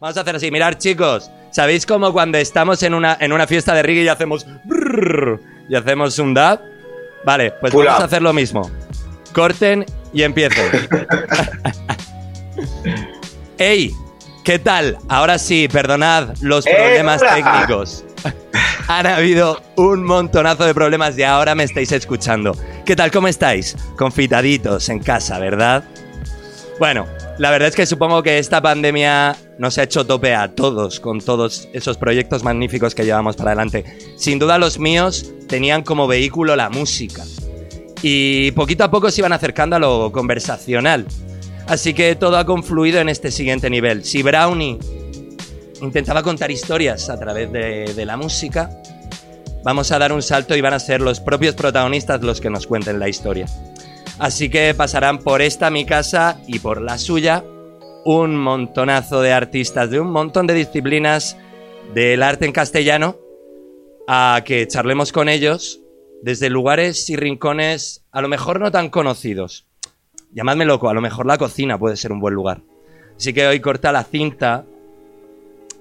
Vamos a hacer así. Mirar, chicos. ¿Sabéis cómo cuando estamos en una, en una fiesta de reggae y hacemos... brrr y hacemos un dab? Vale, pues Pull vamos up. a hacerlo mismo. Corten y empiecen. ¡Ey! ¿Qué tal? Ahora sí, perdonad los ¡Eh, problemas técnicos. Han habido un montonazo de problemas y ahora me estáis escuchando. ¿Qué tal? ¿Cómo estáis? Confitaditos en casa, ¿verdad? Bueno, la verdad es que supongo que esta pandemia nos ha hecho tope a todos con todos esos proyectos magníficos que llevamos para adelante. Sin duda los míos tenían como vehículo la música. Y poquito a poco se iban acercando a lo conversacional. Así que todo ha confluido en este siguiente nivel. Si Brownie intentaba contar historias a través de, de la música, vamos a dar un salto y van a ser los propios protagonistas los que nos cuenten la historia. Así que pasarán por esta mi casa y por la suya un montonazo de artistas de un montón de disciplinas del arte en castellano a que charlemos con ellos desde lugares y rincones a lo mejor no tan conocidos. Llamadme loco, a lo mejor la cocina puede ser un buen lugar. Así que hoy corta la cinta,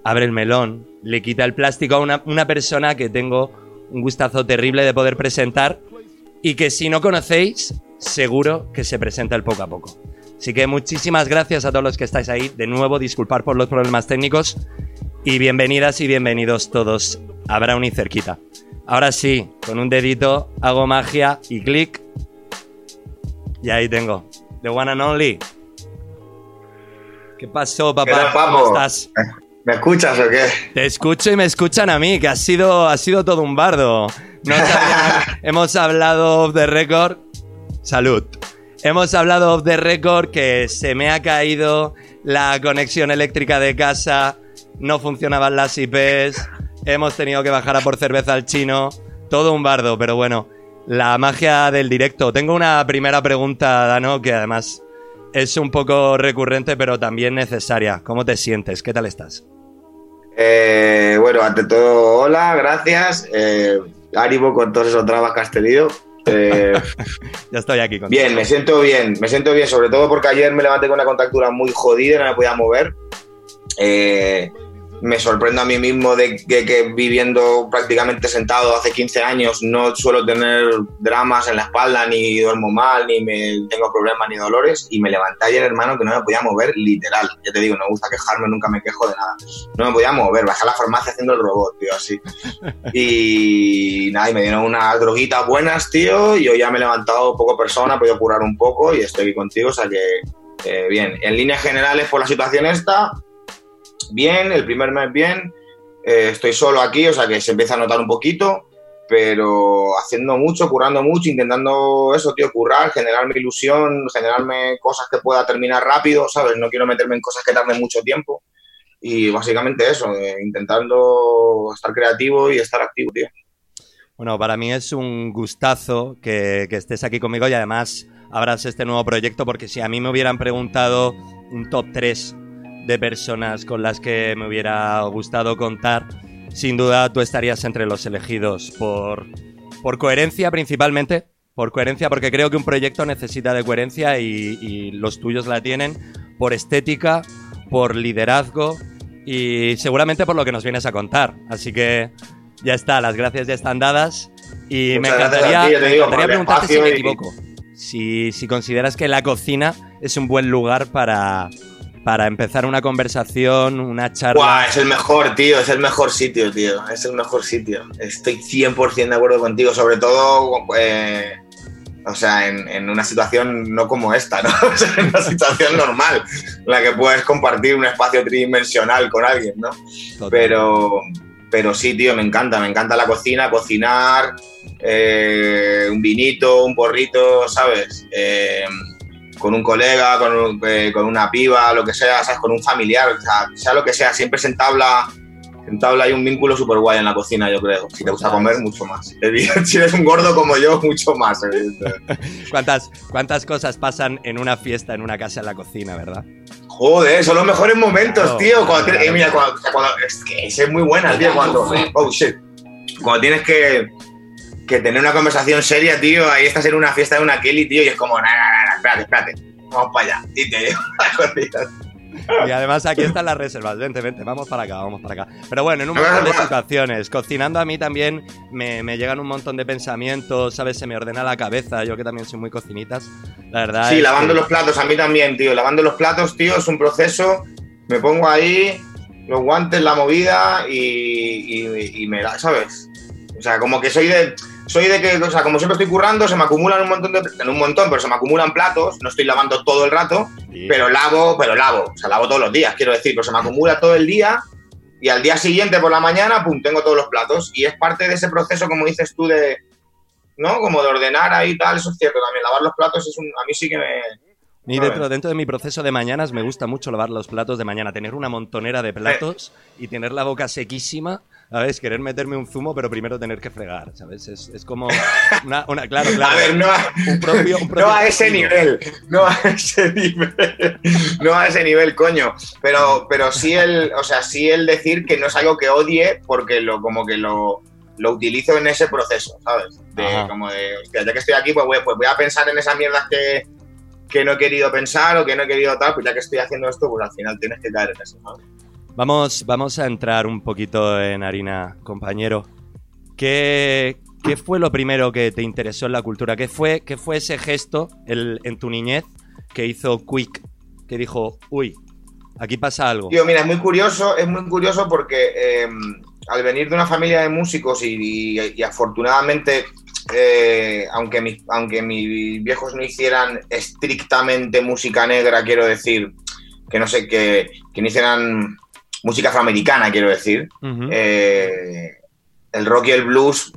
abre el melón, le quita el plástico a una, una persona que tengo un gustazo terrible de poder presentar y que si no conocéis, seguro que se presenta el poco a poco. Así que muchísimas gracias a todos los que estáis ahí. De nuevo, disculpar por los problemas técnicos y bienvenidas y bienvenidos todos a Brownie cerquita. Ahora sí, con un dedito hago magia y clic. Y ahí tengo. The one and only. ¿Qué pasó, papá? ¿Qué tal, ¿Cómo estás? ¿Me escuchas o qué? Te escucho y me escuchan a mí, que ha sido, ha sido todo un bardo. No sabía- hemos hablado off the record. Salud. Hemos hablado off the record que se me ha caído la conexión eléctrica de casa, no funcionaban las IPs, hemos tenido que bajar a por cerveza al chino. Todo un bardo, pero bueno, la magia del directo. Tengo una primera pregunta, Dano, que además es un poco recurrente, pero también necesaria. ¿Cómo te sientes? ¿Qué tal estás? Eh, bueno, ante todo, hola, gracias. Eh, ánimo con todos esos trabas que has tenido. Eh, Ya estoy aquí bien, me siento bien, me siento bien, sobre todo porque ayer me levanté con una contractura muy jodida, no me podía mover. Eh, me sorprendo a mí mismo de que, que viviendo prácticamente sentado hace 15 años no suelo tener dramas en la espalda, ni duermo mal, ni me tengo problemas ni dolores. Y me levanté ayer, hermano, que no me podía mover literal. Ya te digo, no me gusta quejarme, nunca me quejo de nada. No me podía mover, bajé a la farmacia haciendo el robot, tío, así. Y nada, y me dieron unas droguitas buenas, tío, y hoy ya me he levantado poco persona, he podido curar un poco y estoy aquí contigo, o sea que eh, bien. En líneas generales, por la situación esta, bien, el primer mes bien, eh, estoy solo aquí, o sea que se empieza a notar un poquito, pero haciendo mucho, currando mucho, intentando eso, tío, currar, generarme ilusión, generarme cosas que pueda terminar rápido, ¿sabes? No quiero meterme en cosas que tarden mucho tiempo. Y básicamente eso, eh, intentando estar creativo y estar activo, tío. Bueno, para mí es un gustazo que, que estés aquí conmigo y además abras este nuevo proyecto porque si a mí me hubieran preguntado un top 3 de personas con las que me hubiera gustado contar, sin duda tú estarías entre los elegidos por, por coherencia principalmente. Por coherencia, porque creo que un proyecto necesita de coherencia y, y los tuyos la tienen. Por estética, por liderazgo y seguramente por lo que nos vienes a contar. Así que ya está, las gracias ya están dadas. Y me Muchas encantaría, ti, me encantaría preguntarte si me y- equivoco. Si, si consideras que la cocina es un buen lugar para, para empezar una conversación, una charla. Buah, es el mejor, tío, es el mejor sitio, tío, es el mejor sitio. Estoy 100% de acuerdo contigo, sobre todo, eh, o sea, en, en una situación no como esta, ¿no? O sea, en una situación normal, en la que puedes compartir un espacio tridimensional con alguien, ¿no? Total. Pero, pero sí, tío, me encanta, me encanta la cocina, cocinar, eh, un vinito, un porrito, ¿sabes? Eh, con un colega, con, un- eh, con una piba, lo que sea, ¿sabes? Con un familiar, o sea, sea lo que sea, siempre se entabla, se entabla hay un vínculo súper guay en la cocina, yo creo. Si te gusta comer, mucho más. Si eres un gordo como yo, mucho más. ¿Cuántas, ¿Cuántas cosas pasan en una fiesta, en una casa, en la cocina, verdad? Joder, son los mejores momentos, Claro, tío. Cuando claro. eh, mira, cuando, cuando- es que es muy buena, tío. Cuando, oh shit. Cuando tienes que, que tener una conversación seria, tío, ahí estás en una fiesta de una Kelly, tío, y es como, nah, nah, nah, espérate, espérate, vamos para allá. Y te Y además aquí están las reservas. Vente, vente, vamos para acá, vamos para acá. Pero bueno, en un montón de situaciones. Cocinando a mí también me, me llegan un montón de pensamientos, ¿sabes? Se me ordena la cabeza. Yo que también soy muy cocinitas. La verdad. Sí, lavando que- los platos, a mí también, tío. Lavando los platos, tío, es un proceso. Me pongo ahí, los guantes, la movida y, y- y me da, ¿sabes? O sea, como que soy de. Soy de que, o sea, como siempre estoy currando, se me acumulan un montón de. En un montón, pero se me acumulan platos. No estoy lavando todo el rato, Sí. pero lavo, pero lavo. O sea, lavo todos los días, quiero decir, pero se me acumula todo el día. Y al día siguiente por la mañana, pum, tengo todos los platos. Y es parte de ese proceso, como dices tú, de. ¿No? Como de ordenar ahí y tal, eso es cierto también. Lavar los platos es un. A mí sí que me. Y dentro, dentro de mi proceso de mañanas me gusta mucho lavar los platos de mañana, tener una montonera de platos y tener la boca sequísima, ¿sabes? Querer meterme un zumo, pero primero tener que fregar, ¿sabes? Es, es como una, una- claro, claro. A ver, no a, un propio, un propio no a ese estilo. nivel, no a ese nivel, no a ese nivel, coño. Pero, pero sí el, o sea, sí el decir que no es algo que odie porque lo, como que lo, lo utilizo en ese proceso, ¿sabes? De, Ajá. como de, hostia, ya que estoy aquí, pues voy, pues voy a pensar en esas mierdas que, que no he querido pensar o que no he querido tal, pues ya que estoy haciendo esto, pues al final tienes que caer en eso, ¿sabes? Vamos, vamos a entrar un poquito en harina, compañero. ¿Qué, qué fue lo primero que te interesó en la cultura? ¿Qué fue, qué fue ese gesto el- en tu niñez que hizo Quick? Que dijo, uy, aquí pasa algo. Tío, mira, es muy curioso, es muy curioso porque eh, al venir de una familia de músicos y afortunadamente, eh, aunque, mis, aunque mis viejos no hicieran estrictamente música negra, quiero decir, que no sé, que, que no hicieran música afroamericana, quiero decir, Ujú. eh, el rock y el blues,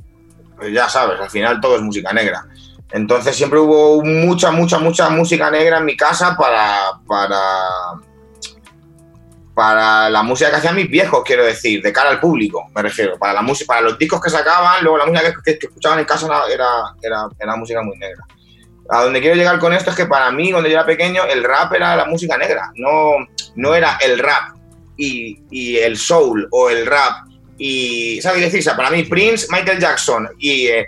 pues ya sabes, al final todo es música negra. Entonces siempre hubo mucha, mucha, mucha música negra en mi casa para, para, para la música que hacían mis viejos, quiero decir, de cara al público, me refiero. Para la música, para los discos que sacaban, luego la música que, que escuchaban en casa era, era, era, era música muy negra. A donde quiero llegar con esto es que para mí, cuando yo era pequeño, el rap era la música negra. No, no era el rap y, y el soul o el rap y, ¿sabes qué decir? O sea, para mí Prince, Michael Jackson y eh,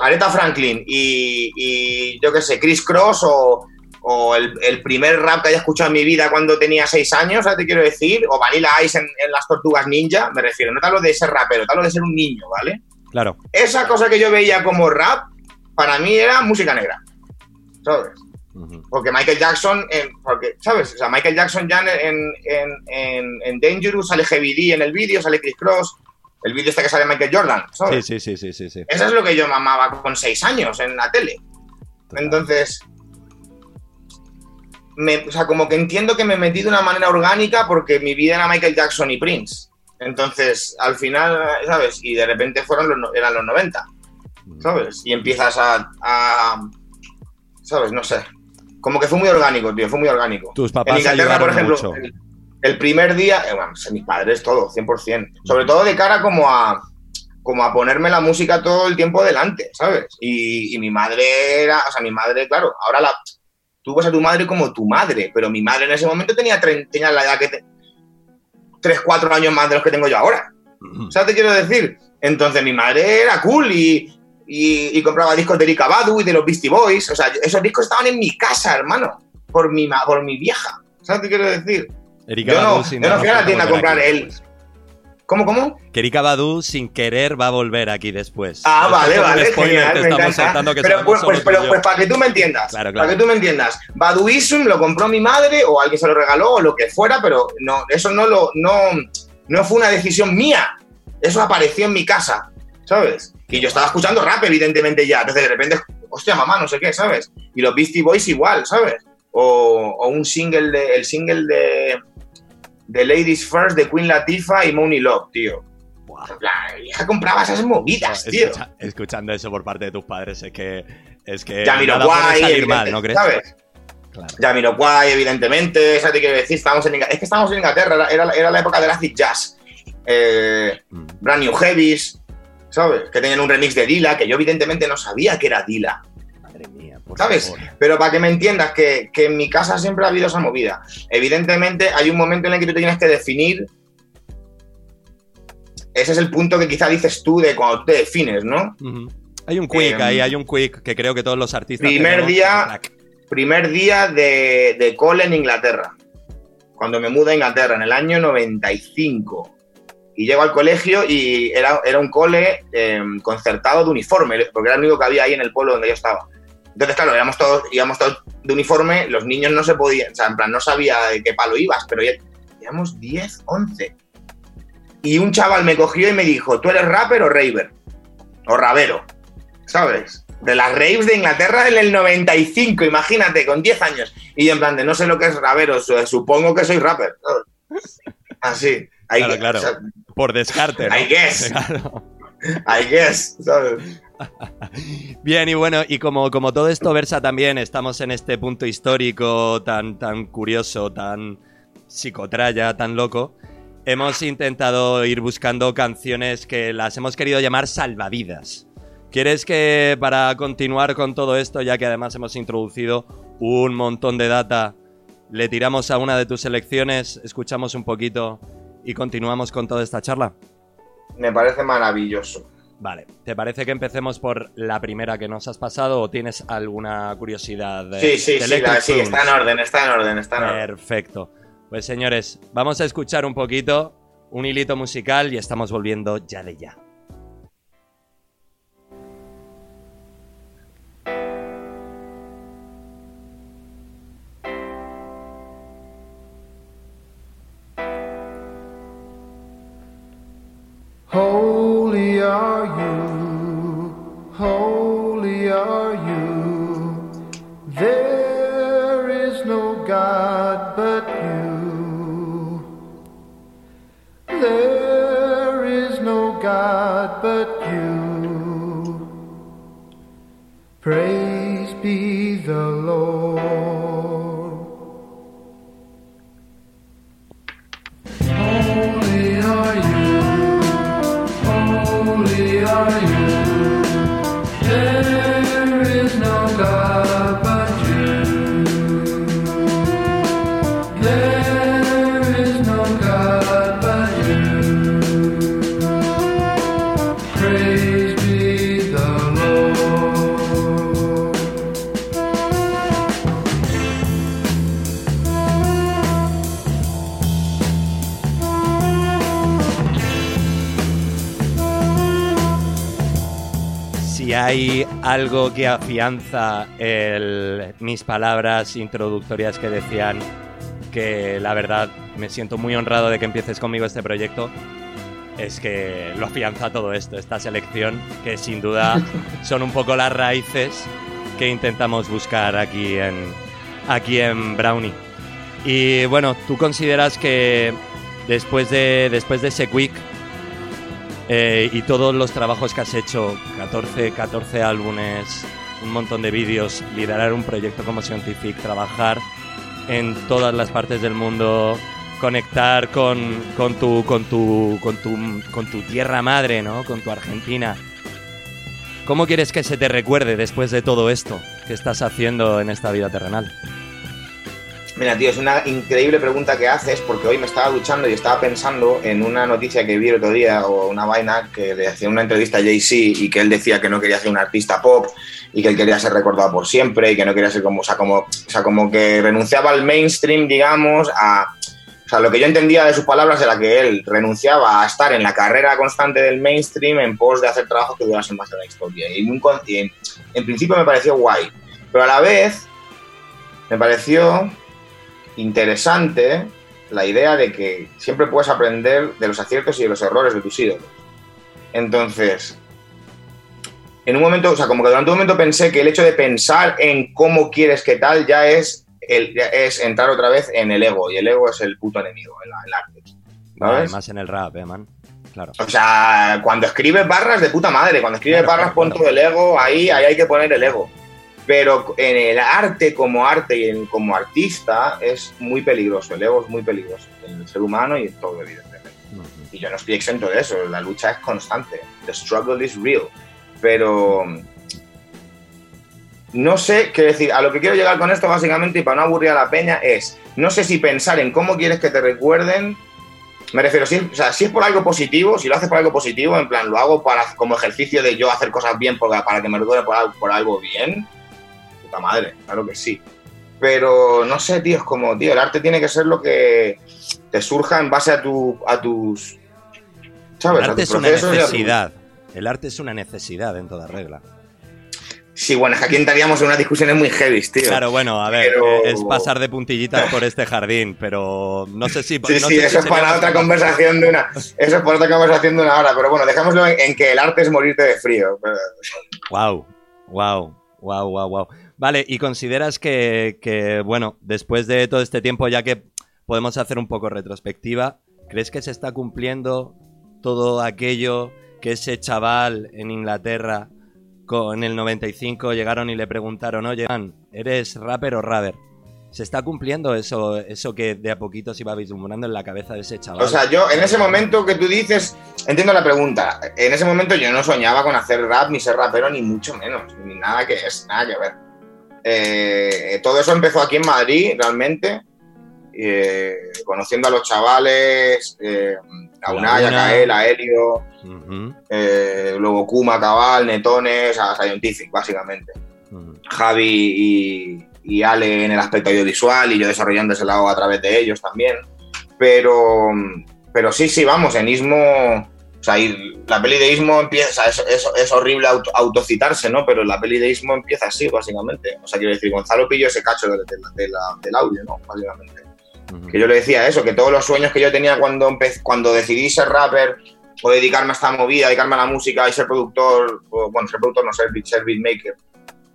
Aretha Franklin y, y yo qué sé, Chris Cross o, o el, el primer rap que haya escuchado en mi vida cuando tenía seis años, ¿sabes qué quiero decir? O Vanilla Ice en, en las Tortugas Ninja, me refiero. No te hablo de ser rapero, te hablo de ser un niño, ¿vale? Claro. Esa cosa que yo veía como rap, para mí era música negra, ¿sabes? Porque Michael Jackson, en- porque, ¿sabes? O sea, Michael Jackson ya en, en, en, en Dangerous sale Heavy D en el vídeo, sale Chris Cross, el vídeo este que sale Michael Jordan, ¿sabes? sí, sí, sí, sí, sí. Eso es lo que yo mamaba con seis años en la tele. Total. Entonces, me, o sea, como que entiendo que me metí de una manera orgánica porque mi vida era Michael Jackson y Prince. Entonces, al final, ¿sabes? Y de repente fueron los, eran los 90, ¿sabes? Y empiezas a, a- ¿sabes? No sé. Como que fue muy orgánico, tío, fue muy orgánico. Tus En Inglaterra, por ejemplo, mucho. el, el primer día, eh, bueno, mis padres, todo, 100%. Sobre todo de cara como a, como a ponerme la música todo el tiempo delante, ¿sabes? Y, y mi madre era, o sea, mi madre, claro, ahora la, tú ves a tu madre como tu madre, pero mi madre en ese momento tenía, tre- tenía la edad que... Te, 3, 4 años más de los que tengo yo ahora. Ujú. ¿Sabes qué quiero decir? Entonces mi madre era cool y, y, y compraba discos de Erika Badu y de los Beastie Boys. O sea, esos discos estaban en mi casa, hermano, por mi, por mi vieja. ¿Sabes qué quiero decir? Erika Yo no- Badu sin yo no fui a la tienda a comprar aquí después. ¿Cómo, cómo? Que Erika Badu sin querer va a volver aquí después. Ah, vale, vale, genial, me estamos que pero, pues, pues, pero pues para que tú me entiendas, Claro, para que tú me entiendas, Baduism lo compró mi madre o alguien se lo regaló o lo que fuera, pero no, eso no lo, no, no fue una decisión mía. Eso apareció en mi casa, ¿sabes? Y yo estaba escuchando rap, evidentemente ya. Entonces de repente, hostia, mamá, no sé qué, ¿sabes? Y los Beastie Boys igual, ¿sabes? O, o un single de, el single de, de Ladies First de Queen Latifah y Money Love, tío. Plan, mi hija compraba esas movidas, tío. Escucha- escuchando eso por parte de tus padres es que es que mal, ¿no crees? ¿sabes? Claro. Jamiroquai, evidentemente, ¿sabes qué quiero decir? Estábamos en Inglaterra. Es que estábamos en Inglaterra, era, era, era la época del acid jazz. Eh, Mm. Brand New Heavies, ¿sabes? Que tenían un remix de Dila, que yo evidentemente no sabía que era Dila. Madre mía, por ¿Sabes? favor. Pero para que me entiendas que, que en mi casa siempre ha habido esa movida. Evidentemente hay un momento en el que tú tienes que definir. Ese es el punto que quizá dices tú de cuando te defines, ¿no? Hay un quick Em, ahí, hay un quick que creo que todos los artistas. primer día-. Primer día de, de cole en Inglaterra. cuando me mudo a Inglaterra en el año 95. Y llego al colegio y era, era un cole em, concertado de uniforme, porque era el único que había ahí en el pueblo donde yo estaba. Entonces, claro, íbamos todos, íbamos todos de uniforme, los niños no se podían, o sea, en plan, no sabía de qué palo ibas, pero ya íbamos 10, 11. Y un chaval me cogió y me dijo, ¿tú eres rapper o raver? O rabero, ¿sabes? De las raves de Inglaterra en el 95, imagínate, con 10 años. Y yo en plan de, no sé lo que es rabero, supongo que soy rapper. Así. Claro, claro. Por descarte, ¿no? I guess. I guess, ¿sabes? Bien, y bueno, y como, como todo esto versa también, estamos en este punto histórico tan, tan curioso, tan psicotraya, tan loco, hemos intentado ir buscando canciones que las hemos querido llamar salvavidas. ¿Quieres que para continuar con todo esto, ya que además hemos introducido un montón de data, le tiramos a una de tus selecciones, escuchamos un poquito y continuamos con toda esta charla? Me parece maravilloso. Vale, ¿te parece que empecemos por la primera que nos has pasado o tienes alguna curiosidad? De, sí, sí, sí, sí, está en orden, está en orden, está en orden. Perfecto. Pues señores, vamos a escuchar un poquito, un hilito musical y estamos volviendo ya de ya. Holy are you, holy are you. There is no God but you. There is no God but hay algo que afianza el- mis palabras introductorias que decían que la verdad me siento muy honrado de que empieces conmigo este proyecto, es que lo afianza todo esto, esta selección, que sin duda son un poco las raíces que intentamos buscar aquí en, aquí en Brownie. Y bueno, ¿tú consideras que después de, después de ese quick eh, y todos los trabajos que has hecho, 14, 14 álbumes, un montón de vídeos, liderar un proyecto como Scientific, trabajar en todas las partes del mundo, conectar con, con, tu, con, tu, con, tu, con tu tierra madre, ¿no? con tu Argentina. ¿Cómo quieres que se te recuerde después de todo esto que estás haciendo en esta vida terrenal? Mira, tío, es una increíble pregunta que haces porque hoy me estaba duchando y estaba pensando en una noticia que vi el otro día o una vaina que le hacía una entrevista a Jay-Z y que él decía que no quería ser un artista pop y que él quería ser recordado por siempre y que no quería ser como, o sea, como, o sea, como que renunciaba al mainstream, digamos, a... O sea, lo que yo entendía de sus palabras era que él renunciaba a estar en la carrera constante del mainstream en pos de hacer trabajos que durasen más en la historia. Y en, en principio me pareció guay, pero a la vez me pareció interesante la idea de que siempre puedes aprender de los aciertos y de los errores de tus ídolos. Entonces, en un momento, o sea, como que durante un momento pensé que el hecho de pensar en cómo quieres que tal ya es, el, ya es entrar otra vez en el ego, y el ego es el puto enemigo, el, el arte. ¿sabes? Más en el rap, ¿eh, man? Claro. O sea, cuando escribes barras de puta madre, cuando escribes Claro, barras claro, pon todo el ego, ahí, ahí hay que poner el ego. Pero en el arte como arte y en- como artista es muy peligroso, el ego es muy peligroso en el ser humano y en todo, evidentemente. Y yo no estoy exento de eso, la lucha es constante, the struggle is real. Pero no sé qué decir, a lo que quiero llegar con esto básicamente y para no aburrir a la peña es, no sé si pensar en cómo quieres que te recuerden. Me refiero, si, o sea, si es por algo positivo, si lo haces por algo positivo, en plan, lo hago para, como ejercicio de yo hacer cosas bien porque- para que me recuerde por por algo bien, puta madre, claro que sí. Pero no sé, tío, es como, tío, el arte tiene que ser lo que te surja en base a, tu, a tus. ¿Sabes? El a arte tus es una a tu- necesidad. El arte es una necesidad en toda regla. Sí, bueno, es que aquí entraríamos en unas discusiones muy heavy, tío. Claro, bueno, a ver, Pero- eh, es pasar de puntillitas por este jardín, pero no sé si. Sí, no sí, sé si eso es para otra conversación de una. Eso es para otra conversación de una hora. Pero bueno, dejémoslo en, en que el arte es morirte de frío. Pero- Wow, wow, wow, wow, wow. Vale, y consideras que, que, bueno, después de todo este tiempo, ya que podemos hacer un poco retrospectiva, ¿crees que se está cumpliendo todo aquello que ese chaval en Inglaterra con el 95 llegaron y le preguntaron, oye, man, ¿eres rapper o rapper? ¿Se está cumpliendo eso, eso que de a poquito se iba vislumbrando en la cabeza de ese chaval? O sea, yo en ese momento que tú dices, entiendo la pregunta. En ese momento yo no soñaba con hacer rap, ni ser rapero, ni mucho menos. Ni nada que es, nada que ver. Eh, todo eso empezó aquí en Madrid, realmente. eh, conociendo a los chavales, eh, a Unai, a. Kael, a Helio, eh, luego Kuma, Cabal, Netones, a Scientific, básicamente. Javi y, y Ale en el aspecto audiovisual y yo desarrollando ese lado a través de ellos también. Pero, pero sí, sí, vamos, en Ismo, sea, y la peli de Ismo empieza, es, es, es horrible auto- autocitarse, ¿no? Pero la peli de Ismo empieza así, básicamente. O sea, quiero decir, Gonzalo pilló ese cacho de- de de la- del audio, ¿no? Básicamente. Ujú. Que yo le decía eso, que todos los sueños que yo tenía cuando, cuando decidí ser rapper o dedicarme a esta movida, dedicarme a la música y ser productor, o, bueno, ser productor no, ser, beat- ser beatmaker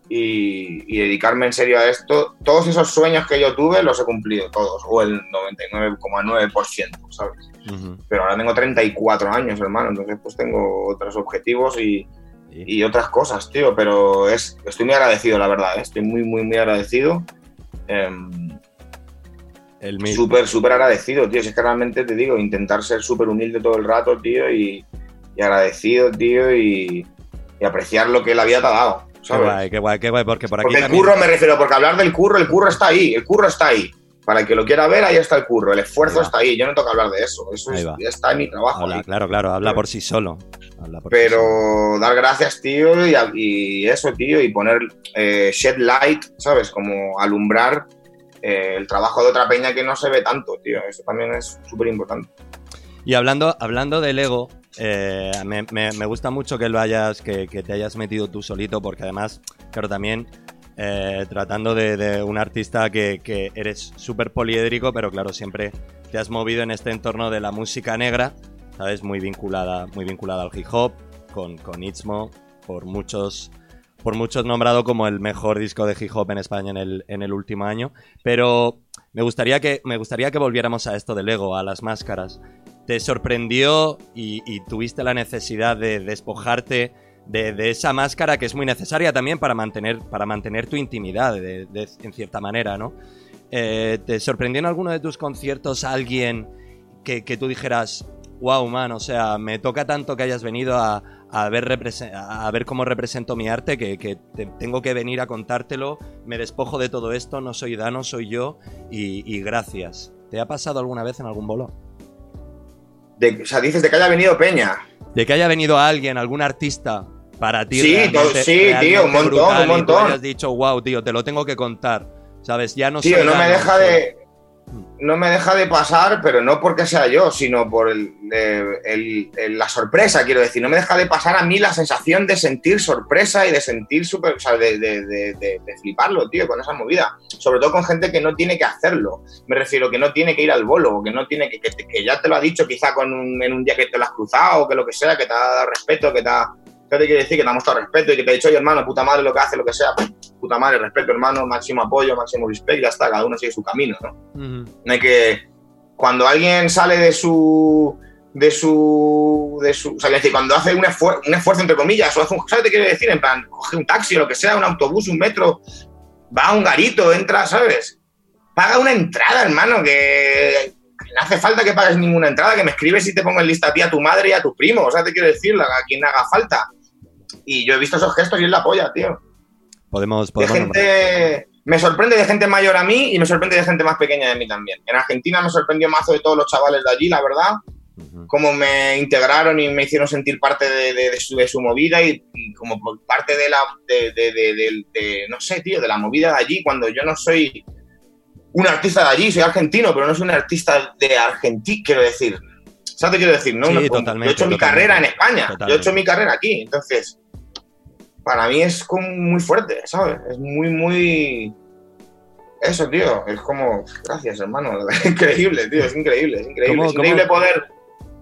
y, y dedicarme en serio a esto, todos esos sueños que yo tuve los he cumplido todos, o el 99,9%, ¿sabes? Ujú. Pero ahora tengo 34 años, hermano, entonces pues tengo otros objetivos y, Sí. y otras cosas, tío, pero es, estoy muy agradecido, la verdad, ¿eh? estoy muy, muy, muy agradecido. El mismo. Súper, súper agradecido, tío. Si es que realmente te digo, intentar ser súper humilde todo el rato, tío, y, y agradecido, tío, y, y apreciar lo que la vida te ha dado. Qué ¿sabes? guay, qué guay, qué guay, porque por aquí Porque el también- curro me refiero, porque hablar del curro, el curro está ahí, el curro está ahí. Para el que lo quiera ver, ahí está el curro, el esfuerzo está ahí. Yo no tengo que hablar de eso, eso es- ya está en mi trabajo. Habla, claro, claro, habla por sí solo. Sí. Pero dar gracias, tío, y eso, tío, y poner eh, shed light, ¿sabes? Como alumbrar eh, el trabajo de otra peña que no se ve tanto, tío. Eso también es súper importante. Y hablando, hablando del ego, eh, me, gusta mucho que lo hayas, que, te hayas metido tú solito, porque además, claro, también eh, tratando de, un artista que, que eres súper poliédrico, pero claro, siempre te has movido en este entorno de la música negra, ¿sabes? Muy vinculada, muy vinculada al hip hop, con, con Itzmo, por muchos, por muchos nombrado como el mejor disco de hip hop en España en el, en el último año. Pero me gustaría que, me gustaría que volviéramos a esto del ego, a las máscaras. ¿Te sorprendió y, tuviste la necesidad de despojarte de, esa máscara que es muy necesaria también para mantener, para mantener tu intimidad, en cierta manera, ¿no? Eh, ¿Te sorprendió en alguno de tus conciertos alguien que, tú dijeras, wow, man, o sea, me toca tanto que hayas venido a, ver, cómo represento mi arte, que, que te- tengo que venir a contártelo, me despojo de todo esto, no soy Dano, soy yo, y, y gracias. ¿Te ha pasado alguna vez en algún bolo? De- o sea, dices de que haya venido Peña. De que haya venido alguien, algún artista, para ti. Sí, realmente- sí, tío, un montón, un y tú montón. hayas dicho, wow, tío, te lo tengo que contar. ¿Sabes? Ya no Tío, soy no me deja de. No me deja de pasar, pero no porque sea yo, sino por el- la sorpresa, quiero decir. No me deja de pasar a mí la sensación de sentir sorpresa y de sentir súper. O sea, de, de- de- de- fliparlo, tío, con esa movida. Sobre todo con gente que no tiene que hacerlo. Me refiero que no tiene que ir al bolo, que no tiene que. que, ya te lo ha dicho quizá con un- en un día que te lo has cruzado, que lo que sea, que te ha dado respeto, que te ha. ¿Qué te quiere decir? Que te ha mostrado respeto y que te ha dicho, oye, hermano, puta madre lo que hace, lo que sea. Puta madre, respeto, hermano, máximo apoyo, máximo respect, ya está, cada uno sigue su camino, ¿no? Ujú. No hay que. Cuando alguien sale de su. de su. de su. O sea, decir, cuando hace un, esfuer- un esfuerzo, entre comillas, o hace un. ¿Sabes qué te quiero decir? En plan, coge un taxi o lo que sea, un autobús, un metro, va a un garito, entra, ¿sabes? Paga una entrada, hermano, que. que no hace falta que pagues ninguna entrada, que me escribes y te pongo en lista a ti, a tu madre y a tu primo. O sea, te quiero decir, a quien haga falta. Y yo he visto esos gestos y es la polla, tío Podemos, de podemos nombrar. gente. Me sorprende de gente mayor a mí y me sorprende de gente más pequeña de mí también. En Argentina me sorprendió mazo de todos los chavales de allí, la verdad. Ujú. Cómo me integraron y me hicieron sentir parte de, de- de su, de su movida y, y como parte de la. De, de- de- de- de- no sé, tío, de la movida de allí, cuando yo no soy un artista de allí, soy argentino, pero no soy un artista de Argentina, quiero decir. ¿Sabes qué quiero decir? No, Sí, No, totalmente, yo he hecho mi totalmente. carrera en España, yo he Totalmente. hecho mi carrera aquí, entonces, para mí es como muy fuerte, ¿sabes? Es muy, muy... Eso, tío, es como... Gracias, hermano, increíble, tío, es increíble, es increíble. ¿Cómo- es increíble cómo- poder...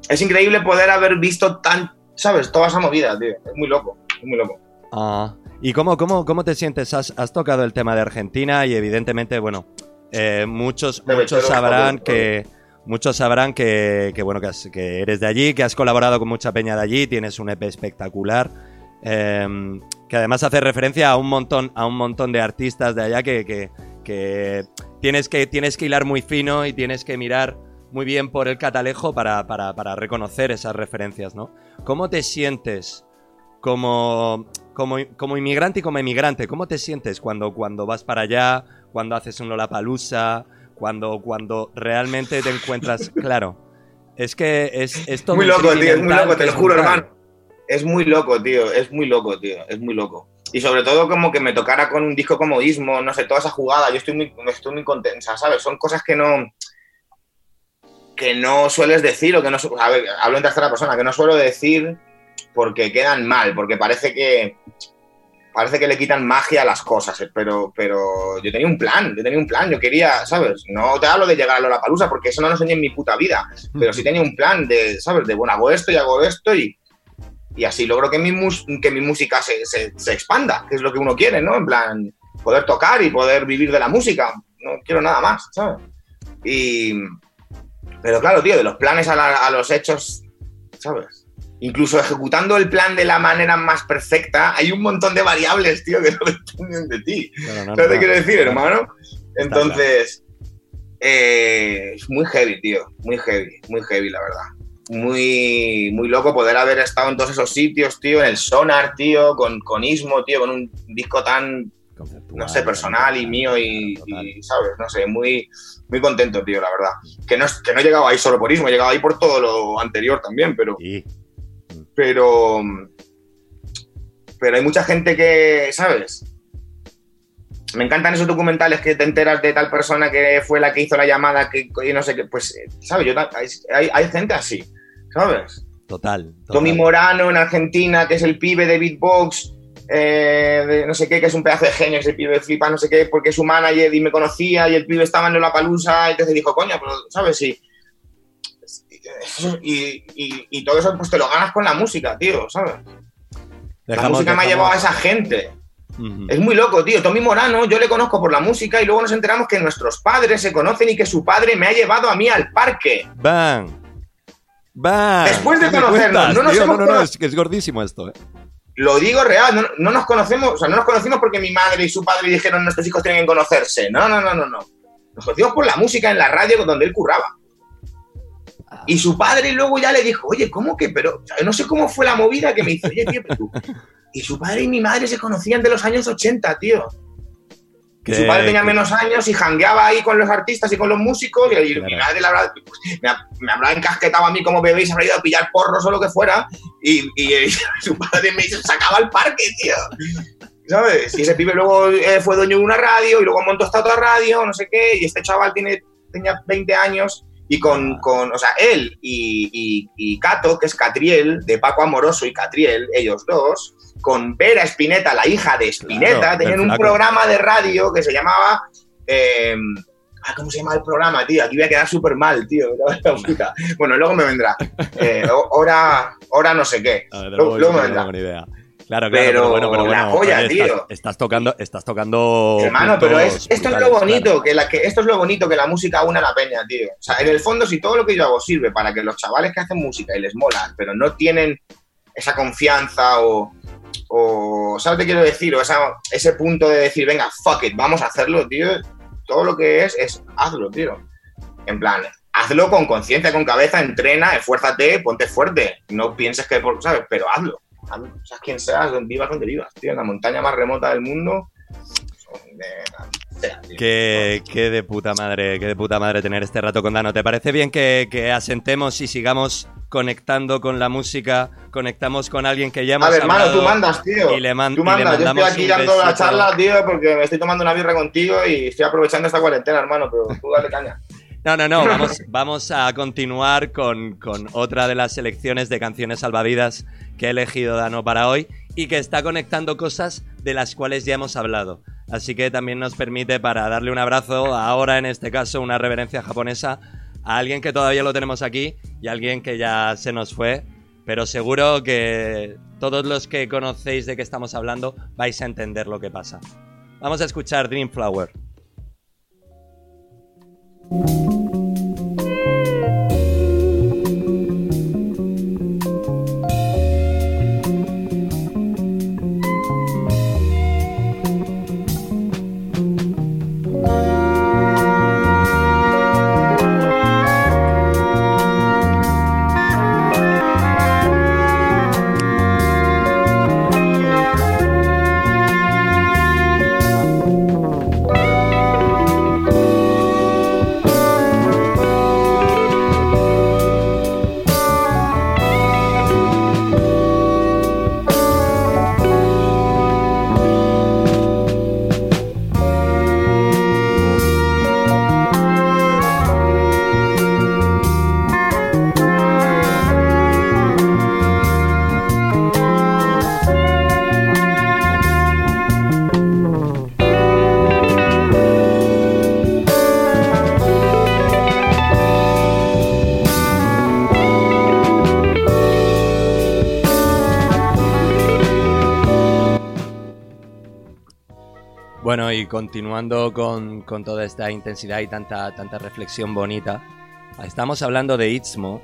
Es increíble poder haber visto tan... ¿Sabes? Toda esa movida, tío. Es muy loco, es muy loco. Ah, ¿Y cómo, cómo, cómo te sientes? Has, has tocado el tema de Argentina y evidentemente, bueno, eh, muchos, muchos sabrán que muchos sabrán que, que, bueno que, has- que eres de allí, que has colaborado con mucha peña de allí, tienes un EP espectacular, eh, que además hace referencia a un montón, a un montón de artistas de allá que, que, que tienes que tienes que hilar muy fino y tienes que mirar muy bien por el catalejo para, para, para reconocer esas referencias, ¿no? ¿Cómo te sientes como, como, como inmigrante y como emigrante? ¿Cómo te sientes cuando, cuando vas para allá, cuando haces un Lollapalooza, cuando, cuando realmente te encuentras... Claro, es que es, es todo muy loco, tío, es muy loco, te lo juro, hermano. Es muy loco, tío, es muy loco, tío, es muy loco. Y sobre todo como que me tocara con un disco como Ismo, no sé, toda esa jugada, yo estoy muy, estoy muy contenta, ¿sabes? Son cosas que no que no sueles decir o que no... A ver, hablo en tercera persona, que no suelo decir porque quedan mal, porque parece que parece que le quitan magia a las cosas, eh, pero, pero yo tenía un plan, yo tenía un plan, yo quería, ¿sabes? No te hablo de llegar a Lollapalooza porque eso no lo enseñé en mi puta vida, pero sí tenía un plan de, ¿sabes? De, bueno, hago esto y hago esto y, y así logro que mi, mus- que mi música se, se- se expanda, que es lo que uno quiere, ¿no? En plan, poder tocar y poder vivir de la música, no quiero nada más, ¿sabes? Y... Pero claro, tío, de los planes a, la- a los hechos, ¿sabes? Incluso ejecutando el plan de la manera más perfecta, hay un montón de variables, tío, que no dependen de ti. Claro, no, ¿Sabes no, quiero decir, hermano? Entonces, eh, es muy heavy, tío. Muy heavy, muy heavy, la verdad. Muy, muy loco poder haber estado en todos esos sitios, tío, en el Sonar, tío, con, con Ismo, tío, con un disco tan, Conceptual, no sé, personal y mío y, ¿sabes? No sé, muy, muy contento, tío, la verdad. Que no, que no he llegado ahí solo por Ismo, he llegado ahí por todo lo anterior también, pero pero pero hay mucha gente que, ¿sabes? Me encantan esos documentales que te enteras de tal persona que fue la que hizo la llamada, que no sé qué, pues, ¿sabes? Yo, hay- hay gente así, ¿sabes? total, total. Tommy Morano en Argentina, que es el pibe de beatbox, eh, de no sé qué, que es un pedazo de genio, ese pibe flipa, no sé qué, porque es su manager y me conocía y el pibe estaba en la palusa, y entonces dijo, coño, pero, ¿sabes? Y, y, y- y todo eso pues te lo ganas con la música, tío, ¿sabes? la Dejamos- música me ha llevado a esa gente. Es muy loco, tío. Tommy Morano, yo le conozco por la música y luego nos enteramos que nuestros padres se conocen y que su padre me ha llevado a mí al parque. ¡Bang! Después de ¿Qué me conocernos, no nos tío? hemos no, no, cono- es que es gordísimo esto, ¿eh? Lo digo real, no, no nos conocemos, o sea, no nos conocimos porque mi madre y su padre dijeron nuestros hijos tienen que conocerse. No, no, no, no, no. Nos conocimos por la música en la radio donde él curraba. Y su padre luego ya le dijo, oye, ¿cómo que? Pero o sea, no sé cómo fue la movida que me hizo, oye, tío, pero tú. Y su padre y mi madre se conocían de los años 80, tío. Y su Que- padre tenía que- menos años y jangueaba ahí con los artistas y con los músicos. Y, y mi Claro. madre le habrá- pues, me, me habrá encasquetado a mí como bebé y se habrá ido a pillar porros o lo que fuera. Y, y, eh, su padre me sacaba al parque, tío. ¿Sabes? Y ese pibe luego eh, fue dueño de una radio y luego montó esta otra radio, no sé qué. Y este chaval tiene, tenía 20 años. Y con, Ah. con o sea, él y, y, y Cato, que es Catriel, de Paco Amoroso y Catriel, ellos dos, con Vera Espineta, la hija de Espineta, Claro, tenían un programa de radio que se llamaba. eh, ah, ¿Cómo se llama el programa, tío? Aquí voy a quedar súper mal, tío. la puta. Bueno, luego me vendrá. Eh, ho- hora, hora no sé qué. Ver, Luego, me vendrá. tengo ni idea. Claro, claro, Pero pero bueno, pero la bueno, polla, oye, estás, tío. estás tocando, estás tocando. Hermano, pero es, esto es lo bonito, claro. que, la, que esto es lo bonito que la música une a la peña, tío. O sea, en el fondo, si todo lo que yo hago sirve para que los chavales que hacen música y les mola, pero no tienen esa confianza o, o ¿sabes qué quiero decir? O esa- ese punto de decir, venga, fuck it, vamos a hacerlo, tío. Todo lo que es, es hazlo, tío. En plan, hazlo con conciencia, con cabeza, entrena, esfuérzate, ponte fuerte. No pienses que, ¿sabes? Pero hazlo. hazlo. Seas quien seas, vivas donde vivas, tío. En la montaña más remota del mundo. Qué, qué de puta madre, qué de puta madre tener este rato con Dano. ¿Te parece bien que, que asentemos y sigamos conectando con la música, conectamos con alguien que hemos A ver, hermano, tú mandas, tío. y le man- tú y le mandas. Yo estoy aquí dando la charla, tío, porque me estoy tomando una birra contigo y estoy aprovechando esta cuarentena, hermano, pero tú dale caña. No, no, no, vamos, vamos a continuar con, con otra de las selecciones de canciones salvavidas que ha elegido Dano para hoy y que está conectando cosas de las cuales ya hemos hablado. Así que también nos permite para darle un abrazo, ahora en este caso una reverencia japonesa, a alguien que todavía lo tenemos aquí y a alguien que ya se nos fue, pero seguro que todos los que conocéis de qué estamos hablando vais a entender lo que pasa. Vamos a escuchar Dream continuando con, con toda esta intensidad y tanta, tanta reflexión bonita, estamos hablando de Itzmo.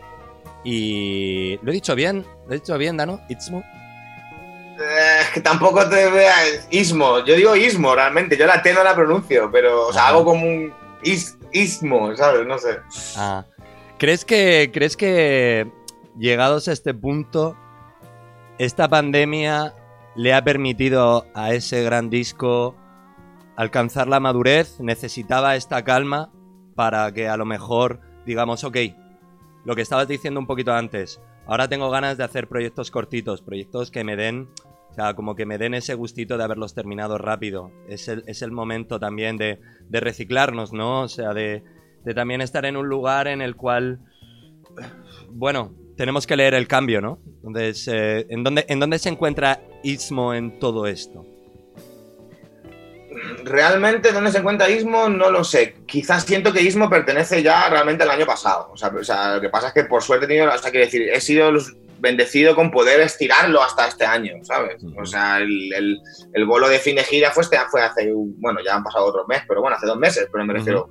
Y. ¿Lo he dicho bien? ¿Lo he dicho bien, Dano? ¿Itzmo? Eh, Es que tampoco te veas ismo. Yo digo ismo, realmente. Yo la T no la pronuncio, pero, o sea, Ajá. hago como un is- ismo, ¿sabes? No sé. Ah. ¿Crees que, ¿Crees que llegados a este punto, esta pandemia le ha permitido a ese gran disco alcanzar la madurez? ¿Necesitaba esta calma para que a lo mejor digamos, ok, lo que estabas diciendo un poquito antes, ahora tengo ganas de hacer proyectos cortitos, proyectos que me den, o sea, como que me den ese gustito de haberlos terminado rápido. Es el, es el momento también de, de reciclarnos, ¿no? O sea, de, de también estar en un lugar en el cual, bueno, tenemos que leer el cambio, ¿no? Entonces, eh, ¿en, dónde, ¿en dónde se encuentra Istmo en todo esto? Realmente, ¿dónde se encuentra Ismo? No lo sé. Quizás siento que Ismo pertenece ya realmente al año pasado. O sea, o sea, lo que pasa es que por suerte he tenido, o sea, quiero decir, he sido bendecido con poder estirarlo hasta este año, ¿sabes? O sea, el, el, el bolo de fin de gira fue, este, fue hace, bueno, ya han pasado otros meses, pero bueno, hace dos meses, pero me refiero,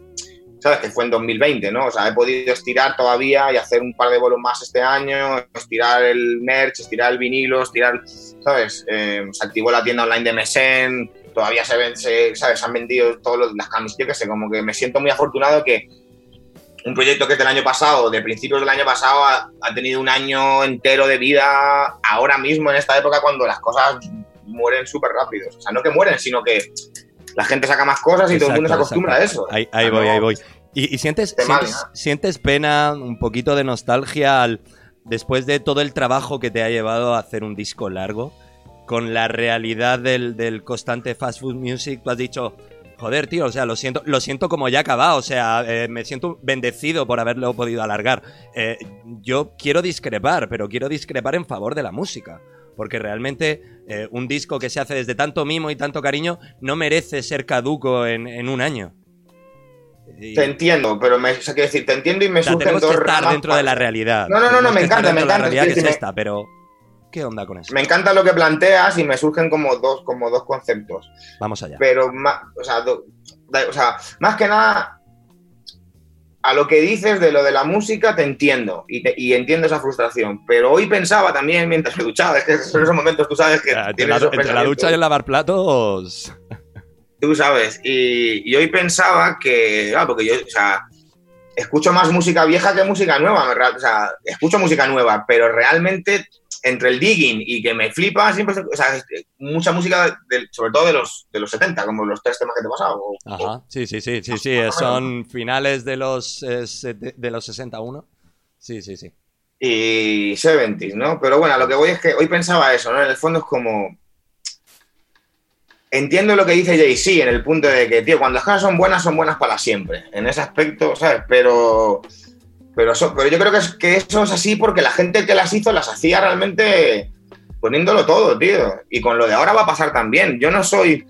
¿sabes? Que fue en 2020, ¿no? O sea, he podido estirar todavía y hacer un par de bolos más este año, estirar el merch, estirar el vinilo, estirar, ¿sabes? Eh, se activó la tienda online de Mesen, todavía se ven, se, ¿sabes? Se han vendido todas las camisas, yo qué sé, como que me siento muy afortunado que un proyecto que es del año pasado, de principios del año pasado, ha, ha tenido un año entero de vida ahora mismo, en esta época, cuando las cosas mueren súper rápido. O sea, no que mueren, sino que la gente saca más cosas y todo el mundo se acostumbra exacto. a eso. Ahí, voy, ahí voy. ¿Y, y sientes, Te mal, sientes, sientes pena, un poquito de nostalgia al, después de todo el trabajo que te ha llevado a hacer un disco largo? Con la realidad del, del constante fast food music, tú has dicho, joder, tío, o sea, lo siento, lo siento como ya acabado, o sea, eh, me siento bendecido por haberlo podido alargar. Eh, yo quiero discrepar, pero quiero discrepar en favor de la música. Porque realmente eh, un disco que se hace desde tanto mimo y tanto cariño no merece ser caduco en, en un año. Y- Te entiendo, pero me, o sea, quiero decir, te entiendo y me o sea, surgen que estar ramas dentro de la realidad. No, no, no, no, me encanta, me de la encanta, realidad que es esta, pero ¿qué onda con eso? Me encanta lo que planteas y me surgen como dos, como dos conceptos. Vamos allá. pero más, o sea, do- da- o sea, más que nada, a lo que dices de lo de la música te entiendo y, te- y entiendo esa frustración, pero hoy pensaba también mientras me duchaba, es que son esos momentos, tú sabes que entre, tienes la, entre la ducha y el lavar platos. tú sabes, y, y hoy pensaba que, claro, porque yo, o sea, escucho más música vieja que música nueva, o sea, escucho música nueva, pero realmente entre el digging y que me flipa, siempre, o sea, es- mucha música, sobre todo de los, de los 70, como los tres temas que te he pasado. o- Ajá, sí, sí, sí, sí, sí, son finales de los, eh, de los 61. Sí, sí, sí. y 70s, ¿no? Pero bueno, lo que voy es que hoy pensaba eso, ¿no? En el fondo es como... Entiendo lo que dice Jay-Z en el punto de que, tío, cuando las cosas son buenas, son buenas para siempre. En ese aspecto, ¿sabes? Pero... Pero, eso- pero yo creo que, es, que eso es así porque la gente que las hizo las hacía realmente poniéndolo todo, tío. Y con lo de ahora va a pasar también. Yo no soy...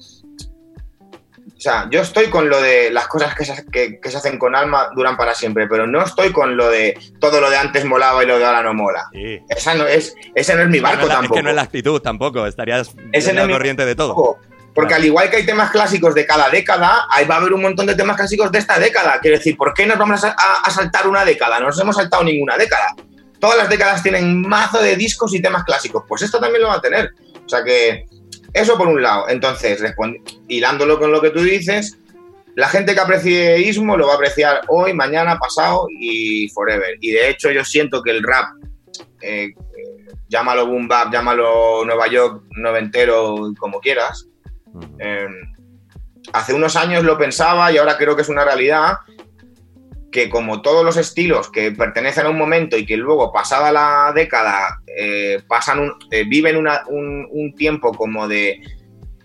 O sea, yo estoy con lo de las cosas que se, que- que se hacen con alma duran para siempre, pero no estoy con lo de todo lo de antes molaba y lo de ahora no mola. Sí. Esa no es, ese no es mi No, no barco tampoco. Es que no es la actitud tampoco, estarías Ese en la corriente de todo. Porque al igual que hay temas clásicos de cada década, ahí va a haber un montón de temas clásicos de esta década. Quiero decir, ¿por qué nos vamos a, saltar una década? No nos hemos saltado ninguna década. Todas las décadas tienen mazo de discos y temas clásicos. Pues esto también lo va a tener. O sea que, eso por un lado. Entonces, hilándolo con lo que tú dices, la gente que aprecie Ismo lo va a apreciar hoy, mañana, pasado y forever. Y de hecho, yo siento que el rap, eh, eh, llámalo boom bap, llámalo Nueva York, noventero, como quieras, Eh, hace unos años lo pensaba y ahora creo que es una realidad que como todos los estilos que pertenecen a un momento y que luego pasada la década eh, pasan eh, viven un, tiempo como de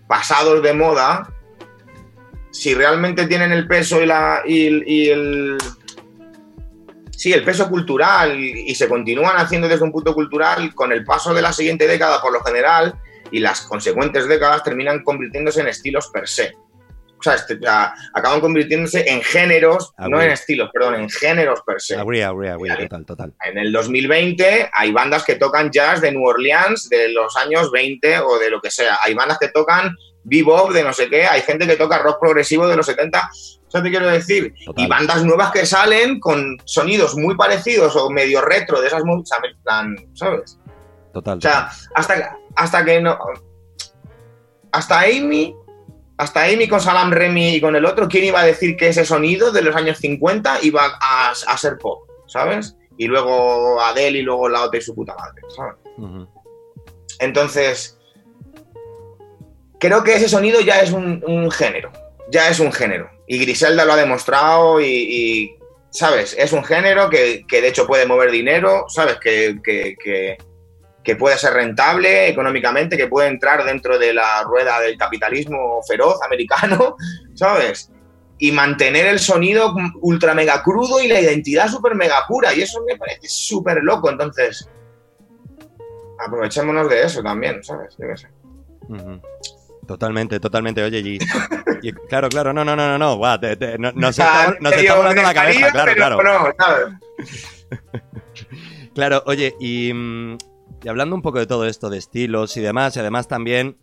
pasados de moda, si realmente tienen el peso y, la, el-. Sí, el peso cultural y se continúan haciendo desde un punto cultural, con el paso de la siguiente década, por lo general, y las consecuentes décadas terminan convirtiéndose en estilos per se. O sea, este- a- acaban convirtiéndose en géneros, Ah, no en estilos, perdón, en géneros per se. Agree, agree, agree, total, total. En el 2020 hay bandas que tocan jazz de New Orleans de los años 20 o de lo que sea. Hay bandas que tocan bebop de no sé qué. Hay gente que toca rock progresivo de los 70. Eso te quiero decir. Total. Y bandas nuevas que salen con sonidos muy parecidos o medio retro de esas ¿sabes? Total. O sea, hasta, hasta que no. Hasta Amy. Hasta Amy con Salam Remy y con el otro, ¿quién iba a decir que ese sonido de los años 50 iba a, a ser pop? ¿Sabes? Y luego Adele y luego la otra y su puta madre, ¿sabes? Entonces, creo que ese sonido ya es un, un género. Ya es un género. Y Griselda lo ha demostrado y, y, ¿sabes? Es un género que, que de hecho puede mover dinero, ¿sabes? Que, que- que- que puede ser rentable económicamente, que puede entrar dentro de la rueda del capitalismo feroz americano, ¿sabes? Y mantener el sonido ultra mega crudo y la identidad súper mega pura. Y eso me parece súper loco. Entonces, aprovechémonos de eso también, ¿sabes? Yo qué sé. Totalmente, totalmente. Oye, y, y- claro, claro, no, no, no, no, no, guau, te- te- no- nos, sea, está, nos volando la cabeza, claro, claro. Claro, oye, y, mm, y hablando un poco de todo esto, de estilos y demás, y además también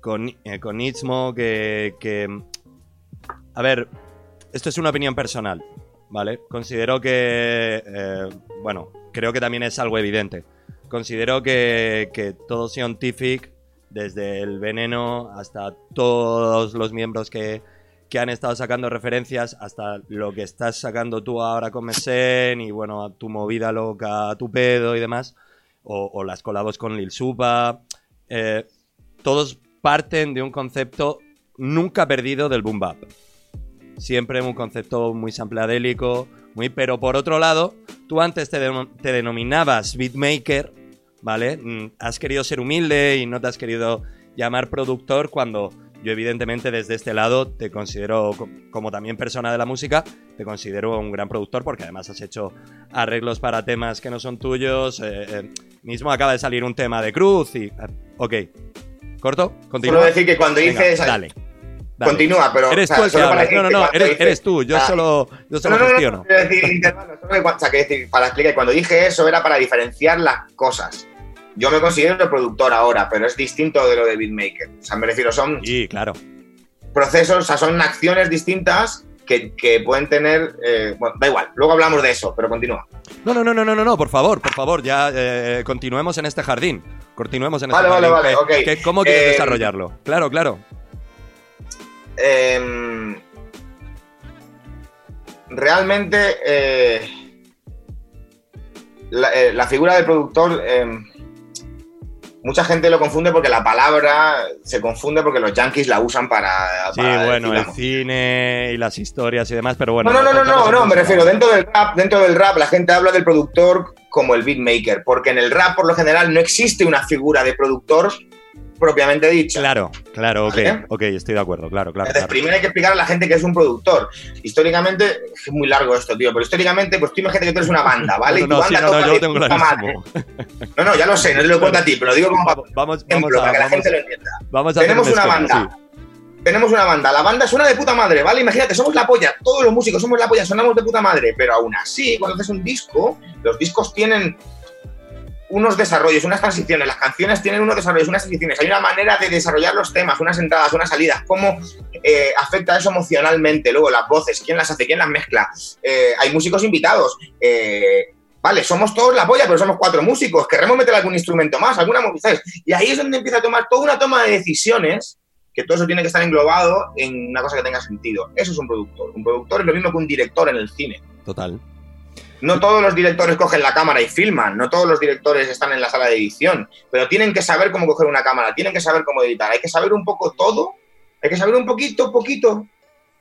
con, eh, con que, que, A ver, esto es una opinión personal, ¿vale? Considero que... eh, bueno, creo que también es algo evidente. Considero que, que todo Scientific, desde el veneno hasta todos los miembros que, que han estado sacando referencias hasta lo que estás sacando tú ahora con Mesen y bueno, a tu movida loca, a tu pedo y demás, o, las colabos con Lil Supa, eh, todos parten de un concepto nunca perdido del boom bap. Siempre un concepto muy sampleadélico, muy, pero por otro lado, tú antes te, te denominabas beatmaker, ¿vale? Mm, Has querido ser humilde y no te has querido llamar productor cuando yo evidentemente desde este lado te considero, co- como también persona de la música, te considero un gran productor porque además has hecho arreglos para temas que no son tuyos. eh, eh, mismo acaba de salir un tema de Cruz y... eh, ok. ¿Corto? ¿Continúa? Solo decir que cuando Venga, dices. dale. dale. Continúa, pero. Eres o sea, tú el que hablas. No, no, que no, eres, dices- eres tú. Yo Ah, solo, yo solo no, no, no, gestiono. no, quiero decir, intervalo, solo que o sea, quiero decir, para explicar, cuando dije eso era para diferenciar las cosas. Yo me considero productor ahora, pero es distinto de lo de beatmaker. O sea, me refiero, son Sí, claro. procesos, o sea, son acciones distintas que, que pueden tener. eh, bueno, da igual, luego hablamos de eso, pero continúa. No, no, no, no, no, no, no, por favor, por favor, ya eh, continuemos en este jardín. Continuemos en este Vale, vale, jardín. vale, ¿Qué- ok. qué- ¿Cómo quieres Eh, desarrollarlo? Claro, claro. Em, realmente la, la figura del productor em, mucha gente lo confunde porque la palabra se confunde porque los yankees la usan para. Sí, para bueno, decir el cine y las historias y demás, pero bueno. no, no, no, no, no, no, me refiero, dentro del rap, dentro del rap la gente habla del productor como el beatmaker, porque en el rap por lo general no existe una figura de productor propiamente dicha. Claro, claro, ok, ¿Vale? ok, estoy de acuerdo, claro, claro. Entonces, claro. primero hay que explicar a la gente que es un productor. Históricamente, es muy largo esto, tío, pero históricamente, pues tú imagínate que tú eres una banda, ¿vale? No, y tu no, sí, banda no, no, toca yo tengo puta madre. No, no, ya lo sé, no te lo cuento a ti, pero lo digo como para Vamos, vamos, ejemplo, a, para que la vamos, gente lo entienda. vamos a Tenemos un una banda. sí. Tenemos una banda, la banda suena de puta madre, ¿vale? Imagínate, somos la polla, todos los músicos somos la polla, sonamos de puta madre, pero aún así, cuando haces un disco, los discos tienen unos desarrollos, unas transiciones, las canciones tienen unos desarrollos, unas transiciones, hay una manera de desarrollar los temas, unas entradas, unas salidas, cómo eh, afecta eso emocionalmente, luego las voces, quién las hace, quién las mezcla, Eh, hay músicos invitados, eh, vale, somos todos la polla, pero somos cuatro músicos, queremos meter algún instrumento más, alguna ¿sabes? Y ahí es donde empieza a tomar toda una toma de decisiones que todo eso tiene que estar englobado en una cosa que tenga sentido. Eso es un productor. Un productor es lo mismo que un director en el cine. Total. No todos los directores cogen la cámara y filman, no todos los directores están en la sala de edición, pero tienen que saber cómo coger una cámara, tienen que saber cómo editar, hay que saber un poco todo, hay que saber un poquito, poquito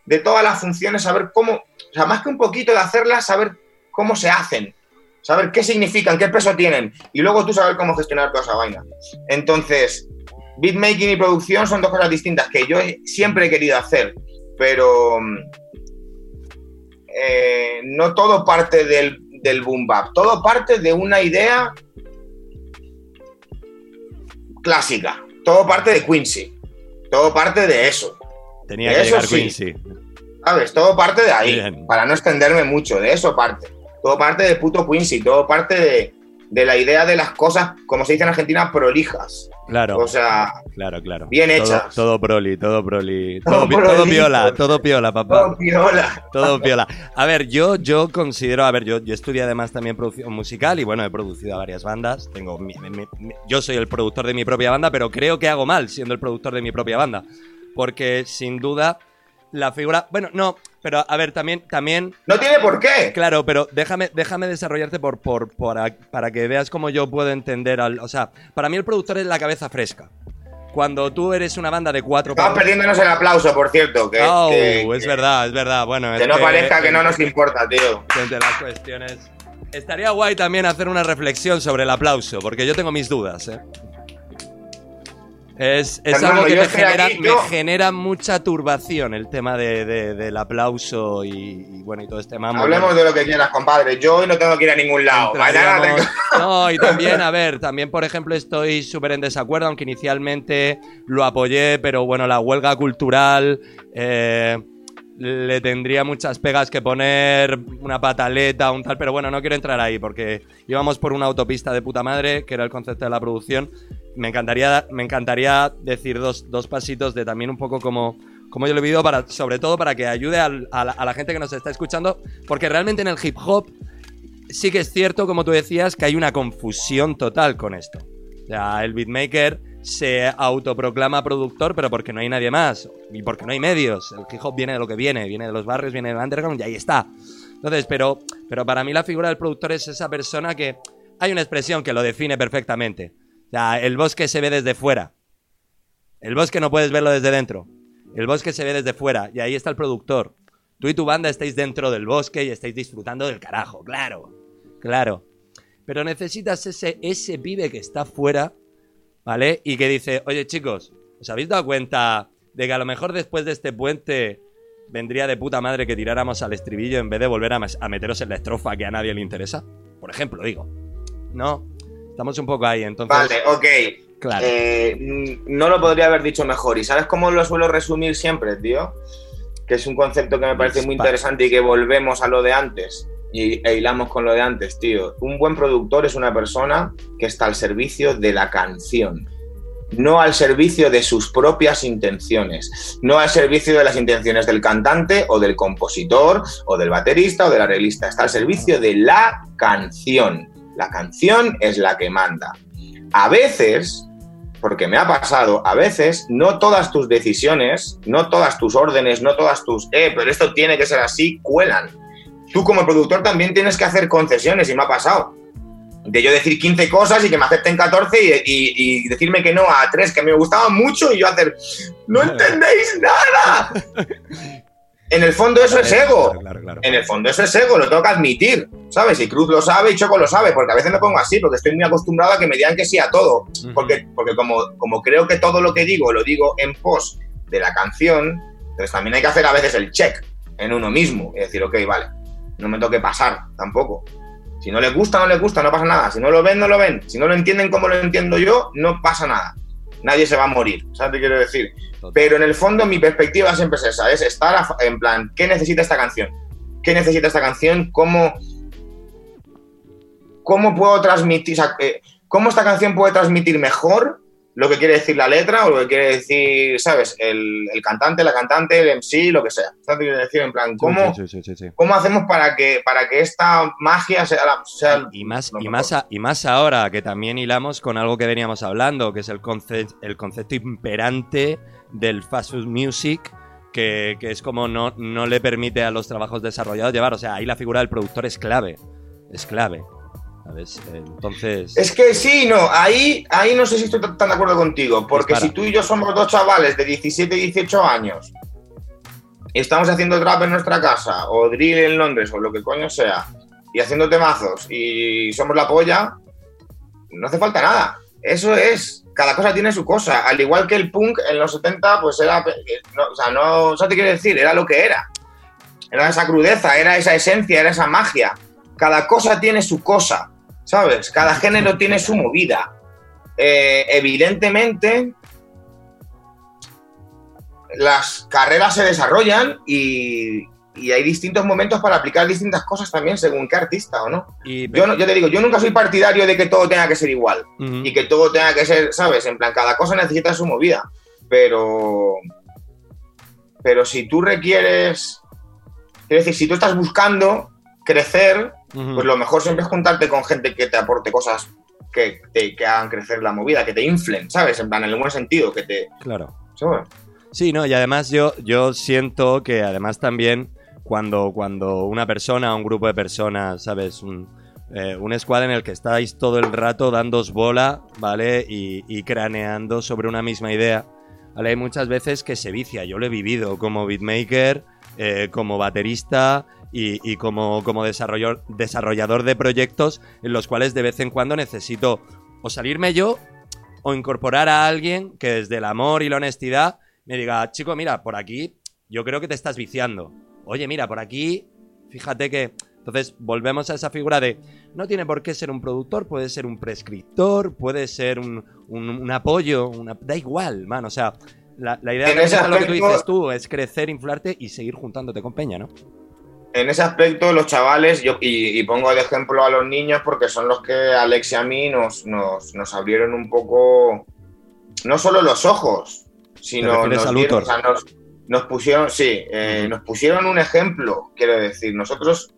de todas las funciones, saber cómo, o sea, más que un poquito de hacerlas, saber cómo se hacen, saber qué significan, qué peso tienen, y luego tú saber cómo gestionar toda esa vaina. Entonces, beatmaking y producción son dos cosas distintas que yo siempre he querido hacer, pero eh, no todo parte del, del boom bap, todo parte de una idea clásica, todo parte de Quincy, todo parte de eso, Tenía que Eso llegar sí. Quincy. ¿sabes? Todo parte de ahí, Bien. para no extenderme mucho, de eso parte, todo parte de puto Quincy, todo parte de, de la idea de las cosas, como se dice en Argentina, prolijas, Claro, o sea, claro, claro. bien Todo- hechas. Todo, proli, todo proli. Todo Todo, todo piola, todo piola, papá. todo piola. Todo piola. A ver, yo, yo considero, a ver, yo, yo estudié además también producción musical y bueno, he producido a varias bandas. Tengo mi- mi- mi- yo soy el productor de mi propia banda, pero creo que hago mal siendo el productor de mi propia banda. Porque sin duda la figura. Bueno, no, pero a ver, también, también. No tiene por qué. Claro, pero déjame, déjame desarrollarte por, por, por para que veas cómo yo puedo entender al. O sea, para mí el productor es la cabeza fresca. Cuando tú eres una banda de cuatro Estamos perdiéndonos el aplauso, por cierto. Que, Oh, que- es que- verdad, es verdad. Bueno, Que es no parezca que no nos importa, tío. entre las cuestiones. Estaría guay también hacer una reflexión sobre el aplauso, porque yo tengo mis dudas, ¿eh? Es, es Fernando, algo que me genera, aquí, me genera mucha turbación el tema de, de- del aplauso y, y bueno y todo este mambo. Hablemos Bueno, de lo que quieras, compadre. Yo hoy no tengo que ir a ningún lado. Mañana entraríamos- tengo- No, y también, a ver, también, por ejemplo, estoy súper en desacuerdo, aunque inicialmente lo apoyé, pero bueno, la huelga cultural eh, le tendría muchas pegas que poner, una pataleta, un tal, pero bueno, no quiero entrar ahí porque íbamos por una autopista de puta madre, que era el concepto de la producción. Me encantaría, me encantaría decir dos, dos pasitos de también un poco como, como yo lo he vivido, para, sobre todo para que ayude a, la, a la gente que nos está escuchando, porque realmente en el hip hop sí que es cierto, como tú decías, que hay una confusión total con esto. O sea, el beatmaker se autoproclama productor, pero porque no hay nadie más. Y porque no hay medios. El hip hop viene de lo que viene, viene de los barrios, viene del underground y ahí está. Entonces, pero, pero para mí la figura del productor es esa persona que hay una expresión que lo define perfectamente. O sea, el bosque se ve desde fuera. El bosque no puedes verlo desde dentro. El bosque se ve desde fuera y ahí está el productor. Tú y tu banda estáis dentro del bosque y estáis disfrutando del carajo, claro. Claro. Pero necesitas ese, ese pibe que está fuera, ¿vale? Y que dice, oye chicos, ¿os habéis dado cuenta de que a lo mejor después de este puente vendría de puta madre que tiráramos al estribillo en vez de volver a, meteros en la estrofa que a nadie le interesa? Por ejemplo, digo. No, estamos un poco ahí, entonces... Vale, ok. Claro. Eh, mm, no lo podría haber dicho mejor. ¿Y sabes cómo lo suelo resumir siempre, tío? Que es un concepto que me parece muy Dispara. interesante y que volvemos a lo de antes. Y e hilamos con lo de antes, tío. Un buen productor es una persona que está al servicio de la canción. No al servicio de sus propias intenciones. No al servicio de las intenciones del cantante o del compositor o del baterista o del arreglista. Está al servicio de la canción. La canción es la que manda. A veces, porque me ha pasado, a veces no todas tus decisiones, no todas tus órdenes, no todas tus, eh, pero esto tiene que ser así, cuelan. Tú como productor también tienes que hacer concesiones y me ha pasado. de yo decir 15 cosas y que me acepten 14 y, y- y decirme que no a tres que me gustaban mucho y yo hacer, no entendéis nada. En el fondo eso es ego. Claro, claro, claro. En el fondo eso es ego, lo tengo que admitir, ¿sabes? Y Cruz lo sabe y Choco lo sabe, porque a veces me pongo así, porque estoy muy acostumbrado a que me digan que sí a todo. Porque, porque como, como creo que todo lo que digo lo digo en pos de la canción, entonces también hay que hacer a veces el check en uno mismo y decir, ok, vale, no me toque pasar tampoco. Si no les gusta, no les gusta, no pasa nada. Si no lo ven, no lo ven. Si no lo entienden como lo entiendo yo, no pasa nada. Nadie se va a morir, ¿sabes qué quiero decir? Pero en el fondo mi perspectiva siempre es esa, es estar a- en plan, ¿qué necesita esta canción? ¿Qué necesita esta canción? ¿Cómo, cómo puedo transmitir, o sea, eh, cómo esta canción puede transmitir mejor lo que quiere decir la letra o lo que quiere decir, ¿sabes? El, el cantante, la cantante, el MC, lo que sea. ¿Sabes qué quiero decir? En plan, ¿cómo, Sí, sí, sí, sí, sí. ¿cómo hacemos para que, para que esta magia sea, la- sea Y más, y, mejor? más a- y más ahora, que también hilamos con algo que veníamos hablando, que es el, conce- el concepto imperante del fast food music, que, que es como no, no le permite a los trabajos desarrollados llevar. O sea, ahí la figura del productor es clave. Es clave. ¿Sabes? Entonces. Es que sí, no, ahí, ahí no sé si estoy tan de acuerdo contigo, porque Dispara. si tú y yo somos dos chavales de 17 y 18 años y estamos haciendo trap en nuestra casa, o drill en Londres, o lo que coño sea, y haciendo temazos, y somos la polla, no hace falta nada. Eso es, cada cosa tiene su cosa. Al igual que el punk en los 70, pues era, no, o sea, no, ¿sabes qué te quiero decir? Era lo que era. Era esa crudeza, era esa esencia, era esa magia. Cada cosa tiene su cosa, ¿sabes? Cada género tiene su movida. Eh, evidentemente, las carreras se desarrollan y, y hay distintos momentos para aplicar distintas cosas también según qué artista o no. y- Yo, no- yo te digo, yo nunca soy partidario de que todo tenga que ser igual y que todo tenga que ser, ¿sabes? En plan, cada cosa necesita su movida. Pero. Pero si tú requieres. Quiero decir, si tú estás buscando crecer, Pues lo mejor siempre es juntarte con gente que te aporte cosas que, te, que hagan crecer la movida, que te inflen, ¿sabes? En plan, en el buen sentido, que te. Claro. ¿sabes? Sí, no, y además yo, yo siento que además también cuando, cuando una persona, un grupo de personas, ¿sabes? Un, eh, un squad en el que estáis todo el rato dándos bola, ¿vale? Y, y craneando sobre una misma idea, ¿vale? Hay muchas veces que se vicia, yo lo he vivido como beatmaker, eh, como baterista y, y como, como desarrollador, desarrollador de proyectos en los cuales de vez en cuando necesito o salirme yo o incorporar a alguien que desde el amor y la honestidad me diga, chico, mira, por aquí yo creo que te estás viciando. Oye, mira, por aquí, fíjate que... Entonces volvemos a esa figura de, no tiene por qué ser un productor, puede ser un prescriptor, puede ser un, un- un apoyo, una, da igual, man, o sea, la, la idea de lo que tú dices tú es crecer, inflarte y seguir juntándote con Peña, ¿no? En ese aspecto, los chavales, yo, y, y pongo de ejemplo a los niños porque son los que Alex y a mí nos, nos, nos abrieron un poco, no solo los ojos, sino nos, dieron- o sea, nos, nos pusieron, sí, eh, nos pusieron un ejemplo, quiero decir, nosotros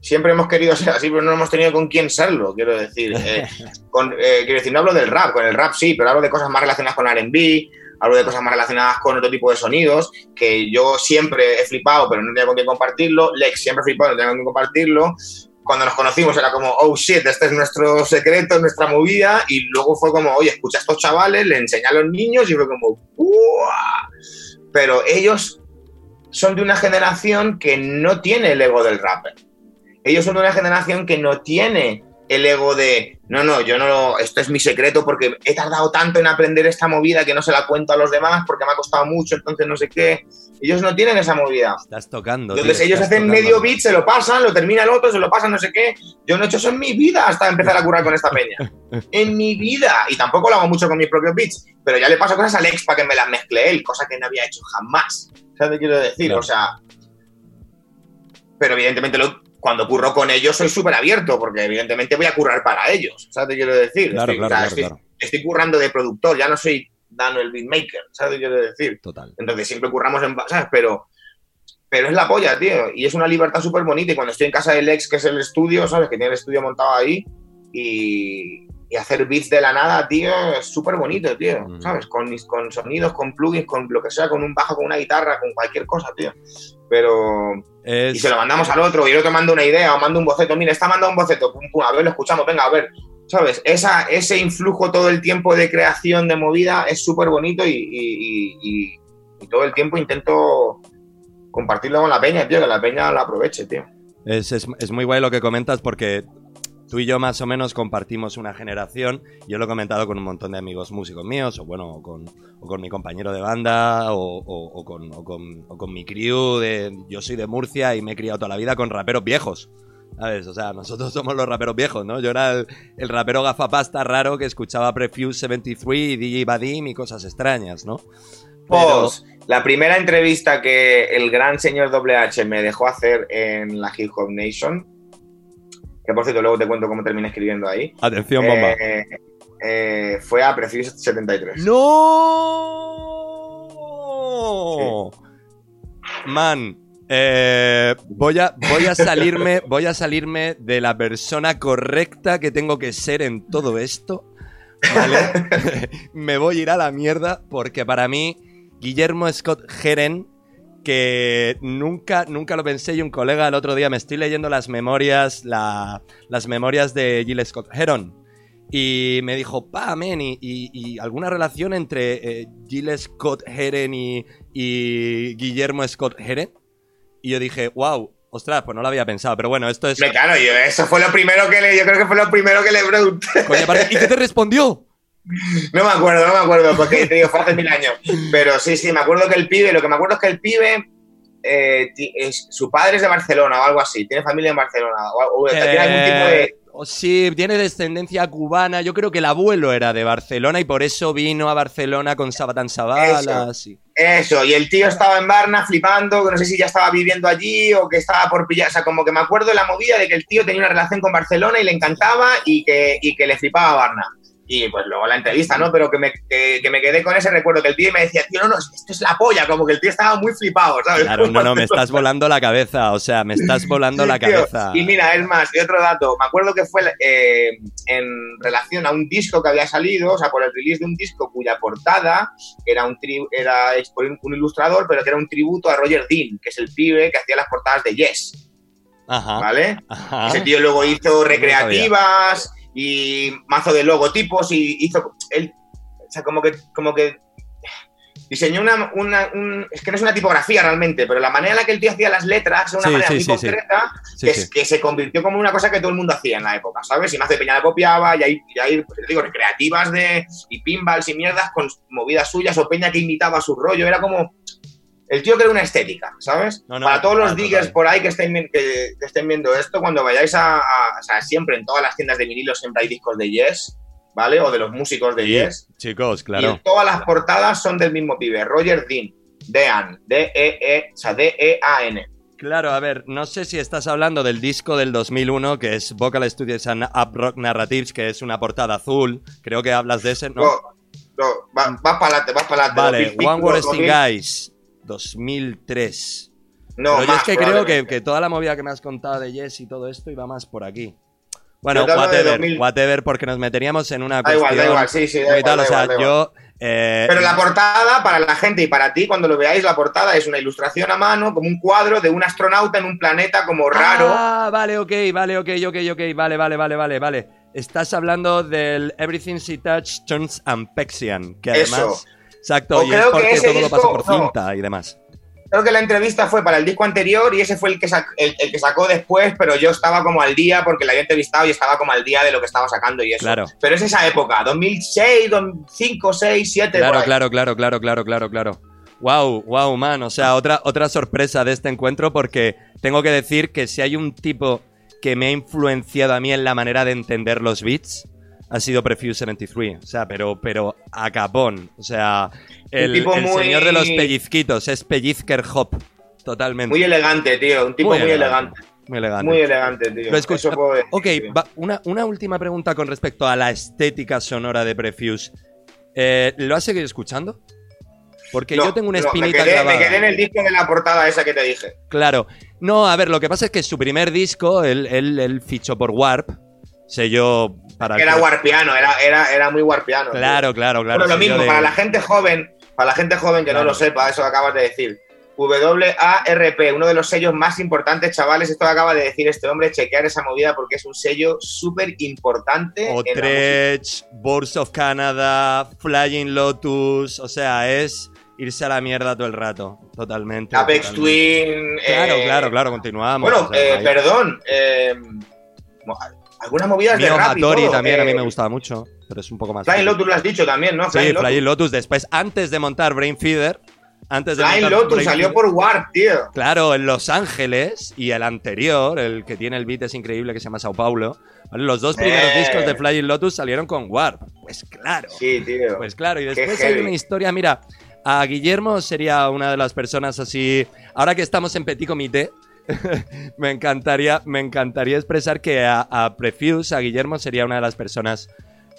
siempre hemos querido ser así, pero no hemos tenido con quién serlo, quiero decir. eh, con, eh, quiero decir, no hablo del rap, con el rap sí, pero hablo de cosas más relacionadas con R&B, hablo de cosas más relacionadas con otro tipo de sonidos, que yo siempre he flipado, pero no tenía con quién compartirlo. Lex siempre ha flipado, no tenía con quién compartirlo. Cuando nos conocimos era como, oh shit, este es nuestro secreto, nuestra movida. Y luego fue como, oye, escucha a estos chavales, le enseñé a los niños y fue como, ¡buah! Pero ellos son de una generación que no tiene el ego del rapper. Ellos son de una generación que no tiene el ego de, no, no, yo no, esto es mi secreto porque he tardado tanto en aprender esta movida que no se la cuento a los demás porque me ha costado mucho, entonces no sé qué. Ellos no tienen esa movida. Estás tocando. Entonces tío, ellos hacen tocando. medio beat, se lo pasan, lo termina el otro, se lo pasan, no sé qué. Yo no he hecho eso en mi vida hasta empezar a currar con esta peña. En mi vida. Y tampoco lo hago mucho con mis propios beats. Pero ya le paso cosas a Alex para que me las mezcle él, cosa que no había hecho jamás. ¿Sabes qué quiero decir? Claro. O sea. Pero evidentemente lo- cuando curro con ellos soy súper abierto, porque evidentemente voy a currar para ellos. ¿Sabes qué quiero decir? Claro, Estoy- claro, o sea, claro, estoy, estoy currando de productor, ya no soy Dano el beatmaker. ¿Sabes qué quiero decir? Total. Entonces siempre curramos en... ¿sabes? Pero, pero es la polla, tío. Y es una libertad súper bonita. Y cuando estoy en casa del ex, que es el estudio, ¿sabes? Que tiene el estudio montado ahí. Y, y hacer beats de la nada, tío, es súper bonito, tío. Mm. ¿Sabes? Con, con sonidos, con plugins, con lo que sea, con un bajo, con una guitarra, con cualquier cosa, tío. Pero... Es- Y se lo mandamos al otro, y el otro manda una idea o manda un boceto. Mira, está mandando un boceto, pum, pum, a ver, lo escuchamos, venga, a ver. ¿Sabes? Esa, ese influjo todo el tiempo de creación de movida es súper bonito y, y- y- y- y todo el tiempo intento compartirlo con la peña, tío, que la peña la aproveche, tío. Es, es- es muy guay lo que comentas porque tú y yo más o menos compartimos una generación. Yo lo he comentado con un montón de amigos músicos míos, o bueno, con, con mi compañero de banda, o, con, con- mi crew. Yo soy de Murcia y me he criado toda la vida con raperos viejos. ¿Sabes? O sea, nosotros somos los raperos viejos, ¿no? Yo era el, el rapero gafapasta raro que escuchaba Prefuse 73 y DJ Badim y cosas extrañas, ¿no? Pero- la primera entrevista que el gran señor WH me dejó hacer en la Hip Hop Nation, que por cierto luego te cuento cómo terminé escribiendo ahí, Atención, bomba. eh, eh, fue a Precious 73. ¡No! Man, eh, voy, a, voy a salirme. Voy a salirme de la persona correcta que tengo que ser en todo esto. ¿Vale? Me voy a ir a la mierda. Porque para mí, Guillermo Scott Heren. Que nunca, nunca lo pensé. Y un colega el otro día me estoy leyendo las memorias. la- las memorias de Gil Scott Heron. Y me dijo, pa, men, y, y- y alguna relación entre eh, Gil Scott Heron y, y Guillermo Scott Heron. Y yo dije, wow, ostras, pues no lo había pensado. Pero bueno, esto es. Me claro, yo, eso fue lo primero que le, yo creo que fue lo primero que le pregunté. Coño, ¿Y qué te respondió? No me acuerdo, no me acuerdo, porque te digo, fue hace mil años. Pero sí, sí, me acuerdo que el pibe, lo que me acuerdo es que el pibe, eh, es- su padre es de Barcelona o algo así, tiene familia en Barcelona, o, o tiene algún tipo de... Eh, o sí, tiene descendencia cubana. Yo creo que el abuelo era de Barcelona y por eso vino a Barcelona con Sabatán Sabala. sí. Eso, y el tío estaba en Varna flipando, que no sé si ya estaba viviendo allí o que estaba por pillar, o sea, como que me acuerdo de la movida de que el tío tenía una relación con Barcelona y le encantaba y que, y que le flipaba Varna. Y pues luego la entrevista, ¿no? Pero que me, que, que me quedé con ese recuerdo, que el tío me decía, tío, no, no, esto es la polla, como que el tío estaba muy flipado, ¿sabes? Claro, no, no, me estás volando la cabeza. O sea, me estás volando Sí, la tío. cabeza. Y mira, es más, y otro dato, me acuerdo que fue eh, en relación a un disco que había salido, o sea, por el release de un disco cuya portada era un tri- era hecho por un, un ilustrador, pero que era un tributo a Roger Dean, que es el pibe que hacía las portadas de Yes, Ajá. ¿vale? ajá. Ese tío luego hizo recreativas y mazo de logotipos y hizo él, o sea, como que como que diseñó una, una- un- es que no es una tipografía realmente, pero la manera en la que el tío hacía las letras era una Sí, manera sí, muy sí, concreta que, que se convirtió como una cosa que todo el mundo hacía en la época, ¿sabes? Y Mazo de Peña la copiaba, y ahí, y ahí pues, digo, recreativas de, y pinballs y mierdas con movidas suyas, o Peña que imitaba su rollo, era como... El tío creó una estética, ¿sabes? No, no, Para todos los diggers por ahí que estén, que, que estén viendo esto, cuando vayáis a, a- O sea, siempre en todas las tiendas de vinilo siempre hay discos de Yes, ¿vale? O de los músicos de Sí, Yes. Chicos, Y claro. todas las portadas son del mismo pibe, Roger Dean. Dean, D-E-E, o sea, D-E-A-N. Claro, a ver, no sé si estás hablando del disco del 2001, que es Vocal Studios and Up Rock Narratives, que es una portada azul. Creo que hablas de ese, ¿no? No, no, va- vas para adelante, vas para adelante. vale, One Pictures, Sting 2000. Guys, 2003. No, Pero yo más, es que creo que, que toda la movida que me has contado de Yes y todo esto iba más por aquí. Bueno, whatever, 2000. whatever, porque nos meteríamos en una Da igual, da cuestión igual, sí, sí, da igual, tal, da o sea, igual, da yo... eh, Pero la portada, para la gente y para ti, cuando lo veáis, la portada es una ilustración a mano, como un cuadro de un astronauta en un planeta como raro. Ah, vale, ok, vale, ok, ok, ok, vale, vale, vale, vale, vale. Estás hablando del Everything She Touch Turns Ampexian, que además... Eso. Exacto, O y es creo que porque ese todo lo pasa disco- por no. cinta y demás. Creo que la entrevista fue para el disco anterior y ese fue el que, sac- el, el que sacó después, pero yo estaba como al día porque la había entrevistado y estaba como al día de lo que estaba sacando y eso. Claro. Pero es esa época, 2006, 2005, 6, 7. Claro, claro, claro, claro, claro, claro, claro. Wow, wow, man. O sea, otra, otra sorpresa de este encuentro porque tengo que decir que si hay un tipo que me ha influenciado a mí en la manera de entender los beats, ha sido Prefuse 73. O sea, pero, pero a capón. O sea, el, tipo el muy- señor de los pellizquitos es Pellizker Hop. Totalmente. Muy elegante, tío. Un tipo muy, elegante. Muy elegante. Muy elegante, tío. Lo escucho- decir, Ok, tío. va- una, una última pregunta con respecto a la estética sonora de Prefuse. Eh, ¿Lo has seguido escuchando? Porque No, yo tengo una no, espinita me quedé, clavada. me quedé en el disco de la portada esa que te dije. Claro. No, a ver, lo que pasa es que su primer disco, él, él, él fichó por Warp, sello para... Era warpiano, era, era, era muy warpiano. tío. Claro, claro, claro. Bueno, lo mismo, de- para la gente joven, para la gente joven que Claro. no lo sepa, eso que acabas de decir. WARP, uno de los sellos más importantes, chavales. Esto que acaba de decir este hombre, chequear esa movida porque es un sello súper importante. música. Otrecht, Boards of Canada, Flying Lotus, o sea, es irse a la mierda todo el rato, totalmente. Apex totalmente. Twin. Claro, eh, claro, claro, continuamos. Bueno, o sea, eh, perdón. eh, algunas movidas de Mio rap y Hattori todo, también a mí eh, me gustaba mucho, pero es un poco más. Flying. Lotus lo has dicho también, ¿no? Sí, Flying Lotus. Después, antes de montar Brain Feeder, antes de Flying Lotus Brain salió Feeder- por Warp, tío. Claro, en Los Ángeles y el anterior, el que tiene el beat es increíble, que se llama Sao Paulo. ¿vale? Los dos primeros Eh. discos de Flying Lotus salieron con Warp. Pues claro. Sí, tío. Pues claro, y después hay una historia, mira, a Guillermo sería una de las personas así, ahora que estamos en Petit Comité, me encantaría, me encantaría expresar que a, a Prefuse, a Guillermo sería una de las personas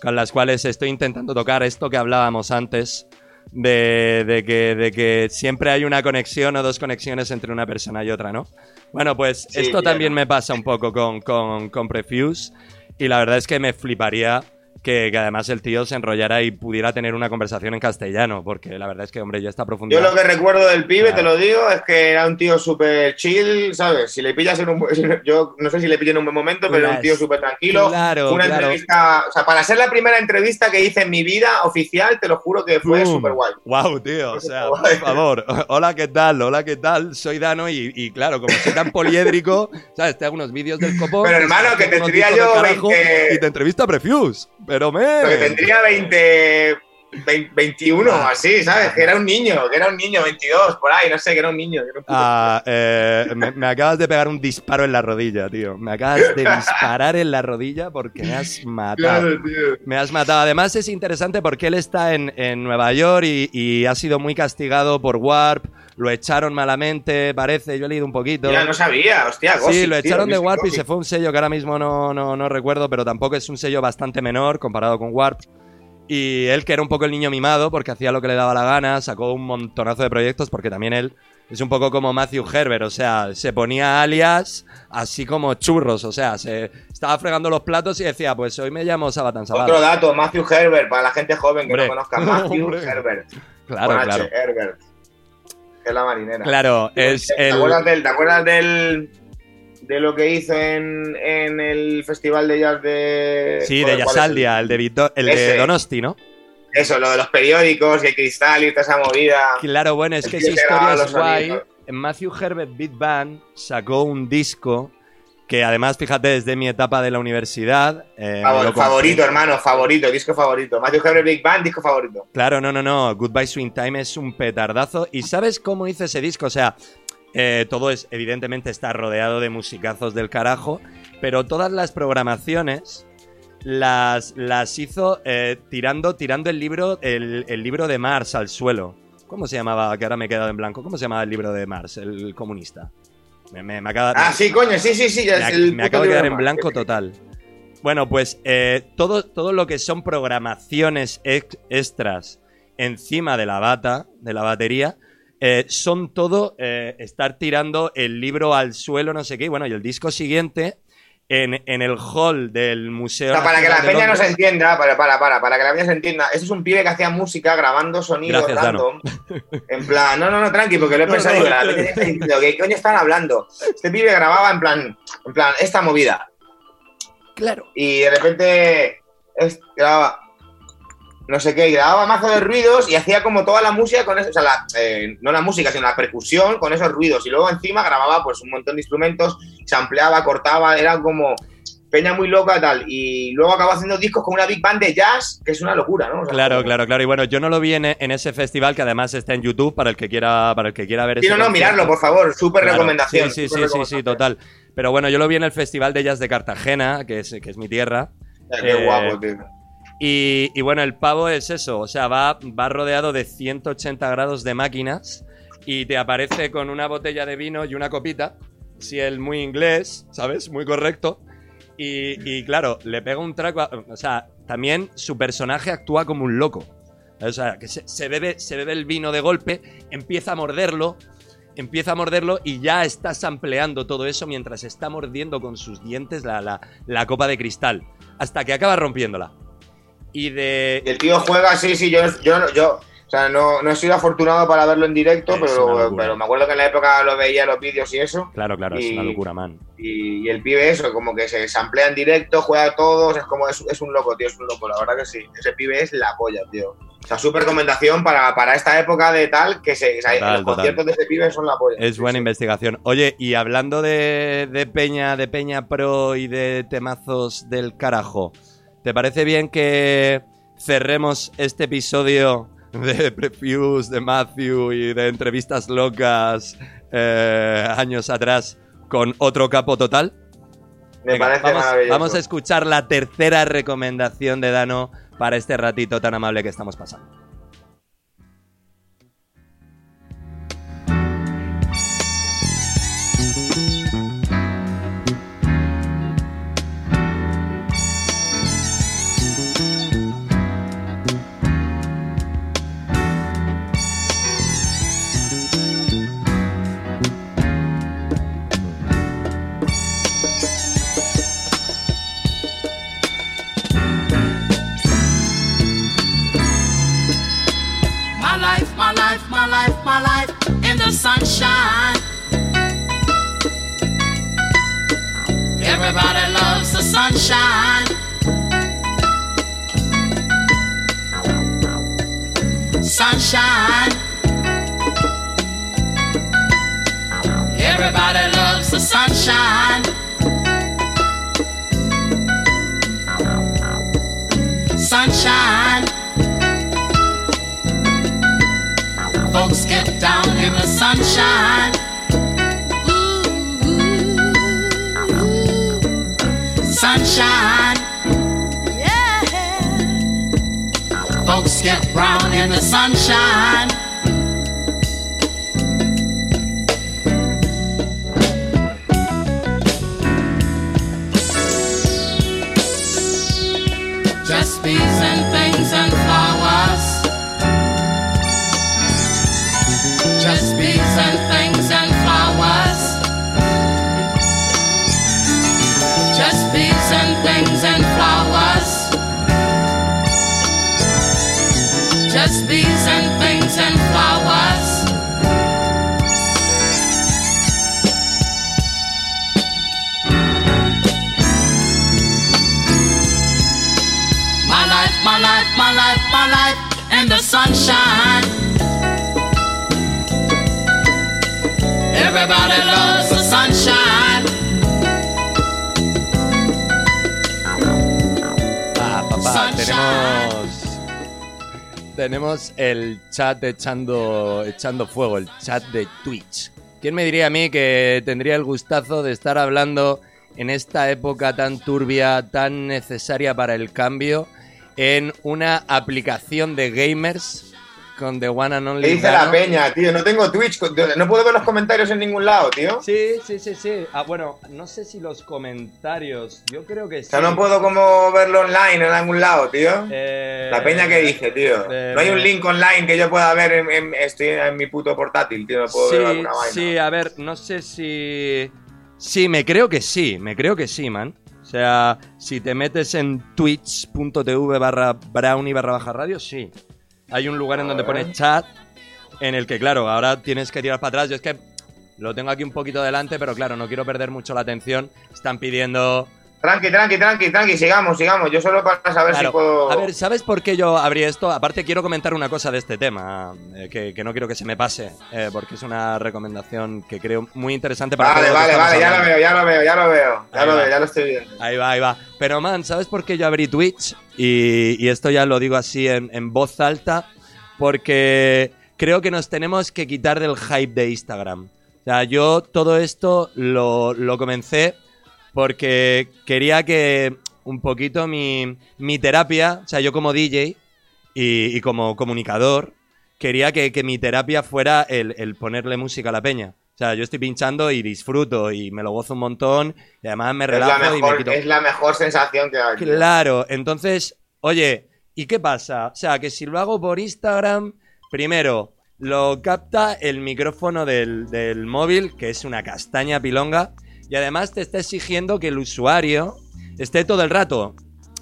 con las cuales estoy intentando tocar esto que hablábamos antes, de, de que, de que siempre hay una conexión o dos conexiones entre una persona y otra, ¿no? Bueno, pues Sí, esto claro. también me pasa un poco con, con, con Prefuse y la verdad es que me fliparía que, que además el tío se enrollara y pudiera tener una conversación en castellano, porque la verdad es que, hombre, ya está Yo profundidad. lo que recuerdo del pibe, Claro. te lo digo, es que era un tío súper chill, ¿sabes? Si le pillas en un... Yo no sé si le pillé en un buen momento, pero era un tío súper tranquilo. Claro, una claro. entrevista... O sea, para ser la primera entrevista que hice en mi vida oficial, te lo juro que fue súper guay. Wow, tío, o sea, por favor. Hola, ¿qué tal? Hola, ¿qué tal? Soy Dano y, y claro, como soy tan poliédrico, ¿sabes? Te hago unos vídeos del copón. Pero, te hermano, que tendría discos yo del carajo 20 Y te entrevista Prefuse. Pero, me. Porque tendría 20... 20 21 o así, ¿sabes? Que era un niño, que era un niño, 22, por ahí, no sé, que era un niño. que era un Ah, eh, me, me acabas de pegar un disparo en la rodilla, tío. Me acabas de disparar en la rodilla porque me has matado. Claro, tío. Me has matado. Además es interesante porque él está en, en Nueva York y, y ha sido muy castigado por Warp. Lo echaron malamente, parece. Yo he leído un poquito. Ya no sabía, hostia, Sí, Gossip, lo tío, echaron de Warp y se fue un sello que ahora mismo no, no, no recuerdo, pero tampoco es un sello bastante menor comparado con Warp. Y él, que era un poco el niño mimado, porque hacía lo que le daba la gana, sacó un montonazo de proyectos, porque también él es un poco como Matthew Herbert, o sea, se ponía alias así como churros, o sea, se estaba fregando los platos y decía, pues hoy me llamo Sabatan Sabat. Otro dato, Matthew Herbert, para la gente joven que Hombre. no conozca, Matthew. Herbert. Claro, Con H, claro. Herbert. Es la marinera. Claro, es ¿Te el... acuerdas, del, ¿Te acuerdas del, de lo que hizo en, en el Festival de Jazz de. Sí, de. Yasaldia, el de, el de. Donosti, ¿no? Eso, lo de los periódicos y el cristal y toda esa movida. Claro, bueno, es El que esa historia es guay. Matthew Herbert Beat Band sacó un disco que además, fíjate, desde mi etapa de la universidad. eh, Favor- favorito, hermano, favorito, disco favorito. Matthew Herbert Big Band, disco favorito. Claro, no, no, no. Goodbye Swing Time es un petardazo. ¿Y sabes cómo hice ese disco? O sea, eh, todo es, evidentemente, está rodeado de musicazos del carajo, pero todas las programaciones las, las hizo eh, tirando, tirando el libro, el, el libro de Mars al suelo. ¿Cómo se llamaba? Que ahora me he quedado en blanco. ¿Cómo se llamaba el libro de Mars, el comunista? Me, me- me acaba, Ah, sí, coño, sí, sí, sí. me, acabo de quedar en blanco total. Bueno, pues eh, todo, todo lo que son programaciones ex- extras encima de la bata, de la batería, eh, son todo eh, estar tirando el libro al suelo, no sé qué. Y bueno, y el disco siguiente, en, en el hall del Museo. O sea, para que la peña no se entienda, para, para, para, para que la peña se entienda, este es un pibe que hacía música grabando sonidos Gracias, random. En plan, no, no, no, tranqui, porque lo he No, pensado no, la peña está diciendo, ¿qué coño están hablando? Este pibe grababa en plan, en plan, esta movida. Claro. Y de repente es- grababa no sé qué, y grababa mazo de ruidos y hacía como toda la música con eso, o sea, la- eh, no la música, sino la percusión con esos ruidos. Y luego encima grababa pues un montón de instrumentos, se ampliaba, cortaba, era como peña muy loca tal. Y luego acabó haciendo discos con una big band de jazz, que es una locura, ¿no? O sea, Claro, claro, claro. Y bueno, yo no lo vi en, en ese festival que además está en YouTube para el que quiera, para el que quiera ver Sí, ese no, no, concierto. miradlo, por favor, súper Claro. recomendación. Sí, sí, sí, sí, sí, total. Pero bueno, yo lo vi en el Festival de Jazz de Cartagena, que es, que es mi tierra. Qué Eh, guapo, tío. Y, bueno, el pavo es eso, o sea, va, rodeado de 180 grados de máquinas y te aparece con una botella de vino y una copita, si él muy inglés, ¿sabes? Muy correcto. Y, claro, le pega un trago, a- o sea, también su personaje actúa como un loco. O sea, que se, bebe, se bebe el vino de golpe, empieza a morderlo, empieza a morderlo y ya está sampleando todo eso mientras está mordiendo con sus dientes la- la copa de cristal, hasta que acaba rompiéndola. Y de... El tío juega, sí, sí, yo, yo, yo O sea, no, no he sido afortunado para verlo en directo, Es pero, pero me acuerdo que en la época lo veía los vídeos y eso. Claro, claro, es una locura, man. Y, y el pibe eso, como que se samplea en directo, juega a todos, es como, es, es un loco, tío, es un loco, la verdad que sí. Ese pibe es la polla, tío. O sea, su recomendación para, para esta época de tal, que se, o sea, Total, los total. conciertos de ese pibe son la polla. Es Sí, buena sí. investigación. Oye, y hablando de, de Peña, de Peña Pro y de temazos del carajo, ¿te parece bien que cerremos este episodio de previews de Matthew y de entrevistas locas eh, años atrás con otro capo total? Me Venga, parece vamos, maravilloso. vamos a escuchar la tercera recomendación de Dano para este ratito tan amable que estamos pasando. In sunshine. Everybody loves the sunshine. Sunshine. Everybody loves the sunshine. Sunshine. Folks get down in the sunshine. Ooh, sunshine. Yeah. Folks get brown in the sunshine. Sunshine. Everybody loves the sunshine. Ah, papá, tenemos. Tenemos el chat echando, echando fuego, el chat de Twitch. ¿Quién me diría a mí que tendría el gustazo de estar hablando en esta época tan turbia, tan necesaria para el cambio, en una aplicación de gamers con The One and Only ¿Qué dice Dano? la peña, tío? No tengo Twitch, no puedo ver los comentarios en ningún lado, tío. Sí, sí, sí, sí. Ah, bueno, no sé si los comentarios. Yo creo que O sí. sea, no puedo como verlo online en algún lado, tío. Eh, La peña que dice, tío. eh, No hay un link online que yo pueda ver en, en- estoy en mi puto portátil, tío. No puedo ver Sí, alguna vaina. sí, a ver, no sé si... Sí, me creo que sí, me creo que sí, man. O sea, si te metes en twitch.tv barra brownie barra baja radio, sí. Hay un lugar en donde A pone ver. chat, en el que, claro, ahora tienes que tirar para atrás. Yo es que lo tengo aquí un poquito delante, pero claro, no quiero perder mucho la atención. Están pidiendo... Tranqui, tranqui, tranqui, tranqui, sigamos, sigamos. Yo solo para saber Claro. si puedo. A ver, ¿sabes por qué yo abrí esto? Aparte, quiero comentar una cosa de este tema, eh, que, que no quiero que se me pase, eh, porque es una recomendación que creo muy interesante para Vale, vale, vale, ya lo veo, ya lo veo, ya lo veo. Ya Ahí lo va. veo, ya lo estoy viendo. Ahí va, ahí va. Pero, man, ¿sabes por qué yo abrí Twitch? Y, y esto ya lo digo así en, en voz alta, porque creo que nos tenemos que quitar del hype de Instagram. O sea, yo todo esto lo, lo comencé porque quería que un poquito mi, mi terapia, o sea, yo como DJ y, y como comunicador, quería que, que mi terapia fuera el, el ponerle música a la peña. O sea, yo estoy pinchando y disfruto y me lo gozo un montón y además me relajo y me mejor, quito... es la mejor sensación que hay. Claro, entonces, oye, ¿y qué pasa? O sea, que si lo hago por Instagram, primero, lo capta el micrófono del, del móvil, que es una castaña pilonga, y además te está exigiendo que el usuario esté todo el rato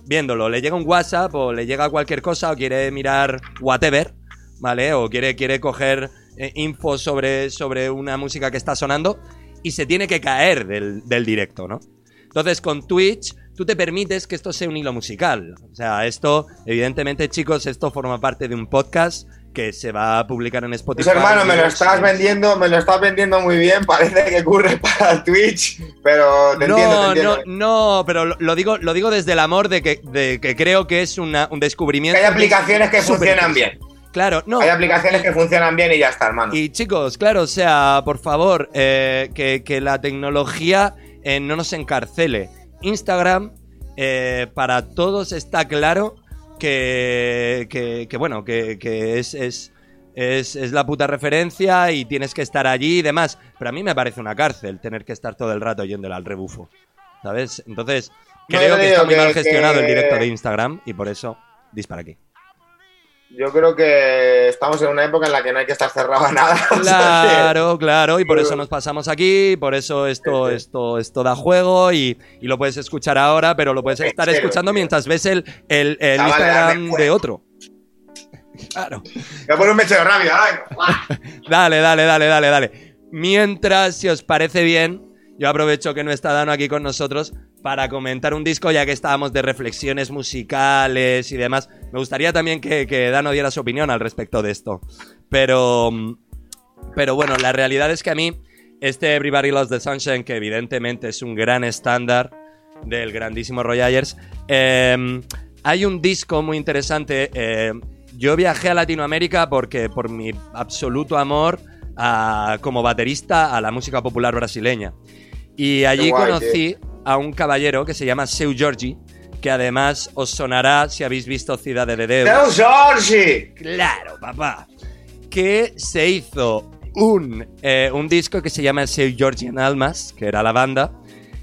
viéndolo. Le llega un WhatsApp o le llega cualquier cosa o quiere mirar whatever, ¿vale? O quiere, quiere coger eh, info sobre, sobre una música que está sonando y se tiene que caer del, del directo, ¿no? Entonces, con Twitch, tú te permites que esto sea un hilo musical. O sea, esto, evidentemente, chicos, esto forma parte de un podcast que se va a publicar en Spotify. Pues hermano, me lo estás vendiendo, me lo estás vendiendo muy bien, parece que ocurre para Twitch, pero te entiendo, te No, entiendo. no, no, pero lo, digo, lo digo desde el amor de que, de que creo que es una- un Que descubrimiento. hay aplicaciones que funcionan bien. Claro, no. Hay aplicaciones que funcionan bien y ya está, hermano. Y chicos, claro, o sea, por favor, eh, que, que la tecnología eh, no nos encarcele. Instagram, eh, para todos está claro que, que- que, bueno, que, que es, es, es, es la puta referencia y tienes que estar allí y demás. Pero a mí me parece una cárcel tener que estar todo el rato yéndole al rebufo. ¿Sabes? Entonces, creo que está muy mal gestionado el directo de Instagram y por eso dispara aquí. Yo creo que estamos en una época en la que no hay que estar cerrado a nada. Claro, claro, y por eso nos pasamos aquí, por eso esto, esto, esto da juego y, y lo puedes escuchar ahora, pero lo puedes estar escuchando mientras ves el, el, el Instagram de otro. Claro. Voy a poner un mechero rápido. Dale, dale, dale, dale, dale. Mientras, si os parece bien, yo aprovecho que no está Dano aquí con nosotros para comentar un disco, ya que estábamos de reflexiones musicales y demás. Me gustaría también que, que Dano diera su opinión al respecto de esto. Pero, pero bueno, la realidad es que a mí, este Everybody Loves the Sunshine, que evidentemente es un gran estándar del grandísimo Roy Ayers, eh, hay un disco muy interesante. eh, yo viajé a Latinoamérica porque por mi absoluto amor a- como baterista a la música popular brasileña. Y allí guay, conocí a un caballero que se llama Seu Giorgi, que además os sonará si habéis visto Ciudad de Deus. ¡Seu Jorge! Claro, papá. Que se hizo un, eh, un disco que se llama Seu Georgian Almas, que era la banda.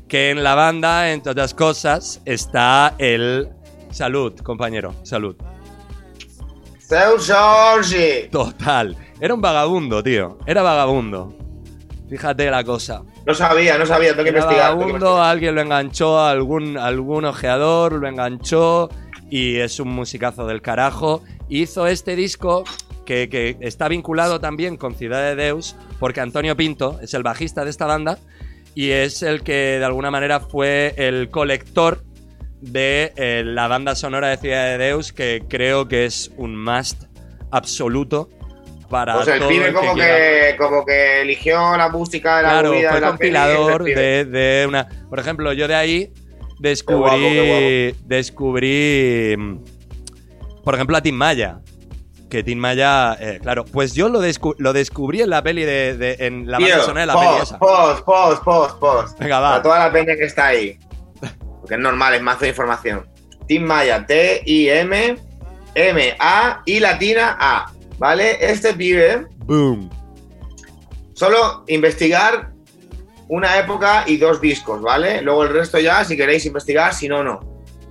Que en la banda, entre otras cosas, está el. Salud, compañero, salud. ¡Seu Jorge! Total. Era un vagabundo, tío. Era vagabundo. Fíjate la cosa. No sabía, no sabía, tengo que investigar. tengo que vagabundo, investigar. alguien lo enganchó, algún, algún ojeador lo enganchó y es un musicazo del carajo. Hizo este disco que, que está vinculado también con Ciudad de Deus porque Antonio Pinto es el bajista de esta banda y es el que de alguna manera fue el colector de eh, la banda sonora de Ciudad de Deus que creo que es un must absoluto para Pues el todo pibe el como que, como que eligió la música de la Claro, movida fue de la compilador pibe. de, de una. Por ejemplo, yo de ahí descubrí. guapo, qué Descubrí. mm, Por ejemplo, a Tim Maya. Que Tim Maya, eh, claro, pues yo lo, descu- lo descubrí en la peli de. de- en la banda sonora de la peli esa. post, post, post, post. Venga, va. Para toda la peña que está ahí. Porque es normal, es mazo de información. Tim Maya, T-I-M, M-A y latina A. ¿Vale? Este pibe, Boom. solo investigar una época y dos discos, ¿vale? Luego el resto ya, si queréis investigar, si no, no.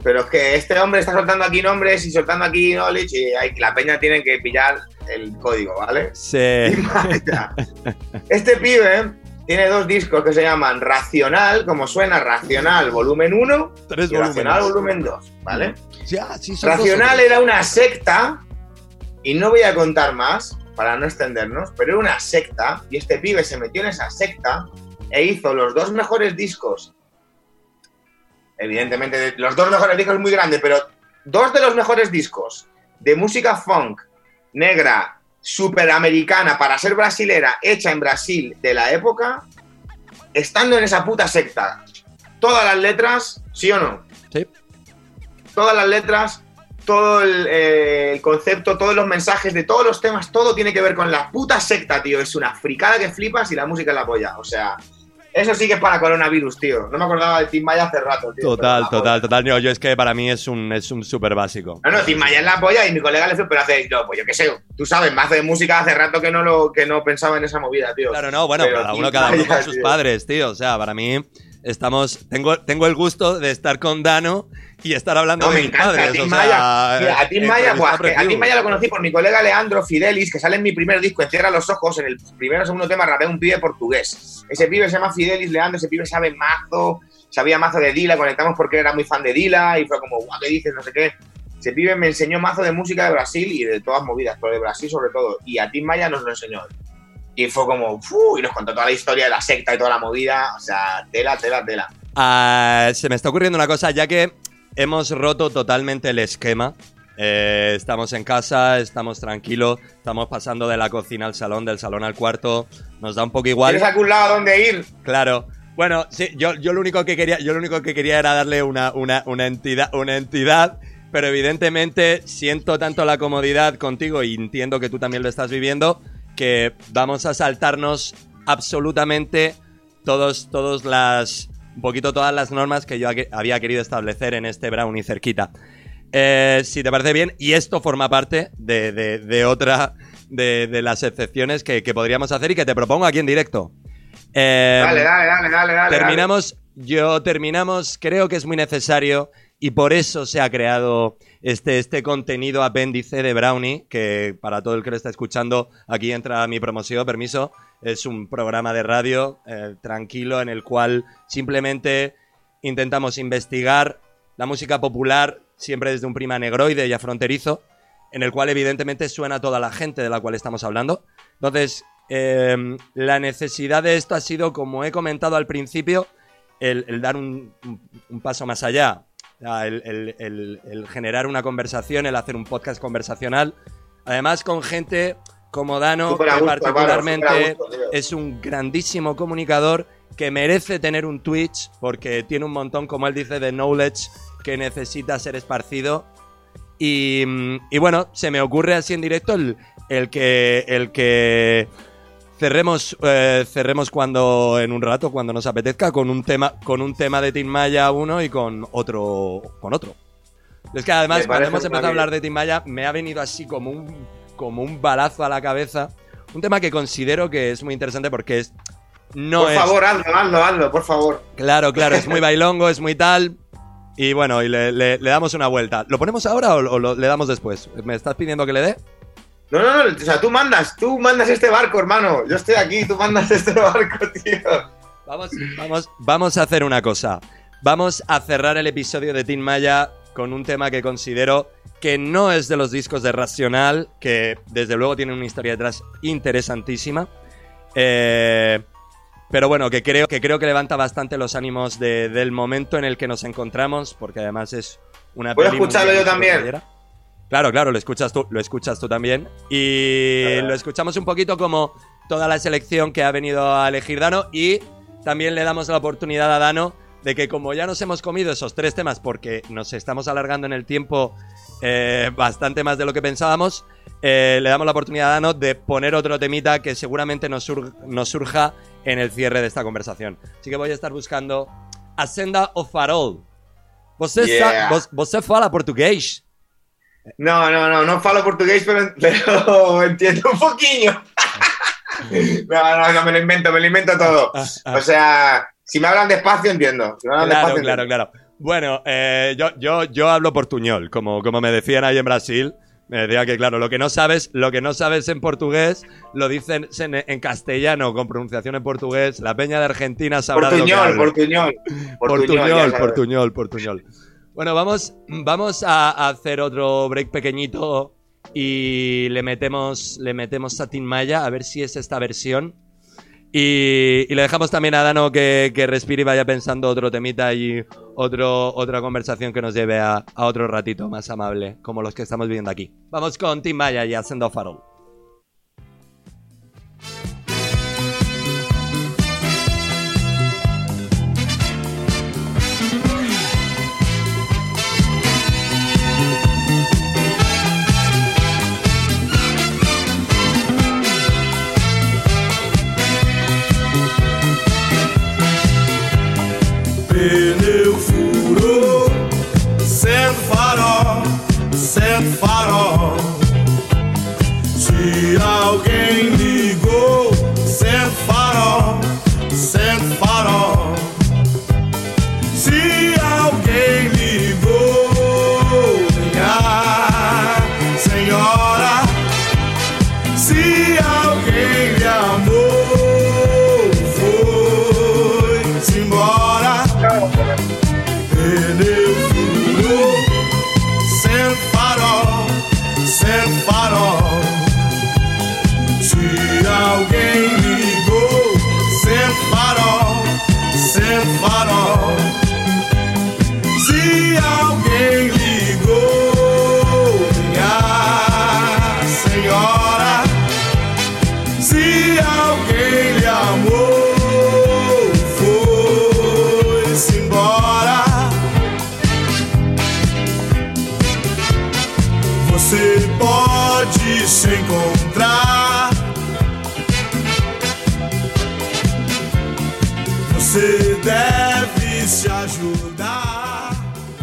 Pero es que este hombre está soltando aquí nombres y soltando aquí knowledge y hay- la peña tiene que pillar el código, ¿vale? Vaya. Este pibe tiene dos discos que se llaman Racional, como suena Racional volumen 1 Tres y Racional volumen 2, ¿vale? Sí, ah, sí, dos Racional era una secta, y no voy a contar más para no extendernos, pero era una secta, y este pibe se metió en esa secta e hizo los dos mejores discos. Evidentemente, los dos mejores discos muy grandes, pero dos de los mejores discos de música funk, negra, superamericana, para ser brasilera, hecha en Brasil de la época, estando en esa puta secta. Todas las letras, ¿sí o no? Sí. todas las letras, todo el, eh, el concepto, todos los mensajes de todos los temas, todo tiene que ver con la puta secta, tío. Es una fricada que flipas y la música es la polla. O sea, eso sí que es para coronavirus, tío. No me acordaba de Tim Maya hace rato, tío. Total, total, total. No, yo es que para mí es un es un súper básico. No, no, Tim Maya es la polla y mi colega le fue, pero hace, no, pues yo qué sé, tú sabes, más de música hace rato que no lo que no pensaba en esa movida, tío. Claro, no, bueno, Pero cada uno, cada uno con sus tío. padres, tío. O sea, para mí estamos. Tengo, tengo el gusto de estar con Dano y estar hablando No, de me mis encanta. padres. a Tim o Maya, sea, mira, a Tim Maya, a lo conocí por mi colega Leandro Fidelis, que sale en mi primer disco, Encierra los ojos, en el primero o segundo tema rapea un pibe portugués. Ese pibe se llama Fidelis Leandro, ese pibe sabe mazo, sabía mazo de Dila, conectamos porque era muy fan de Dila y fue como, guau, ¿qué dices? No sé qué. ese pibe me enseñó mazo de música de Brasil y de todas movidas, pero de Brasil sobre todo. Y a Tim Maya nos lo enseñó. Y fue como, ¡fu! y nos contó toda la historia de la secta y toda la movida. O sea, tela, tela, tela. Ah, se me está ocurriendo una cosa, ya que hemos roto totalmente el esquema. Eh, estamos en casa, estamos tranquilos, estamos pasando de la cocina al salón, del salón al cuarto. Nos da un poco igual. ¿Tienes algún lado donde ir? Claro. Bueno, sí, yo, yo lo único que quería, yo lo único que quería era darle una, una, una entidad, una entidad, pero evidentemente siento tanto la comodidad contigo y entiendo que tú también lo estás viviendo, que vamos a saltarnos absolutamente todos, todos las, un poquito todas las normas que yo ha- había querido establecer en este brownie cerquita. Eh, si te parece bien, y esto forma parte de, de- de otra de, de las excepciones que, que podríamos hacer y que te propongo aquí en directo. Eh, Dale, dale, dale, dale, dale. terminamos, yo terminamos, creo que es muy necesario y por eso se ha creado este, este contenido apéndice de Brownie, que para todo el que lo está escuchando, aquí entra mi promoción, permiso, es un programa de radio eh, tranquilo en el cual simplemente intentamos investigar la música popular siempre desde un prima negroide y afronterizo, en el cual evidentemente suena toda la gente de la cual estamos hablando. Entonces, eh, la necesidad de esto ha sido, como he comentado al principio, el, dar un, paso más allá, el, el- el- el generar una conversación, el hacer un podcast conversacional, además con gente como Dano, que particularmente gusto, es un grandísimo comunicador que merece tener un Twitch porque tiene un montón, como él dice, de knowledge que necesita ser esparcido. Y, y bueno, se me ocurre así en directo el, el que el que cerremos eh, cerremos cuando en un rato cuando nos apetezca con un tema con un tema de Tim Maya uno y con otro con otro. Es que además cuando hemos empezado a hablar de Tim Maya me ha venido así como un como un balazo a la cabeza, un tema que considero que es muy interesante porque es no por es favor, hazlo, hazlo, hazlo, por favor. Claro, claro, es muy bailongo, es muy tal. Y bueno, y le, le- le damos una vuelta. ¿Lo ponemos ahora o, lo- o lo- le damos después? ¿Me estás pidiendo que le dé? No, no, no, o sea, tú mandas, tú mandas este barco, hermano. Yo estoy aquí, tú mandas este barco, tío. Vamos, vamos, vamos a hacer una cosa. Vamos a cerrar el episodio de Team Maya con un tema que considero que no es de los discos de Racional, que desde luego tiene una historia detrás interesantísima. Eh, pero bueno, que creo, que creo que levanta bastante los ánimos de- del momento en el que nos encontramos, porque además es una ¿Puedo peli escucharlo yo también? Claro, claro, lo escuchas tú, lo escuchas tú también. Y Claro. lo escuchamos un poquito como toda la selección que ha venido a elegir Dano y también le damos la oportunidad a Dano de que como ya nos hemos comido esos tres temas porque nos estamos alargando en el tiempo eh, bastante más de lo que pensábamos, eh, le damos la oportunidad a Dano de poner otro temita que seguramente nos, sur- nos surja en el cierre de esta conversación. Así que voy a estar buscando A Senda of Farol. Você, Yeah. vos- fala portugués? No, no, no, no falo portugués, pero, pero entiendo un poquillo. No, no, no, me lo invento, me lo invento todo. Ah, ah. O sea, si me hablan despacio, entiendo. Si me hablan Claro, despacio, claro, entiendo. claro. Bueno, eh, yo, yo, yo hablo portuñol, como, como me decían ahí en Brasil. Me decía que, claro, lo que no sabes, lo que no sabes en portugués, lo dicen en, en castellano, con pronunciación en portugués. La peña de Argentina sabrá de lo que Portuñol, portuñol. Portuñol, portuñol, portuñol. Bueno, vamos, vamos a hacer otro break pequeñito y le metemos, le metemos a Tin Maya a ver si es esta versión. Y, y le dejamos también a Dano que, que respire y vaya pensando otro temita y otro, otra conversación que nos lleve a, a otro ratito más amable, como los que estamos viviendo aquí. Vamos con Tim Maya y Ascendo Farol. Sendo farol. Se alguém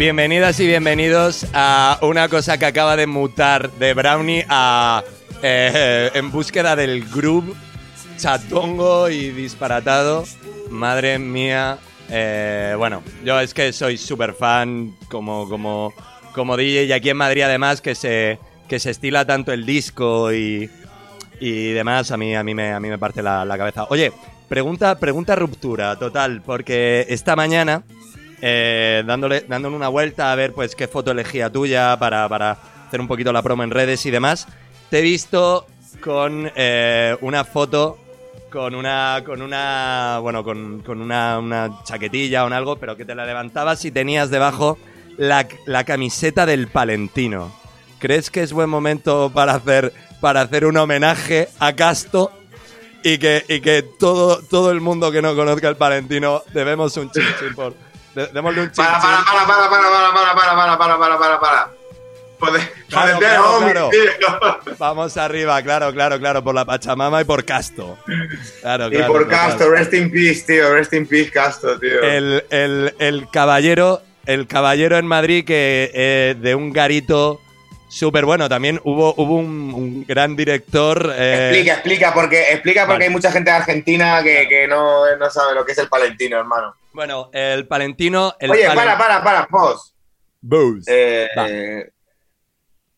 Bienvenidas y bienvenidos a una cosa que acaba de mutar de Brownie a eh, en búsqueda del groove chatongo y disparatado. Madre mía. eh, bueno, yo es que soy súper fan como, como, como DJ y aquí en Madrid además que se, que se estila tanto el disco y, y demás, a mí, a mí, me, a mí me parte la, la cabeza. Oye, pregunta, pregunta ruptura, total, porque esta mañana, eh, dándole, dándole una vuelta a ver pues qué foto elegía tuya para, para hacer un poquito la promo en redes y demás, te he visto con eh, una foto con una con una bueno con, con una, una chaquetilla o algo pero que te la levantabas y tenías debajo la, la camiseta del Palentino. ¿crees que es buen momento para hacer para hacer un homenaje a Casto y que, y que todo, todo el mundo que no conozca el Palentino debemos un chin chin por démosle un Para, para, para, para, para, para, para, para, para, para, para, para. Claro, claro, hombre, claro. Vamos arriba, claro, claro, claro, por la Pachamama y por Casto. Claro, Y por. Castro, rest in peace, tío, rest in peace, Castro, tío. el, el- el caballero, el caballero en Madrid que eh, de un garito súper bueno. También hubo, hubo un, un gran director. eh, Explica, explica, porque, explica porque Vale. hay mucha gente de Argentina que, que no, no sabe lo que es el palentino, hermano. Bueno, el Palentino. El Oye, Palen- para, para, para, pause. Booze. Eh,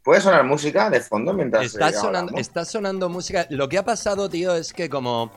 ¿Puede sonar música de fondo mientras Está eh, sonando, está sonando música. Lo que ha pasado, tío, es que como.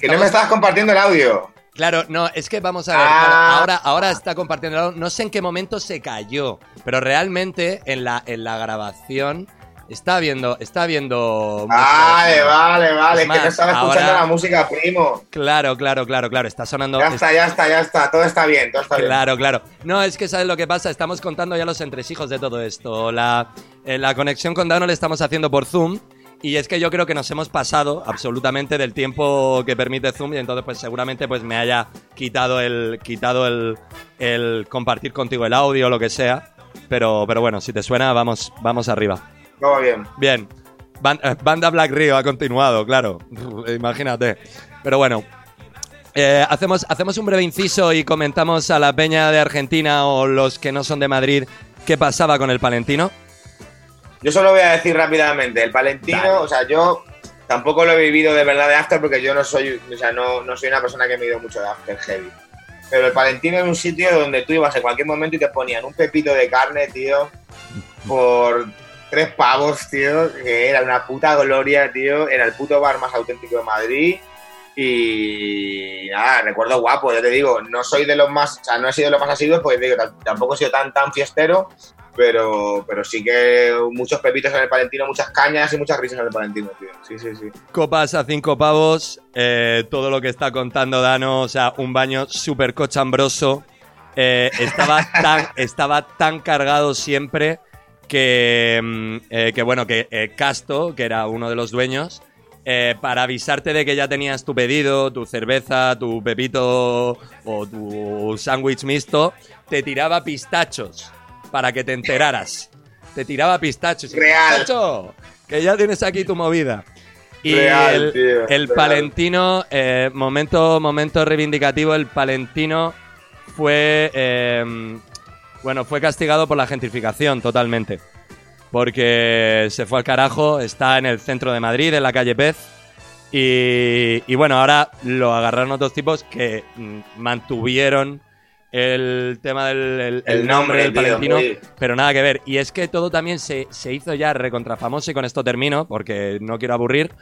Que no me estabas compartiendo el audio. Claro, no, es que vamos a ver. Ah. claro, ahora, ahora está compartiendo. No sé en qué momento se cayó, pero realmente en la, en la grabación está viendo. Está viendo. Vale, vale, vale. Es que no estaba escuchando ahora- la música, primo. Claro, claro, claro, claro. Está sonando. Ya es- está, ya está, ya está. Todo está bien, todo está bien. Claro, claro. No, es que sabes lo que pasa. Estamos contando ya los entresijos de todo esto. La, eh, la conexión con Dano le estamos haciendo por Zoom. Y es que yo creo que nos hemos pasado absolutamente del tiempo que permite Zoom. Y entonces, pues seguramente pues me haya quitado el. quitado el. el compartir contigo el audio o lo que sea. Pero, pero bueno, si te suena, vamos, vamos arriba. Todo bien. Bien. Eh, Banda Black Rio ha continuado, claro. Imagínate. Pero bueno. Eh, hacemos, hacemos un breve inciso y comentamos a la peña de Argentina o los que no son de Madrid qué pasaba con el Palentino. Yo solo voy a decir rápidamente, el palentino, Dale. o sea, yo tampoco lo he vivido de verdad de after porque yo no soy, o sea, no, no soy una persona que me ido mucho de after heavy. Pero el palentino es un sitio donde tú ibas en cualquier momento y te ponían un pepito de carne, tío, por tres pavos, tío, que era una puta gloria, tío. Era el puto bar más auténtico de Madrid. Y nada, recuerdo guapo, ya te digo, no soy de los más, o sea, no he sido de los más asiduos porque digo, tampoco he sido tan tan fiestero, pero, pero sí que muchos pepitos en el Palentino, muchas cañas y muchas risas en el Palentino, tío. Sí, sí, sí. Copas a cinco pavos, eh, todo lo que está contando Dano, o sea, un baño súper cochambroso. Eh, estaba, tan, estaba tan cargado siempre que, mm, eh, que bueno, que Casto, que era uno de los dueños, eh, para avisarte de que ya tenías tu pedido, tu cerveza, tu pepito o tu sándwich mixto, te tiraba pistachos para que te enteraras. Te tiraba pistachos. Real. ¡Pistacho! Que ya tienes aquí tu movida. Y Real, el, tío, el real. Palentino, eh, momento, momento reivindicativo, el Palentino fue, eh, bueno, fue castigado por la gentrificación totalmente. Porque se fue al carajo, está en el centro de Madrid, en la calle Pez. Y, y bueno, ahora lo agarraron otros tipos que mm, mantuvieron el tema del el- el El nombre nombre, del tío, muy- pero nada que ver. Y es que todo también se, se hizo ya recontra famoso, y con esto termino, porque no quiero aburrir,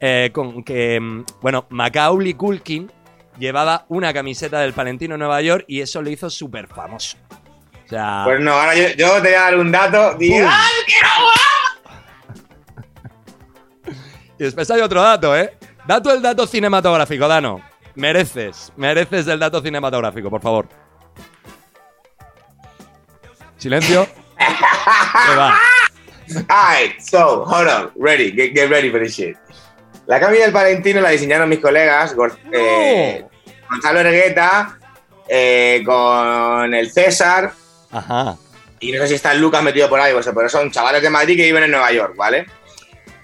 eh, con que, mm, bueno, Macaulay Culkin llevaba una camiseta del Palentino en Nueva York y eso le hizo súper famoso. O sea, Pues no, ahora yo, yo te voy a dar un dato. ¡Ay, y después hay otro dato, ¿eh? Dato el dato cinematográfico, Dano. Mereces, mereces el dato cinematográfico, por favor. Silencio. ¿Qué va? Alright, so, hold on, ready, get, get ready for this shit. La camisa del Palentino la diseñaron mis colegas, eh, Gonzalo Ergueta, eh, con el César, Ajá. Y no sé si está Lucas metido por ahí, pero son chavales de Madrid que viven en Nueva York, ¿vale?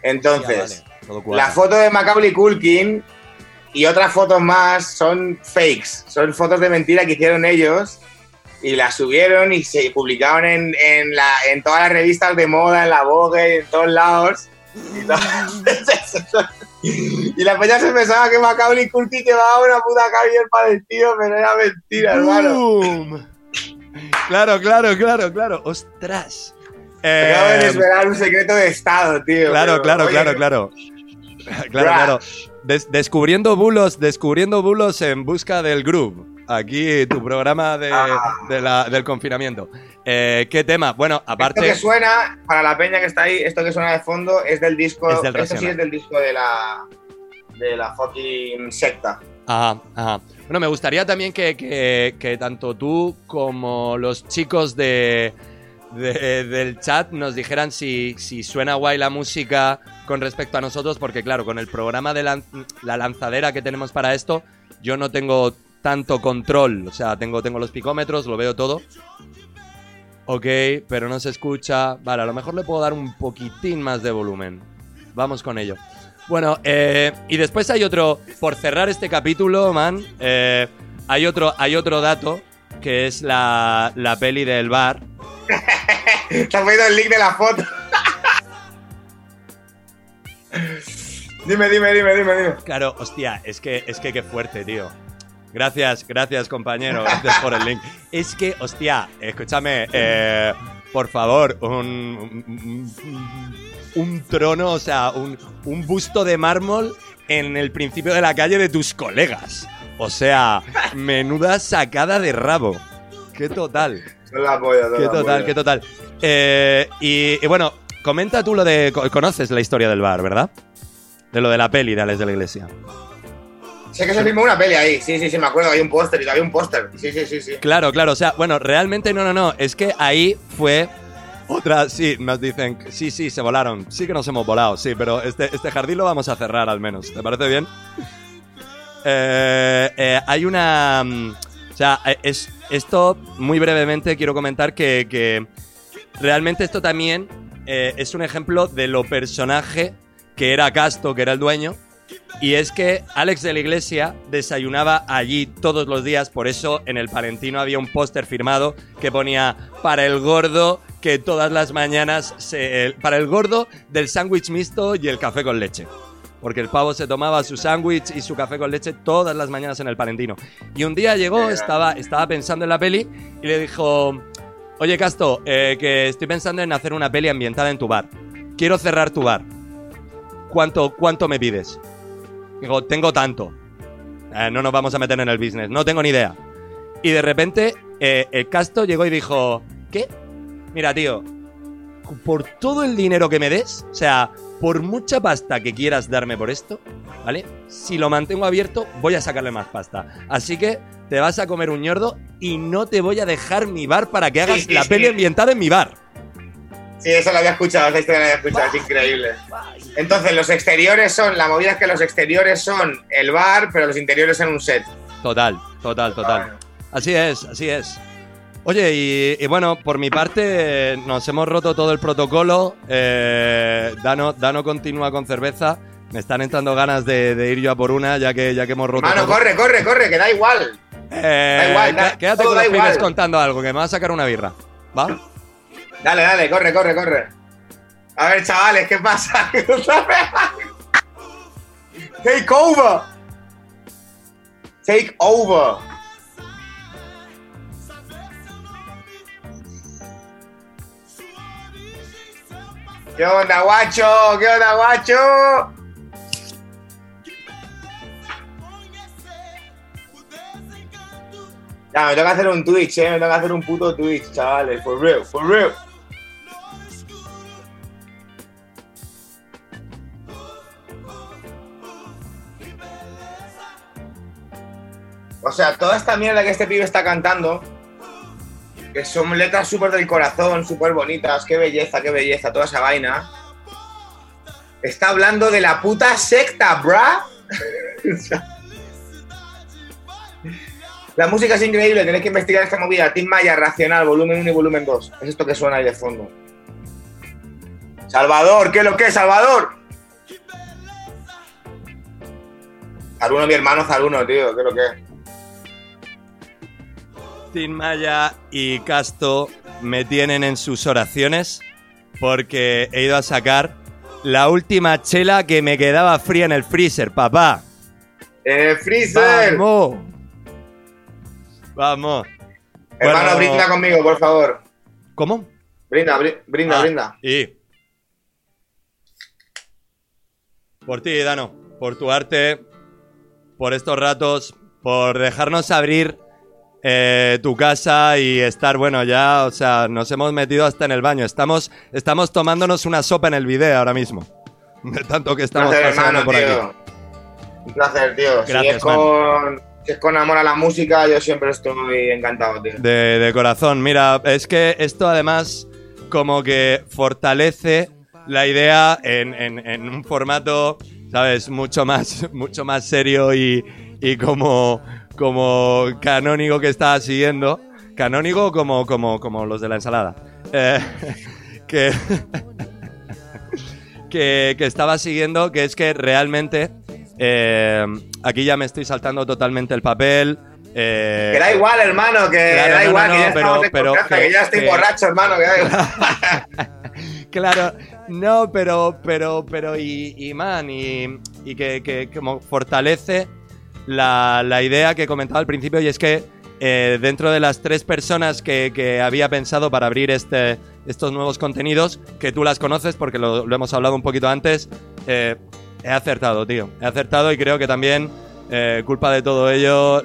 Entonces, Ya, vale, la foto de Macaulay Culkin y otras fotos más son fakes, son fotos de mentira que hicieron ellos y las subieron y se publicaron en, en la, en todas las revistas de moda, en la Vogue en todos lados. Y, to- y la peña se pensaba que Macaulay Culkin llevaba una puta carrier para el tío, pero era mentira, hermano. ¡Boom! Claro, claro, claro, claro. ¡Ostras! Eh, Acabo de desvelar un secreto de Estado, tío. claro, pero, claro, oye, claro, claro. Claro, claro. Des- descubriendo bulos, descubriendo bulos en busca del groove. Aquí tu programa de, Ah. de la- del confinamiento. Eh, ¿Qué tema? Bueno, Esto aparte. que suena, para la peña que está ahí, esto que suena de fondo es del disco. Es del esto sí es del disco de la. de la fucking secta. Ajá, ajá. Bueno, me gustaría también que, que- que tanto tú como los chicos de, de- del chat nos dijeran si, si suena guay la música con respecto a nosotros, porque claro, con el programa de la lanzadera que tenemos para esto, yo no tengo tanto control. O sea, tengo, tengo los picómetros, lo veo todo. Ok, pero no se escucha. Vale, a lo mejor le puedo dar un poquitín más de volumen. Vamos con ello. Bueno, eh, y después hay otro, por cerrar este capítulo, man, eh, hay, otro, hay otro dato que es la, la peli del bar. Te has pedido el link de la foto. dime, dime, dime, dime, dime. Claro, hostia, es que, es que qué fuerte, tío. Gracias, gracias, compañero, gracias por el link. Es que, hostia, escúchame, eh, por favor, un, un, un trono, o sea, un, un busto de mármol en el principio de la calle de tus colegas. O sea, menuda sacada de rabo. Qué total. La polla, Qué la total, qué total. Eh, y, y bueno, comenta tú lo de. co- Conoces la historia del bar, ¿verdad? De lo de la peli de Alex de la Iglesia. Sé que se filmó una peli ahí. Sí, sí, sí, me acuerdo. Hay un póster y había un póster. Sí, sí, sí, sí. Claro, claro. O sea, bueno, realmente no, no, no. Es que ahí fue. Otra, sí, nos dicen, sí, sí, se volaron. Sí que nos hemos volado, sí, pero este, este jardín lo vamos a cerrar al menos. ¿Te parece bien? Eh, eh, hay una. mm, O sea, eh, es, esto, muy brevemente, quiero comentar que, realmente esto también es un ejemplo de lo personaje que era Casto, que era el dueño. Y es que Alex de la Iglesia desayunaba allí todos los días, por eso en el Palentino había un póster firmado que ponía para el gordo que todas las mañanas se, para el gordo del sándwich mixto y el café con leche. Porque el pavo se tomaba su sándwich y su café con leche todas las mañanas en el Palentino. Y un día llegó, estaba, estaba pensando en la peli y le dijo, oye Casto, eh, que estoy pensando en hacer una peli ambientada en tu bar. Quiero cerrar tu bar. ¿Cuánto, cuánto me pides? Digo, tengo tanto. Eh, no nos vamos a meter en el business. No tengo ni idea. Y de repente, eh, el casto llegó y dijo: ¿Qué? Mira, tío, por todo el dinero que me des, o sea, por mucha pasta que quieras darme por esto, ¿vale? Si lo mantengo abierto, voy a sacarle más pasta. Así que te vas a comer un ñordo y no te voy a dejar mi bar para que hagas sí, la sí. peli ambientada en mi bar. Sí, eso lo había escuchado, esa historia la había escuchado, es increíble. Entonces, los exteriores son, la movida es que los exteriores son el bar, pero los interiores son un set. Total, total, total. Así es, así es. Oye, y, y bueno, por mi parte, nos hemos roto todo el protocolo. Eh, Dano, Dano continúa con cerveza. Me están entrando ganas de, de ir yo a por una, ya que, ya que hemos roto Mano, todo. corre, corre, corre, que da igual. Eh, Da igual, da- qué- quédate con los pibes igual. contando algo, que me va a sacar una birra. ¿Va? Dale, dale, corre, corre, corre. A ver, chavales, ¿qué pasa? Take over. Take over. ¿Qué onda, guacho? ¿Qué onda, guacho? Ya, me toca hacer un Twitch, eh. Me toca hacer un puto Twitch, chavales. For real, for real. O sea, toda esta mierda que este pibe está cantando, que son letras súper del corazón, súper bonitas, qué belleza, qué belleza, toda esa vaina. Está hablando de la puta secta, bruh. La música es increíble, tenéis que investigar esta movida. Tim Maya, Racional, volumen 1 y volumen 2. Es esto que suena ahí de fondo. Salvador, ¿qué es lo que es, Salvador? Zaruno, mi hermano Zaruno, tío, ¿qué es lo que es? Tim Maya y Casto me tienen en sus oraciones porque he ido a sacar la última chela que me quedaba fría en el freezer, papá. En el freezer. ¡Vamos! Vamos. Hermano, Bueno, brinda conmigo, por favor. ¿Cómo? Brinda, bri- brinda, Ah, brinda. Y. Por ti, Dano. Por tu arte. Por estos ratos. Por dejarnos abrir eh, tu casa y estar, bueno, ya, o sea, nos hemos metido hasta en el baño. Estamos, estamos tomándonos una sopa en el video ahora mismo. De tanto que estamos placer, pasando hermano, por tío. aquí. Un placer, tío. si, es con, si es con amor a la música, yo siempre estoy encantado, tío. De, de corazón. Mira, es que esto además como que fortalece la idea en, en- en un formato, ¿sabes? Mucho más, mucho más serio y, y como, como canónico que estaba siguiendo. Canónico como, como, como los de la ensalada. Eh, que, que, que estaba siguiendo, que es que realmente... eh, aquí ya me estoy saltando totalmente el papel. eh, Que da igual, hermano, que Claro, da no, igual, no, que ya pero- pero que- que, ya estoy que- borracho, hermano. Que da igual. Claro, no, pero, pero, pero, y, y man, y, y que, que como fortalece la, la idea que comentaba al principio, y es que eh, dentro de las tres personas que, que había pensado para abrir este, estos nuevos contenidos, que tú las conoces porque lo, hemos hablado un poquito antes, eh, he acertado, tío. He acertado y creo que también, eh, culpa de todo ello,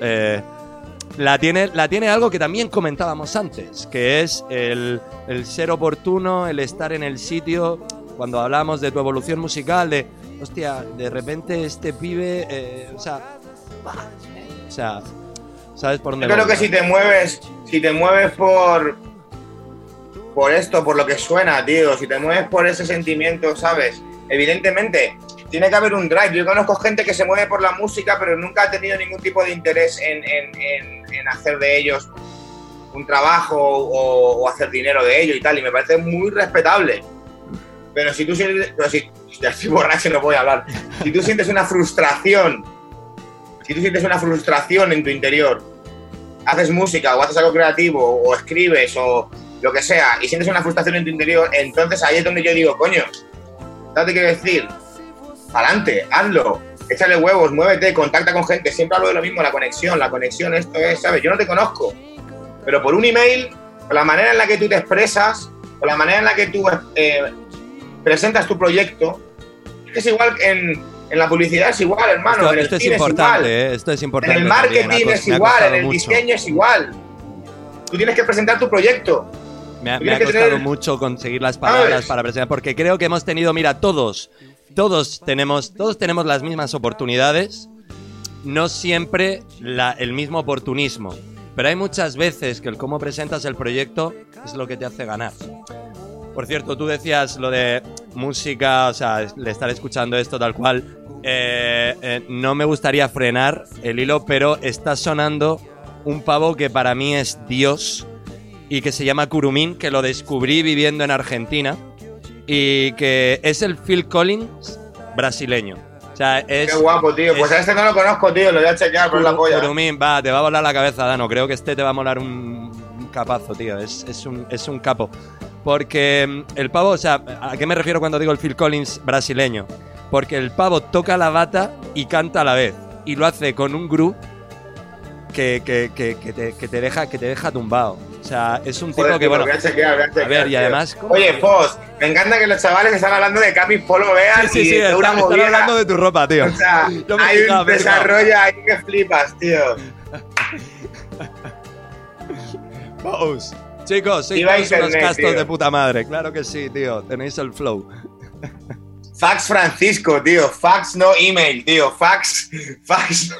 la tiene, la tiene algo que también comentábamos antes, que es el, el ser oportuno, el estar en el sitio. Cuando hablamos de tu evolución musical, de, hostia, de repente este pibe, o sea, bah, o sea, ¿sabes por dónde Yo creo que si te mueves, si te mueves por por esto, por lo que suena, tío, si te mueves por ese sentimiento, ¿sabes? Evidentemente, tiene que haber un drive. Yo conozco gente que se mueve por la música, pero nunca ha tenido ningún tipo de interés en, en- en- en hacer de ellos un trabajo o, o hacer dinero de ello y tal, y me parece muy respetable. Pero si tú sientes, pero si, borracho no voy a hablar. Si tú sientes una frustración, si tú sientes una frustración en tu interior, haces música o haces algo creativo o escribes o lo que sea y sientes una frustración en tu interior, entonces ahí es donde yo digo, coño, ¿sabes qué quiero decir? Adelante, hazlo, échale huevos, muévete, contacta con gente. Siempre hablo de lo mismo, la conexión, la conexión, esto es, ¿sabes? Yo no te conozco, pero por un email, con la manera en la que tú te expresas, con la manera en la que tú eh, presentas tu proyecto, es igual en, en la publicidad, es igual, hermano. Esto, en el esto es importante, igual. ¿eh? Esto es En importante. el también, ha marketing cos- es igual, en el mucho. diseño es igual. Tú tienes que presentar tu proyecto. Me ha, me ha costado tener- mucho conseguir las palabras para presentar, porque creo que hemos tenido, mira, todos, todos tenemos, todos tenemos las mismas oportunidades, no siempre la- el mismo oportunismo, pero hay muchas veces que el cómo presentas el proyecto es lo que te hace ganar. Por cierto, tú decías lo de música, o sea, le estar escuchando esto tal cual. Eh, eh, no me gustaría frenar el hilo, pero está sonando un pavo que para mí es Dios y que se llama Kurumín, que lo descubrí viviendo en Argentina y que es el Phil Collins brasileño. O sea, es Qué guapo, tío. Pues es- a este no lo conozco, tío. Lo voy a chequear por la polla. Kurumín, va, te va a volar la cabeza, Dano. Creo que este te va a molar un capazo, tío. Es, es un, es un capo. Porque mm, el pavo, o sea, ¿a qué me refiero cuando digo el Phil Collins brasileño? Porque el pavo toca la bata y canta a la vez. Y lo hace con un groove que, que, que, que te, que te deja, que te deja tumbado. O sea, es un tipo Joder, que, bueno, voy a chequear, voy a chequear, ver, y además, ¿cómo, Oye, tío? Fos, me encanta que los chavales están hablando de Camis Polo Vean Sí, sí, y sí, de están, una están movida. hablando de tu ropa, tío. O sea, hay un desarrollo ahí que flipas, tío. Chicos, sois Iba a todos unos castos tío. de puta madre. Claro que sí, tío. Tenéis el flow. Fax Francisco, tío. Fax no email, tío. Fax. Fax.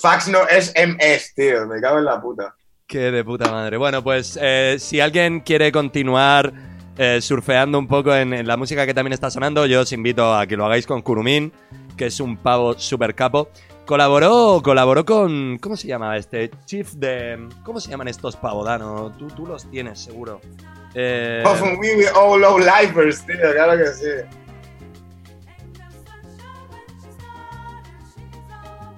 Fax no SMS, tío. Me cago en la puta. Qué de puta madre. Bueno, pues eh, si alguien quiere continuar eh, surfeando un poco en, en la música que también está sonando, yo os invito a que lo hagáis con Kurumin, que es un pavo super capo. Colaboró, colaboró con. ¿Cómo se llama este? Chief de. ¿Cómo se llaman estos pavodano? Tú, tú los tienes, seguro. Eh, Often we were all low lifers, tío, claro que sí.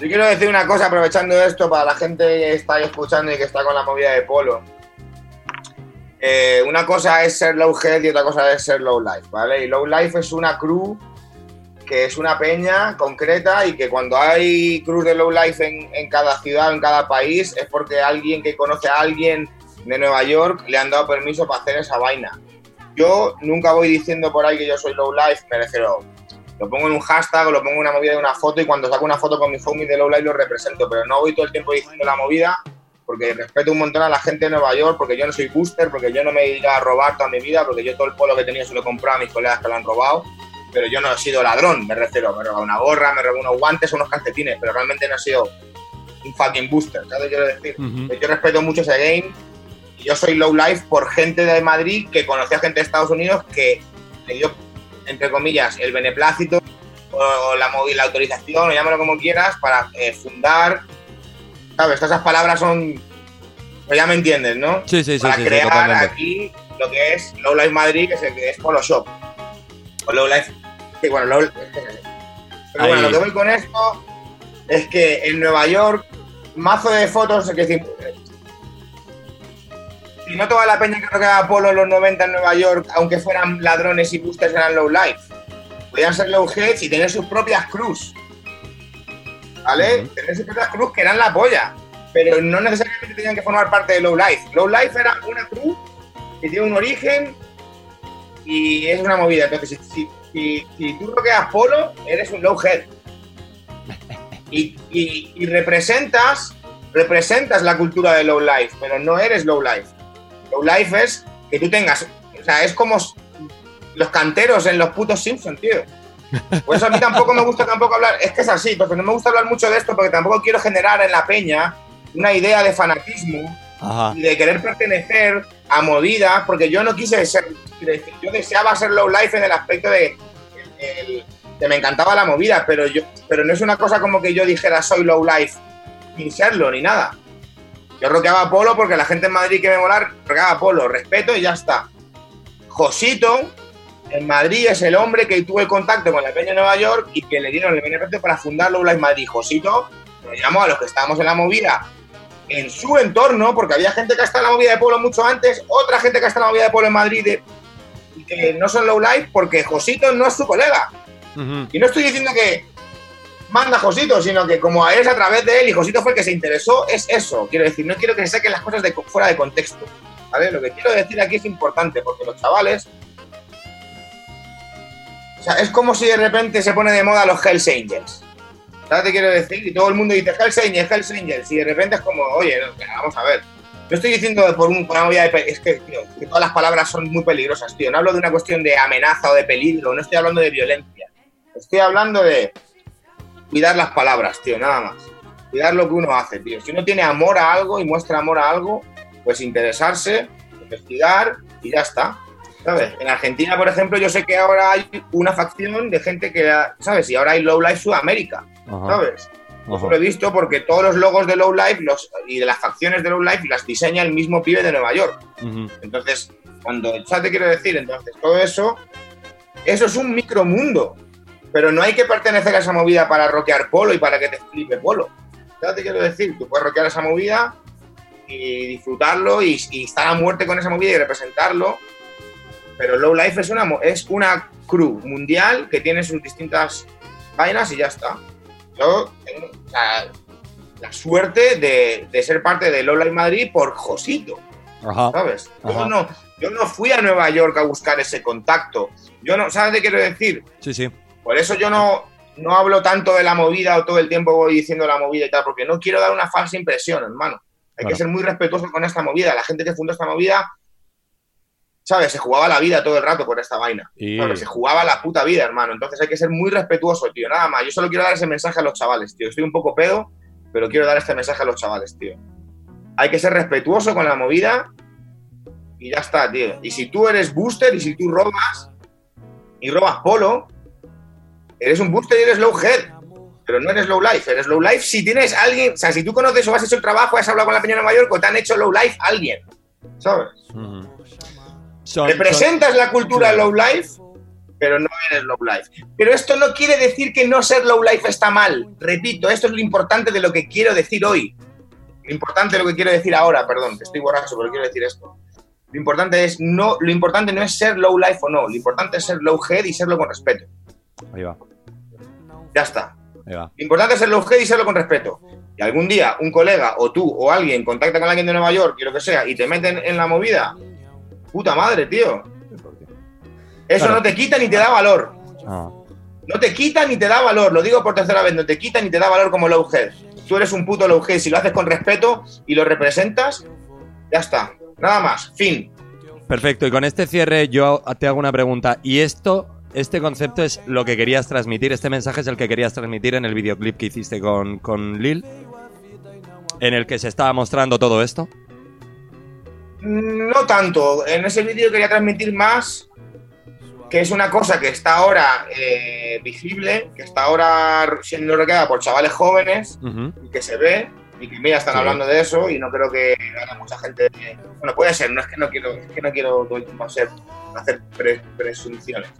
Yo quiero decir una cosa aprovechando esto para la gente que está escuchando y que está con la movida de polo. Eh, una cosa es ser low head y otra cosa es ser low life, ¿vale? Y low life es una crew que es una peña concreta y que cuando hay cruz de low life en, en cada ciudad, en cada país, es porque alguien que conoce a alguien de Nueva York le han dado permiso para hacer esa vaina. Yo nunca voy diciendo por ahí que yo soy low life, me refiero, lo pongo en un hashtag o lo pongo en una movida de una foto y cuando saco una foto con mi homie de low life lo represento, pero no voy todo el tiempo diciendo la movida porque respeto un montón a la gente de Nueva York, porque yo no soy booster, porque yo no me ido a robar toda mi vida, porque yo todo el polo que tenido se lo he comprado a mis colegas que lo han robado, pero yo no he sido ladrón, me refiero, me he robado una gorra, me he robado unos guantes o unos calcetines, pero realmente no he sido un fucking booster, ¿sabes quiero decir? Ujú. Yo respeto mucho ese game y yo soy low life por gente de Madrid que conocía gente de Estados Unidos que le dio, entre comillas, el beneplácito o la, la autorización, o llámalo como quieras, para eh, fundar, ¿sabes? Esas palabras son, pues ya me entiendes, ¿no? Sí, sí, sí, para sí, crear aquí lo que es Low Life Madrid, que es el que es Polo Shop. O Low Life. Sí, bueno, Low- Pero bueno, lo que voy con esto es que en Nueva York, mazo de fotos, es decir, si no toda la peña que tocaba Polo en los 90 en Nueva York, aunque fueran ladrones y boosters, eran low life. Podían ser low heads y tener sus propias cruz. ¿Vale? Tener sus propias cruz que eran la polla. Pero no necesariamente tenían que formar parte de low life. Low life era una cruz que tiene un origen y es una movida. Entonces, si, si, si, si tú roqueas polo, eres un low head. Y, y- y representas, representas la cultura de low life, pero no eres low life. Low life es que tú tengas, o sea, es como los canteros en los putos Simpsons, tío. Por eso a mí tampoco me gusta tampoco hablar, es que es así, porque no me gusta hablar mucho de esto, porque tampoco quiero generar en la peña una idea de fanatismo Ajá. de querer pertenecer a movidas, porque yo no quise ser, yo deseaba ser low life en el aspecto de que me encantaba la movida, pero yo, pero no es una cosa como que yo dijera soy low life sin serlo ni nada. Yo roqueaba polo porque la gente en Madrid que me molar roqueaba polo, respeto y ya está. Josito en Madrid es el hombre que tuvo el contacto con la Peña de Nueva York y que le dieron el beneficio para fundar Low Life Madrid. Josito nos llamó a los que estábamos en la movida en su entorno, porque había gente que ha estado en la movida de polo mucho antes, otra gente que ha estado en la movida de polo en Madrid de- y que no son low life porque Josito no es su colega. Y no estoy diciendo que manda Josito, sino que como es a través de él y Josito fue el que se interesó, es eso. Quiero decir, no quiero que se saquen las cosas de, fuera de contexto. ¿vale? Lo que quiero decir aquí es importante, porque los chavales. O sea, es como si de repente se pone de moda los Hells Angels. ¿Sabes qué quiero decir? Y todo el mundo dice Hells Angels, Hells Angels. Y de repente es como, oye, vamos a ver. No estoy diciendo por, un, una movida de. Es que, que todas las palabras son muy peligrosas, tío. No hablo de una cuestión de amenaza o de peligro, no estoy hablando de violencia. Estoy hablando de cuidar las palabras, tío, nada más. Cuidar lo que uno hace, tío. Si uno tiene amor a algo y muestra amor a algo, pues interesarse, investigar y ya está. ¿Sabes? En Argentina, por ejemplo, yo sé que ahora hay una facción de gente que, ¿sabes? Y ahora hay Low Life Sudamérica, Ajá. ¿sabes? Eso lo he visto porque todos los logos de Low Life los, y de las facciones de Low Life las diseña el mismo pibe de Nueva York. Entonces, cuando, ¿sabes qué quiero decir? Entonces, todo eso, eso es un micromundo. Pero no hay que pertenecer a esa movida para rockear polo y para que te flipe polo. ¿Sabes qué quiero decir? Tú puedes rockear esa movida y disfrutarlo y, y estar a muerte con esa movida y representarlo. Pero Low Life es una, es una crew mundial que tiene sus distintas vainas y ya está. Yo tengo sea, la suerte de, de ser parte de Low Life Madrid por Josito. Ajá. ¿sabes? Ajá. Yo no, yo no fui a Nueva York a buscar ese contacto. Yo no, ¿sabes qué quiero decir? Sí, sí. Por eso yo no, no hablo tanto de la movida o todo el tiempo voy diciendo la movida y tal, porque no quiero dar una falsa impresión, hermano. Hay Claro. que ser muy respetuoso con esta movida. La gente que fundó esta movida, ¿sabes? Se jugaba la vida todo el rato por esta vaina. Y- ¿sabes? Se jugaba la puta vida, hermano. Entonces hay que ser muy respetuoso, tío. Nada más. Yo solo quiero dar ese mensaje a los chavales, tío. Estoy un poco pedo, pero quiero dar este mensaje a los chavales, tío. Hay que ser respetuoso con la movida y ya está, tío. Y si tú eres booster y si tú robas y robas polo, eres un booster y eres low head. pero no eres low life. Eres low life si tienes alguien, o sea, si tú conoces o has hecho el trabajo, has hablado con la peña de Nueva York o te han hecho low life alguien, ¿sabes? Ujú. Son- Representas la cultura low life, pero no eres low life. Pero esto no quiere decir que no ser low life está mal. Repito, esto es lo importante de lo que quiero decir hoy. Lo importante de lo que quiero decir ahora, perdón, que estoy borracho, pero quiero decir esto. Lo importante es no, lo importante no es ser low life o no, lo importante es ser low head y serlo con respeto. Ahí va, Ya está. ahí va. Lo importante es ser low head y serlo con respeto. Y algún día un colega o tú o alguien contacta con alguien de Nueva York y lo que sea y te meten en la movida, puta madre, tío. Eso Claro. no te quita ni te da valor. Ah. No te quita ni te da valor, lo digo por tercera vez, no te quita ni te da valor como low head. Tú eres un puto low head, si lo haces con respeto y lo representas, ya está. Nada más, fin. Perfecto, y con este cierre yo te hago una pregunta. ¿Y esto, este concepto es lo que querías transmitir? ¿Este mensaje es el que querías transmitir en el videoclip que hiciste con, con Lil? ¿En el que se estaba mostrando todo esto? No tanto, en ese vídeo quería transmitir más que es una cosa que está ahora eh, visible, que está ahora siendo recreada por chavales jóvenes y que se ve y que mira están Sí. hablando de eso y no creo que haya mucha gente bueno puede ser no es que no quiero es que no quiero hacer, hacer pre- presunciones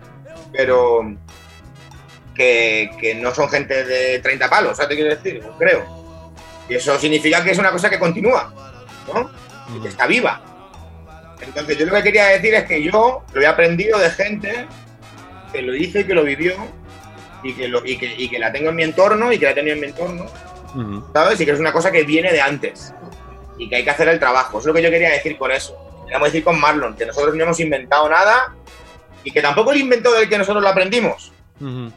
pero que, que no son gente de 30 palos ¿sabes qué quiero decir? Creo y eso significa que es una cosa que continúa ¿no? y que está viva entonces yo lo que quería decir es que yo lo he aprendido de gente que lo hizo y que lo vivió y que, lo, y que, y que la tengo en mi entorno y que la he tenido en mi entorno Ujú. ¿sabes? Y que es una cosa que viene de antes y que hay que hacer el trabajo. Eso es lo que yo quería decir con eso. Queríamos decir con Marlon, que nosotros no hemos inventado nada y que tampoco el inventó del que nosotros lo aprendimos, Ujú.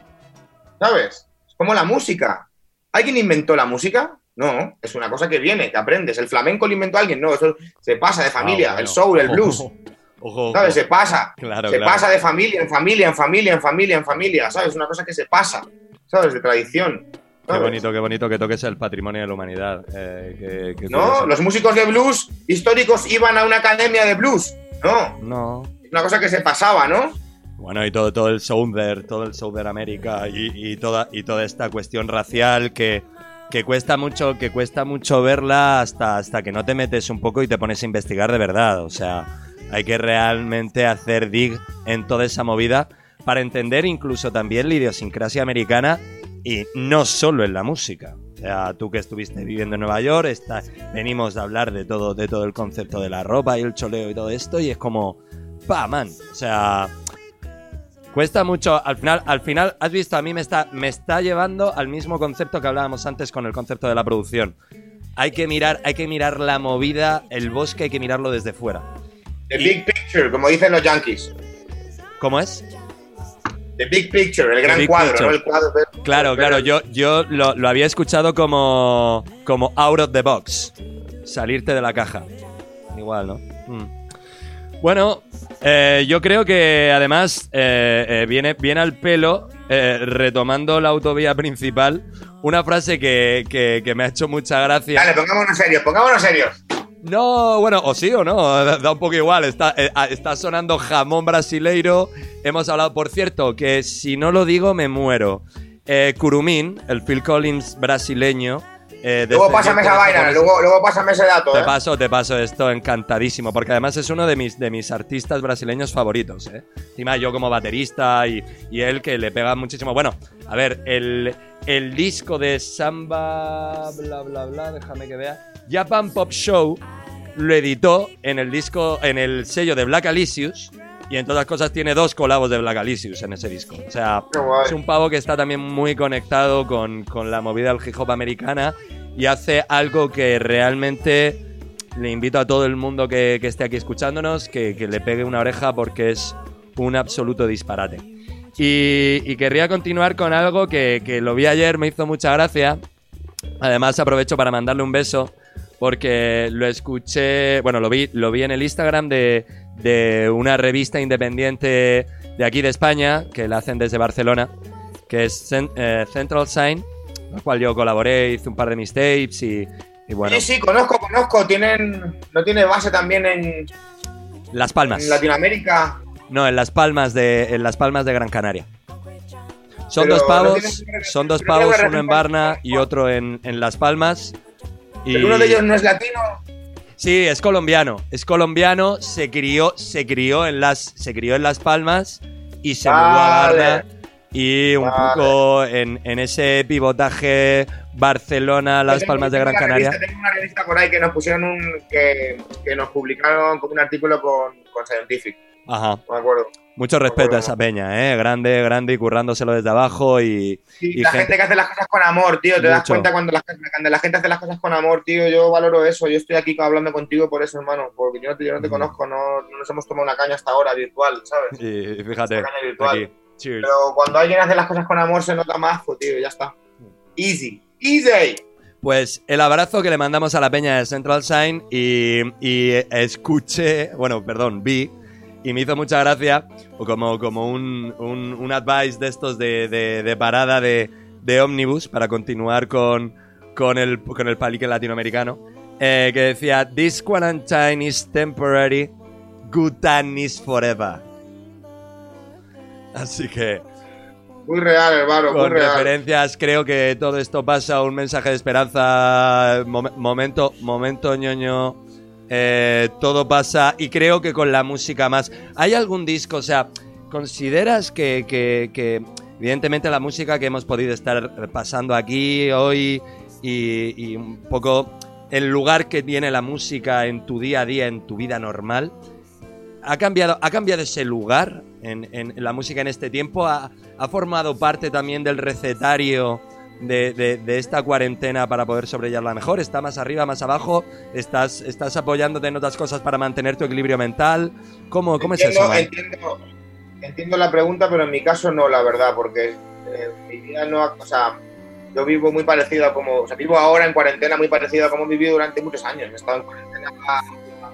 ¿sabes? Es como la música. ¿Alguien inventó la música? No, es una cosa que viene, que aprendes. ¿El flamenco lo inventó alguien? No, eso se pasa de familia. Ah, bueno. El soul, el blues, Ojo, ojo, ojo. ¿sabes? Se pasa. Claro, se claro. pasa de familia en familia, en familia, en familia, en familia, ¿sabes? Es una cosa que se pasa, ¿sabes? De tradición. Qué bonito, qué bonito que toques el patrimonio de la humanidad. eh, que- que No, los músicos de blues históricos iban a una academia de blues. No, No. es una cosa que se pasaba, ¿no? Bueno, y todo, todo el Southern, todo el Southern América y, y toda, y toda esta cuestión racial que, que cuesta mucho, que cuesta mucho verla hasta, hasta que no te metes un poco y te pones a investigar de verdad. O sea, hay que realmente hacer dig en toda esa movida para entender incluso también la idiosincrasia americana y no solo en la música. O sea, tú que estuviste viviendo en Nueva York, está, venimos de hablar de todo, de todo el concepto de la ropa y el choleo y todo esto, y es como, pa, man. O sea, cuesta mucho. Al final, al final, has visto, a mí me está, me está llevando al mismo concepto que hablábamos antes con el concepto de la producción. Hay que mirar, hay que mirar la movida, el bosque, hay que mirarlo desde fuera. The Y- big picture, como dicen los yankees. ¿Cómo es? The big picture, el gran cuadro, picture. ¿no? El cuadro. Claro, pero- claro, yo, yo lo, lo había escuchado como, como out of the box. Salirte de la caja. Igual, ¿no? Mm. Bueno, eh, yo creo que además eh, eh, viene, viene al pelo, retomando la autovía principal, una frase que, que- que me ha hecho mucha gracia. Dale, pongámonos serios, pongámonos serios. No, bueno, o sí o no, da, un poco igual. Está, ah, está sonando jamón brasileiro. Hemos hablado, por cierto, que si no lo digo me muero. Eh, Curumín, el Phil Collins brasileño. Eh, Luego pásame esa vaina, luego, luego pásame ese dato, Te ¿eh? paso, te paso esto encantadísimo, porque además es uno de mis, de mis artistas brasileños favoritos. ¿eh? Encima yo como baterista y, y él que le pega muchísimo. Bueno, a ver, el, el disco de Samba, bla, bla, bla, déjame que vea. Japan Pop Show lo editó en el disco, en el sello de Black Alicious. Y en todas las cosas tiene dos colabos de Black Alicious en ese disco. O sea, es un pavo que está también muy conectado con, con la movida del hip hop americana y hace algo que realmente le invito a todo el mundo que, que esté aquí escuchándonos que, que le pegue una oreja porque es un absoluto disparate. Y, y querría continuar con algo que, que lo vi ayer, me hizo mucha gracia. Además aprovecho para mandarle un beso porque lo escuché, bueno, lo vi, lo vi en el Instagram de, de una revista independiente de aquí de España, que la hacen desde Barcelona, que es eh, Central Sign, con la cual yo colaboré, hice un par de mis tapes y, y bueno, Sí, sí, conozco, conozco. Tienen, ¿No tiene base también en, Las Palmas. en Latinoamérica? No, en Las Palmas de, en Las Palmas de Gran Canaria. Son Pero dos pavos, son dos pavos, uno en Varna y otro en, en Las Palmas. Y Pero uno de ellos no es latino. Sí, es colombiano. Es colombiano, se crió, se crió en las, se crió en Las Palmas y se mudó a. Varna. Y un Vale. poco en, en ese pivotaje Barcelona, Las Tengo- Palmas de Gran Canaria. revista- tengo una revista por ahí que nos pusieron un. que, que nos publicaron como un artículo con, con Scientific. Ajá. Me acuerdo. Mucho respeto a esa peña, ¿eh? Grande, grande y currándoselo desde abajo y, Sí, y la gente... que hace las cosas con amor, tío. Te das cuenta cuando la, cuando la gente hace las cosas con amor, tío. Yo valoro eso. Yo estoy aquí hablando contigo por eso, hermano. Porque yo no te, yo no te conozco, no, no nos hemos tomado una caña hasta ahora virtual, ¿sabes? y fíjate, Una caña virtual. Pero cuando alguien hace las cosas con amor se nota mazo, tío. Ya está. Easy. Easy. Pues el abrazo que le mandamos a la peña de Central Sign y, y escuché, bueno, perdón, vi y me hizo mucha gracia como, como un, un, un advice de estos de, de- de parada de, de ómnibus para continuar con, con, el, con el palique latinoamericano eh, que decía This quarantine is temporary, good time is forever. Así que Muy real, hermano. Muy con real. referencias, creo que todo esto pasa un mensaje de esperanza. mom- momento, momento ñoño. Eh, todo pasa. Y creo que con la música más. ¿Hay algún disco? O sea, ¿consideras que, evidentemente la música que hemos podido estar pasando aquí hoy y, un poco el lugar que tiene la música en tu día a día, en tu vida normal? ¿Ha cambiado, ha cambiado ese lugar en, la música en este tiempo? ¿Ha, ha formado parte también del recetario de, de- de esta cuarentena para poder sobrellevarla mejor? ¿Está más arriba, más abajo? ¿Estás, estás apoyándote en otras cosas para mantener tu equilibrio mental? ¿Cómo, cómo es entiendo, eso? man? entiendo, entiendo la pregunta, pero en mi caso no, la verdad, porque eh, mi vida no, o sea, yo vivo muy parecido a como, o sea, vivo ahora en cuarentena muy parecido a como he vivido durante muchos años. He estado en cuarentena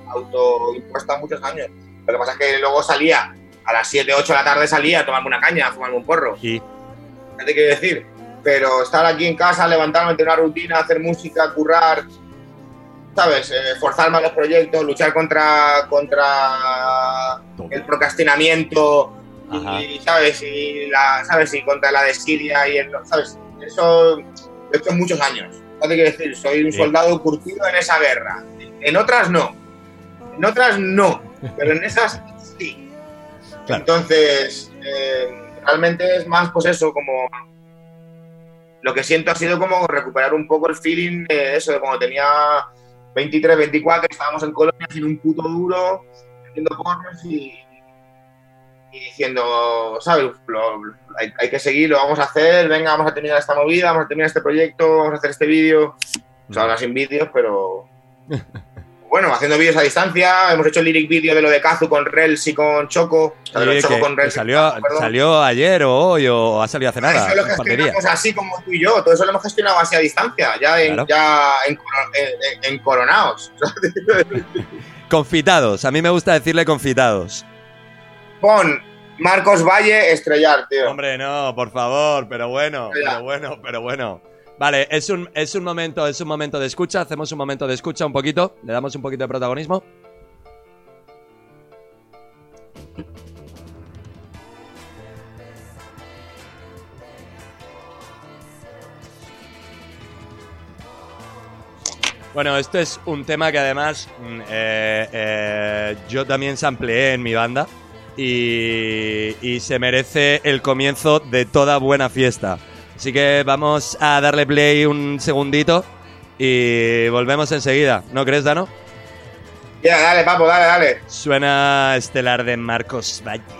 autoimpuesta muchos años. Lo que pasa es que luego salía a las 7, 8 de la tarde salía a tomarme una caña, a fumarme un porro. Y ¿Qué te quiero decir? Pero estar aquí en casa, levantarme, tener una rutina, hacer música, currar, ¿sabes? Eh, forzarme a los proyectos, luchar contra, contra el procrastinamiento Ajá. y, ¿sabes? Y la, ¿sabes? Y contra la desidia y el, ¿sabes? Eso lo he hecho muchos años. ¿Qué te quiero decir? Soy un Sí. soldado curtido en esa guerra. En otras no. En otras no. Pero en esas sí. Claro. Entonces, eh, realmente es más, pues eso, como. Lo que siento ha sido como recuperar un poco el feeling de eso, de cuando tenía 23, 24, estábamos en Colonia sin un puto duro, haciendo porros y, y diciendo, ¿sabes? Lo- lo- hay, hay que seguir, lo vamos a hacer, venga, vamos a terminar esta movida, vamos a terminar este proyecto, vamos a hacer este vídeo. O sea, ahora sin vídeos, pero. Bueno, haciendo vídeos a distancia, hemos hecho el lyric vídeo de lo de Kazu con Rels y con Choco. O sea, de lo de Oye, Choco que- con que Rels y salió, Kazu, perdón. salió ayer o hoy o ha salido hace nada. Eso lo gestionamos así como tú y yo, todo eso lo hemos gestionado así a distancia, ya en, Claro. ya en, coro- en- en- en coronaos. Confitados, a mí me gusta decirle confitados. Pon Marcos Valle estrellar, tío. Hombre, no, por favor, pero bueno, pero bueno, pero bueno. Vale, es un, es un momento, es un momento de escucha, hacemos un momento de escucha un poquito, le damos un poquito de protagonismo. Bueno, esto es un tema que además mm, eh, eh, yo también sampleé en mi banda y, y se merece el comienzo de toda buena fiesta. Así que vamos a darle play un segundito y volvemos enseguida. ¿No crees, Dano? Ya, dale, papo, dale, dale. Suena estelar de Marcos Valle.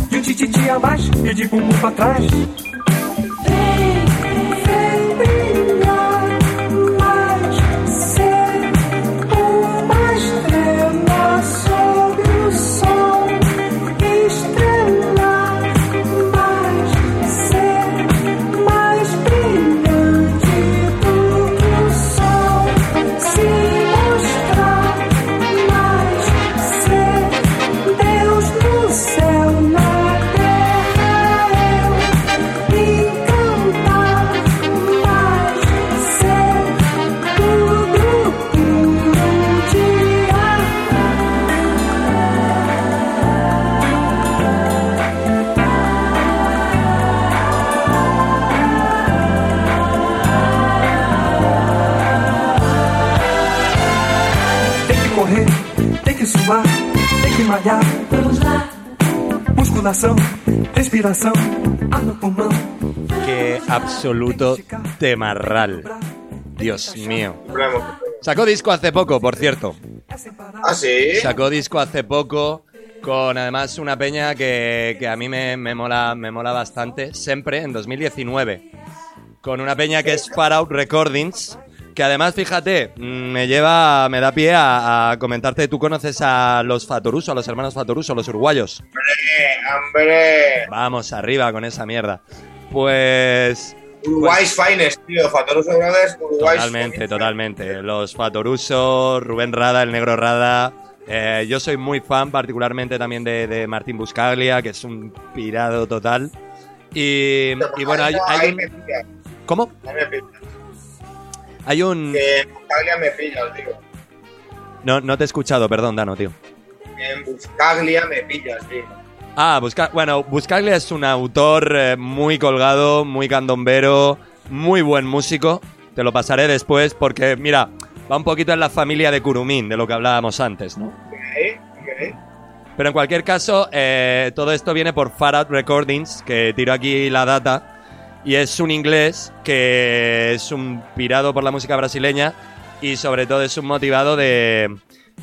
De um tititi a mais e de bumbum pra trás. Que malhar. vamos lá. Musculação, respiração, ar no pulmão. Qué absoluto temarral. Dios mío. Sacó disco hace poco, por cierto. Ah, sí. Sacó disco hace poco con además una peña que, que a mí me, me mola, me mola bastante, siempre en 2019. Con una peña que es Far Out Recordings, que además, fíjate, mm, me lleva, me da pie a, a comentarte, tú conoces a los Fatoruso, a los hermanos Fatoruso, los uruguayos. Eh, hombre. Vamos arriba con esa mierda. Pues... Uruguay's finest, tío. Fatoruso Brothers, Uruguay's Totalmente, finest. totalmente. Los Fatoruso, Rubén Rada, el negro Rada. Eh, yo soy muy fan, particularmente también de, de Martín Buscaglia, que es un pirado total. Y, y bueno, hay, hay un- ¿Cómo? Hay un... Que en Buscaglia me pillas, tío. No, no te he escuchado, perdón, Dano, tío. Que en Buscaglia me pillas, tío. Ah, Busca bueno, Buscaglia es un autor eh, muy colgado, muy candombero, muy buen músico. Te lo pasaré después porque, mira, va un poquito en la familia de Curumín, de lo que hablábamos antes, ¿no? Ok, ok. Pero en cualquier caso, eh, todo esto viene por Far Out Recordings, que tiro aquí la data. Y es un inglés que es un pirado por la música brasileña y sobre todo es un motivado de.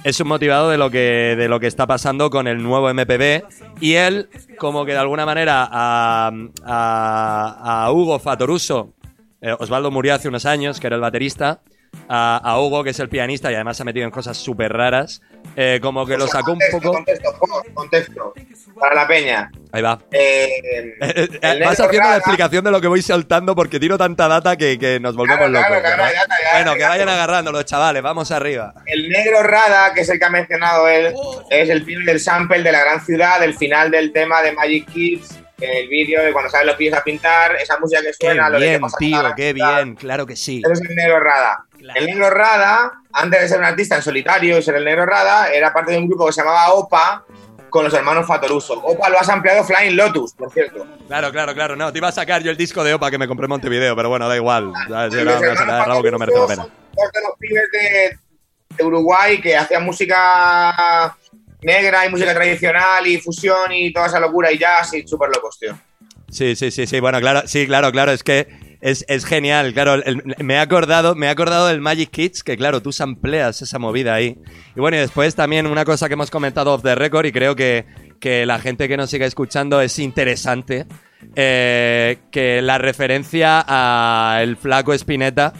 Es un motivado de lo que, de lo que está pasando con el nuevo MPB. Y él, como que de alguna manera, a, a- a Hugo Fatoruso, eh, Osvaldo murió hace unos años, que era el baterista, a, a Hugo, que es el pianista y además se ha metido en cosas súper raras, eh, como que lo sacó un poco... Contexto, por- contexto. Para la peña. Ahí va. Eh, Eh, el Vas haciendo la explicación de lo que voy saltando porque tiro tanta data que, que nos volvemos Claro, locos. claro, ¿verdad? ya está, ya bueno, que ya vayan agarrando los chavales, vamos arriba. El negro Rada, que es el que ha mencionado él, es el pibe del sample de la gran ciudad, del final del tema de Magic Kids, el vídeo de cuando salen los pies a pintar, esa música que Qué suena, lo de que bien, pasa la tío, qué bien, claro que sí. Ese es el negro Rada. Claro. El negro Rada, antes de ser un artista en solitario y ser el negro Rada, era parte de un grupo que se llamaba OPA con los hermanos Fatoruso. OPA lo has ampliado Flying Lotus, por cierto. Claro, claro, claro. No, te iba a sacar yo el disco de Opa que me compré en Montevideo, pero bueno, da igual. Rabo que no merece la pena. son Dos de los pibes de, de Uruguay que hacían música negra y música tradicional y fusión y toda esa locura y jazz y súper locos, tío. Sí, sí, sí, sí. Bueno, claro, sí, claro, claro. Es que es, es genial. Claro, el- me he acordado, me he acordado del Magic Kids, que claro, tú sampleas esa movida ahí. Y bueno, y después también una cosa que hemos comentado off the record y creo que, que la gente que nos siga escuchando es interesante. eh, que la referencia a el flaco Spinetta,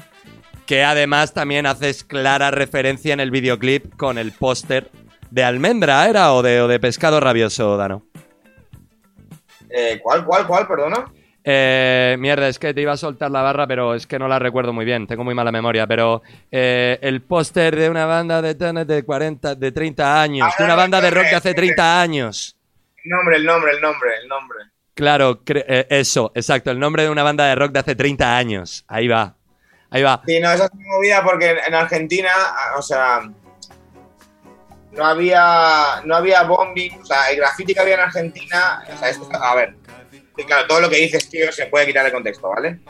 que además también haces clara referencia en el videoclip con el póster de almendra, ¿era? O de, o de pescado rabioso, Dano. Eh, ¿Cuál, cuál, cuál, perdona? Eh, mierda, es que te iba a soltar la barra, pero es que no la recuerdo muy bien, tengo muy mala memoria, pero eh, el póster de una banda de, de 40, de 30 años, de una banda de rock de hace 30 años. El nombre, el nombre, el nombre, el nombre. Claro, eh, eso, exacto, el nombre de una banda de rock de hace 30 años. Ahí va, ahí va. Sí, no, esa es una movida porque en Argentina, o sea, no había, no había bombing, o sea, el graffiti que había en Argentina, o sea, esto- a ver, claro, todo lo que dices, tío, se puede quitar de contexto, ¿vale?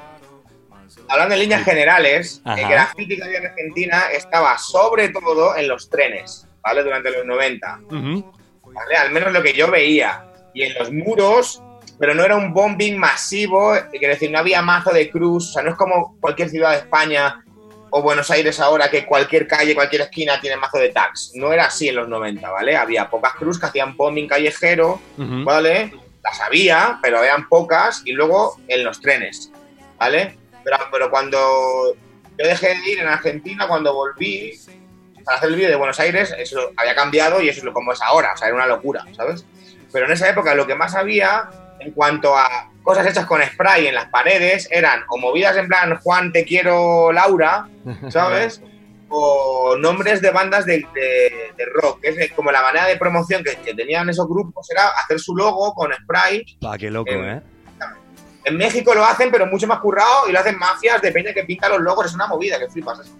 Hablando en líneas generales, Ajá. el graffiti que había en Argentina estaba sobre todo en los trenes, ¿vale? Durante los 90. Ujú. ¿vale? Al menos lo que yo veía. Y en los muros pero no era un bombing masivo, quiero decir, no había mazo de cruz, o sea, no es como cualquier ciudad de España o Buenos Aires ahora que cualquier calle, cualquier esquina tiene mazo de tags. No era así en los 90, ¿vale? Había pocas cruz que hacían bombing callejero. ¿vale? Las había, pero eran pocas y luego en los trenes, ¿vale? Pero, pero cuando yo dejé de ir en Argentina, cuando volví para hacer el vídeo de Buenos Aires, eso había cambiado y eso es lo como es ahora, o sea, era una locura, ¿sabes? Pero en esa época lo que más había en cuanto a cosas hechas con spray en las paredes eran o movidas en plan Juan te quiero Laura, ¿sabes? o nombres de bandas de, de- de rock, que es como la manera de promoción que, que tenían esos grupos, era hacer su logo con spray. Pa, qué loco, Em, ¿eh? En México lo hacen, pero mucho más currado, y lo hacen mafias de peña que pinta los logos, es una movida, que flipas. Eso,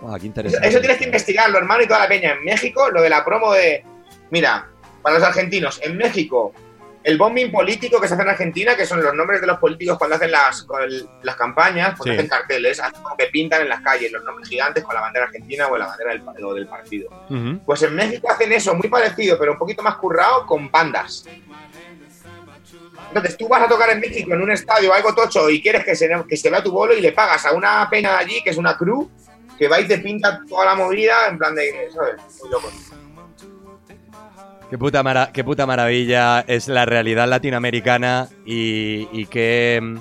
Pa, qué eso, interesante. eso tienes que investigarlo, hermano, y toda la peña. En México, lo de la promo de... Mira, para los argentinos, en México, el bombing político que se hace en Argentina, que son los nombres de los políticos cuando hacen las, las campañas, pues Sí. hacen carteles, hacen como que pintan en las calles los nombres gigantes con la bandera argentina o la bandera del, o del partido. Pues en México hacen eso, muy parecido, pero un poquito más currado, con bandas. Entonces tú vas a tocar en México en un estadio algo tocho y quieres que se, que se vea tu bolo y le pagas a una peña de allí, que es una crew, que va y te pinta toda la movida en plan de, ¿sabes? Muy loco. Qué puta, mara- qué puta maravilla es la realidad latinoamericana y, que mm,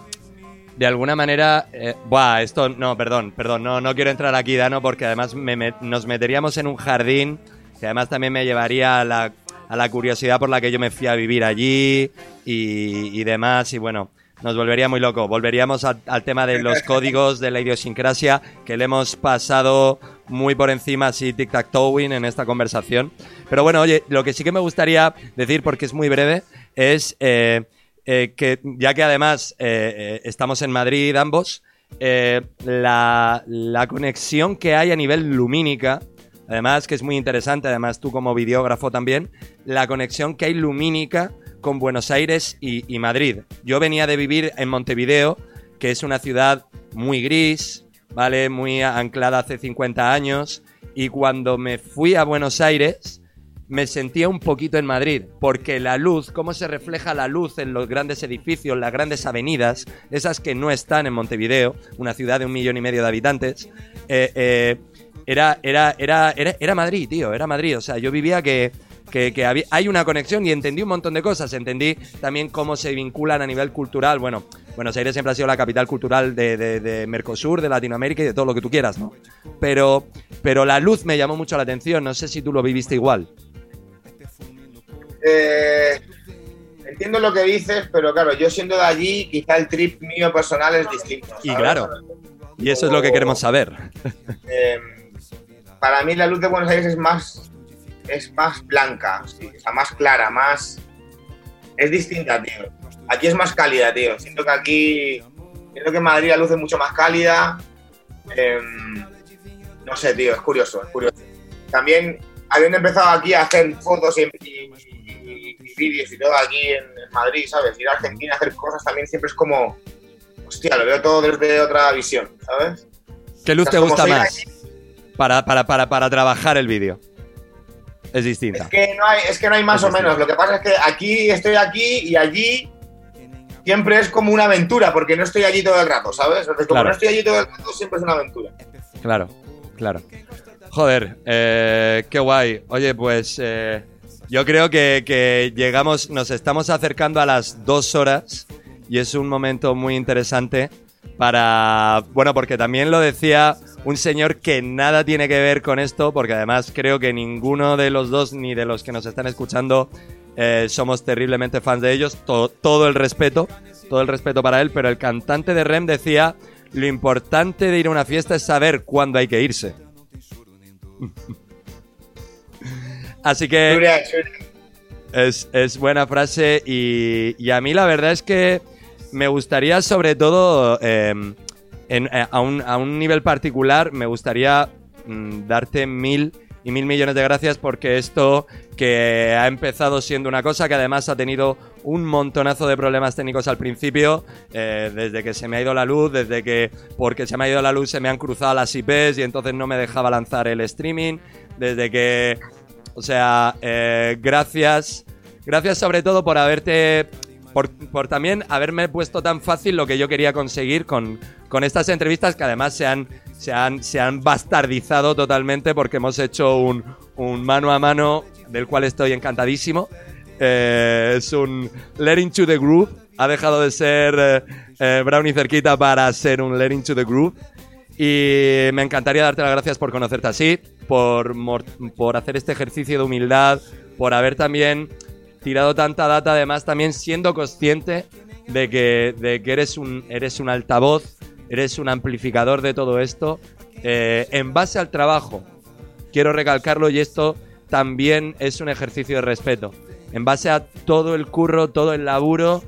de alguna manera... eh, buah, esto... No, perdón, perdón, no, no quiero entrar aquí, Dano, porque además me nos meteríamos en un jardín que además también me llevaría a la, a la curiosidad por la que yo me fui a vivir allí y, y demás. Y bueno, nos volvería muy loco. Volveríamos al, tema de los códigos, de la idiosincrasia, que le hemos pasado muy por encima así tic-tac-toeing en esta conversación. Pero bueno, oye, lo que sí que me gustaría decir, porque es muy breve, es eh, eh, que ya que además eh, estamos en Madrid ambos, la, la conexión que hay a nivel lumínica, además que es muy interesante, además tú como videógrafo también, la conexión que hay lumínica con Buenos Aires y, Madrid. Yo venía de vivir en Montevideo, que es una ciudad muy gris, ¿vale? Muy anclada hace 50 años, y cuando me fui a Buenos Aires, me sentía un poquito en Madrid, porque la luz, cómo se refleja la luz en los grandes edificios, las grandes avenidas, esas que no están en Montevideo, una ciudad de un millón y medio de habitantes, eh, eh, era, era, era, era, era Madrid, tío, era Madrid. O sea, yo vivía que, que, que había- hay una conexión y entendí un montón de cosas. Entendí también cómo se vinculan a nivel cultural. Bueno, Buenos Aires siempre ha sido la capital cultural de, de- de Mercosur, de Latinoamérica y de todo lo que tú quieras, ¿no? Pero, pero la luz me llamó mucho la atención. No sé si tú lo viviste igual. Eh, entiendo lo que dices, pero claro, yo siendo de allí, quizá el trip mío personal es distinto. Y claro. Y eso es lo que queremos saber. Eh, para mí la luz de Buenos Aires es más es más blanca, sí, o sea, más clara, más es distinta, tío. Aquí es más cálida, tío. Siento que aquí siento que en Madrid la luz es mucho más cálida. Eh, no sé, tío, es curioso, es curioso. También habiendo empezado aquí a hacer fotos y, y- y- y vídeos y todo aquí en, en Madrid, ¿sabes? Ir a Argentina a hacer cosas también siempre es como hostia, lo veo todo desde otra visión, ¿sabes? ¿Qué luz O te sea, gusta más aquí, para, para, para, para trabajar el vídeo? Es Es distinta. que no hay, es que no hay más Es o menos. Lo que pasa es que aquí estoy aquí y allí siempre es como una aventura, porque no estoy allí todo el rato, ¿sabes? Como Claro. no estoy allí todo el rato, siempre es una aventura. Claro, claro. Joder, eh, qué guay. Oye, pues eh, yo creo que, que llegamos, nos estamos acercando a las dos horas y es un momento muy interesante para, bueno, porque también lo decía un señor que nada tiene que ver con esto, porque además creo que ninguno de los dos ni de los que nos están escuchando eh, somos terriblemente fans de ellos. To- todo el respeto, todo el respeto para él, pero el cantante de Rem decía, lo importante de ir a una fiesta es saber cuándo hay que irse. Así que... Es, es buena frase y, y a mí la verdad es que me gustaría sobre todo eh, eh, a, un, a un nivel particular me gustaría mm, darte mil y mil millones de gracias porque esto que ha empezado siendo una cosa que además ha tenido un montonazo de problemas técnicos al principio, eh, desde que se me ha ido la luz, desde que porque se me ha ido la luz se me han cruzado las IPs y entonces no me dejaba lanzar el streaming, desde que o sea, eh, gracias. Gracias sobre todo por haberte por, también haberme puesto tan fácil lo que yo quería conseguir con, con estas entrevistas que además se han, se han, se han bastardizado totalmente porque hemos hecho un, un mano a mano del cual estoy encantadísimo. Eh, es un Let Into the Groove. Ha dejado de ser eh, eh, Brownie cerquita para ser un Let Into the Groove. Y me encantaría darte las gracias por conocerte así, por, por hacer este ejercicio de humildad, por haber también tirado tanta data, además también siendo consciente de que, de que eres, un, eres un altavoz, eres un amplificador de todo esto, eh, en base al trabajo. Quiero recalcarlo y esto también es un ejercicio de respeto. En base a todo el curro, todo el laburo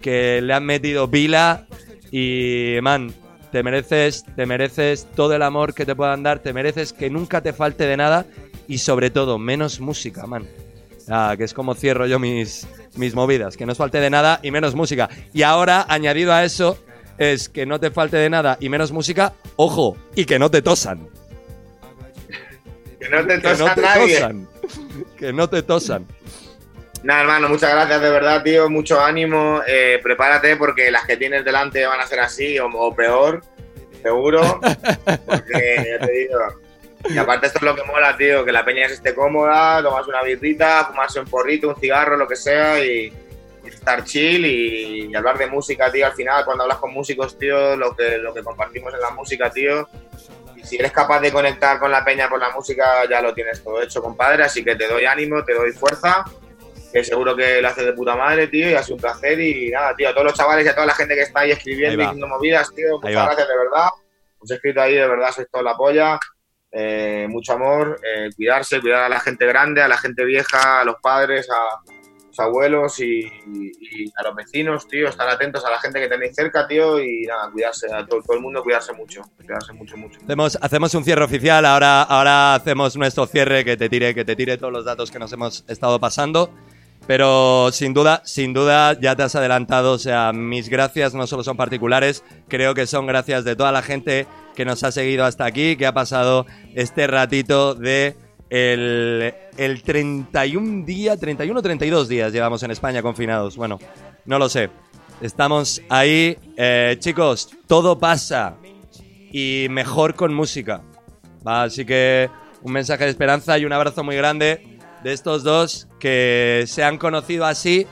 que le han metido pila y, man, te mereces, te mereces todo el amor que te puedan dar, te mereces que nunca te falte de nada y sobre todo menos música, man. Ah, que es como cierro yo mis, mis movidas, que no os falte de nada y menos música. Y ahora, añadido a eso, es que no te falte de nada y menos música, ojo, y que no te tosan. Que no te Que tosa no te nadie. tosan. Que no te tosan. Nada, hermano, muchas gracias de verdad, tío. Mucho ánimo. Eh, prepárate porque las que tienes delante van a ser así o, o peor, seguro. Porque ya te digo. Y aparte, esto es lo que mola, tío: que la peña se esté cómoda, tomas una birrita, fumarse un porrito, un cigarro, lo que sea y, y estar chill y, y hablar de música, tío. Al final, cuando hablas con músicos, tío, lo que, lo que compartimos en la música, tío. Y si eres capaz de conectar con la peña por la música, ya lo tienes todo hecho, compadre. Así que te doy ánimo, te doy fuerza que seguro que lo haces de puta madre, tío, y ha sido un placer. Y nada, tío, a todos los chavales y a toda la gente que está ahí escribiendo Ahí y va. diciendo movidas, tío, muchas gracias de verdad. Os he escrito ahí, de verdad, sois toda la polla. Eh, mucho amor, eh, cuidarse, cuidar a la gente grande, a la gente vieja, a los padres, a los abuelos y, a los vecinos, tío, estar atentos a la gente que tenéis cerca, tío, y nada, cuidarse, a todo, el mundo cuidarse mucho, cuidarse mucho, mucho. Hacemos, hacemos un cierre oficial, ahora, ahora hacemos nuestro cierre que te tire, que te tire todos los datos que nos hemos estado pasando. Pero sin duda, sin duda, ya te has adelantado. Sea, mis gracias no solo son particulares, creo que son gracias de toda la gente que nos ha seguido hasta aquí, que ha pasado este ratito de el, el 31 día, 31 o 32 días llevamos en España confinados. Bueno, no lo sé. Estamos ahí. Eh, chicos, todo pasa y mejor con música. Así que un mensaje de esperanza y un abrazo muy grande de estos dos que se han conocido así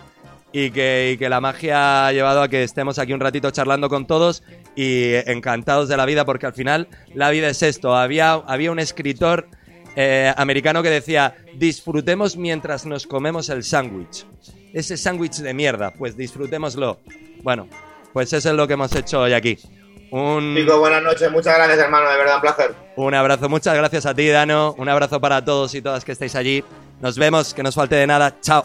y que, y que la magia ha llevado a que estemos aquí un ratito charlando con todos y encantados de la vida porque al final la vida es esto. Había, había un escritor eh, americano que decía, disfrutemos mientras nos comemos el sándwich. Ese sándwich de mierda, pues disfrutémoslo. Bueno, pues eso es lo que hemos hecho hoy aquí. Un, Chicos, buenas noches, muchas gracias, hermano, de verdad, un placer. un abrazo, muchas gracias a ti, Dano. Un abrazo para todos y todas que estáis allí. Nos vemos, que nos falte de nada. Chao.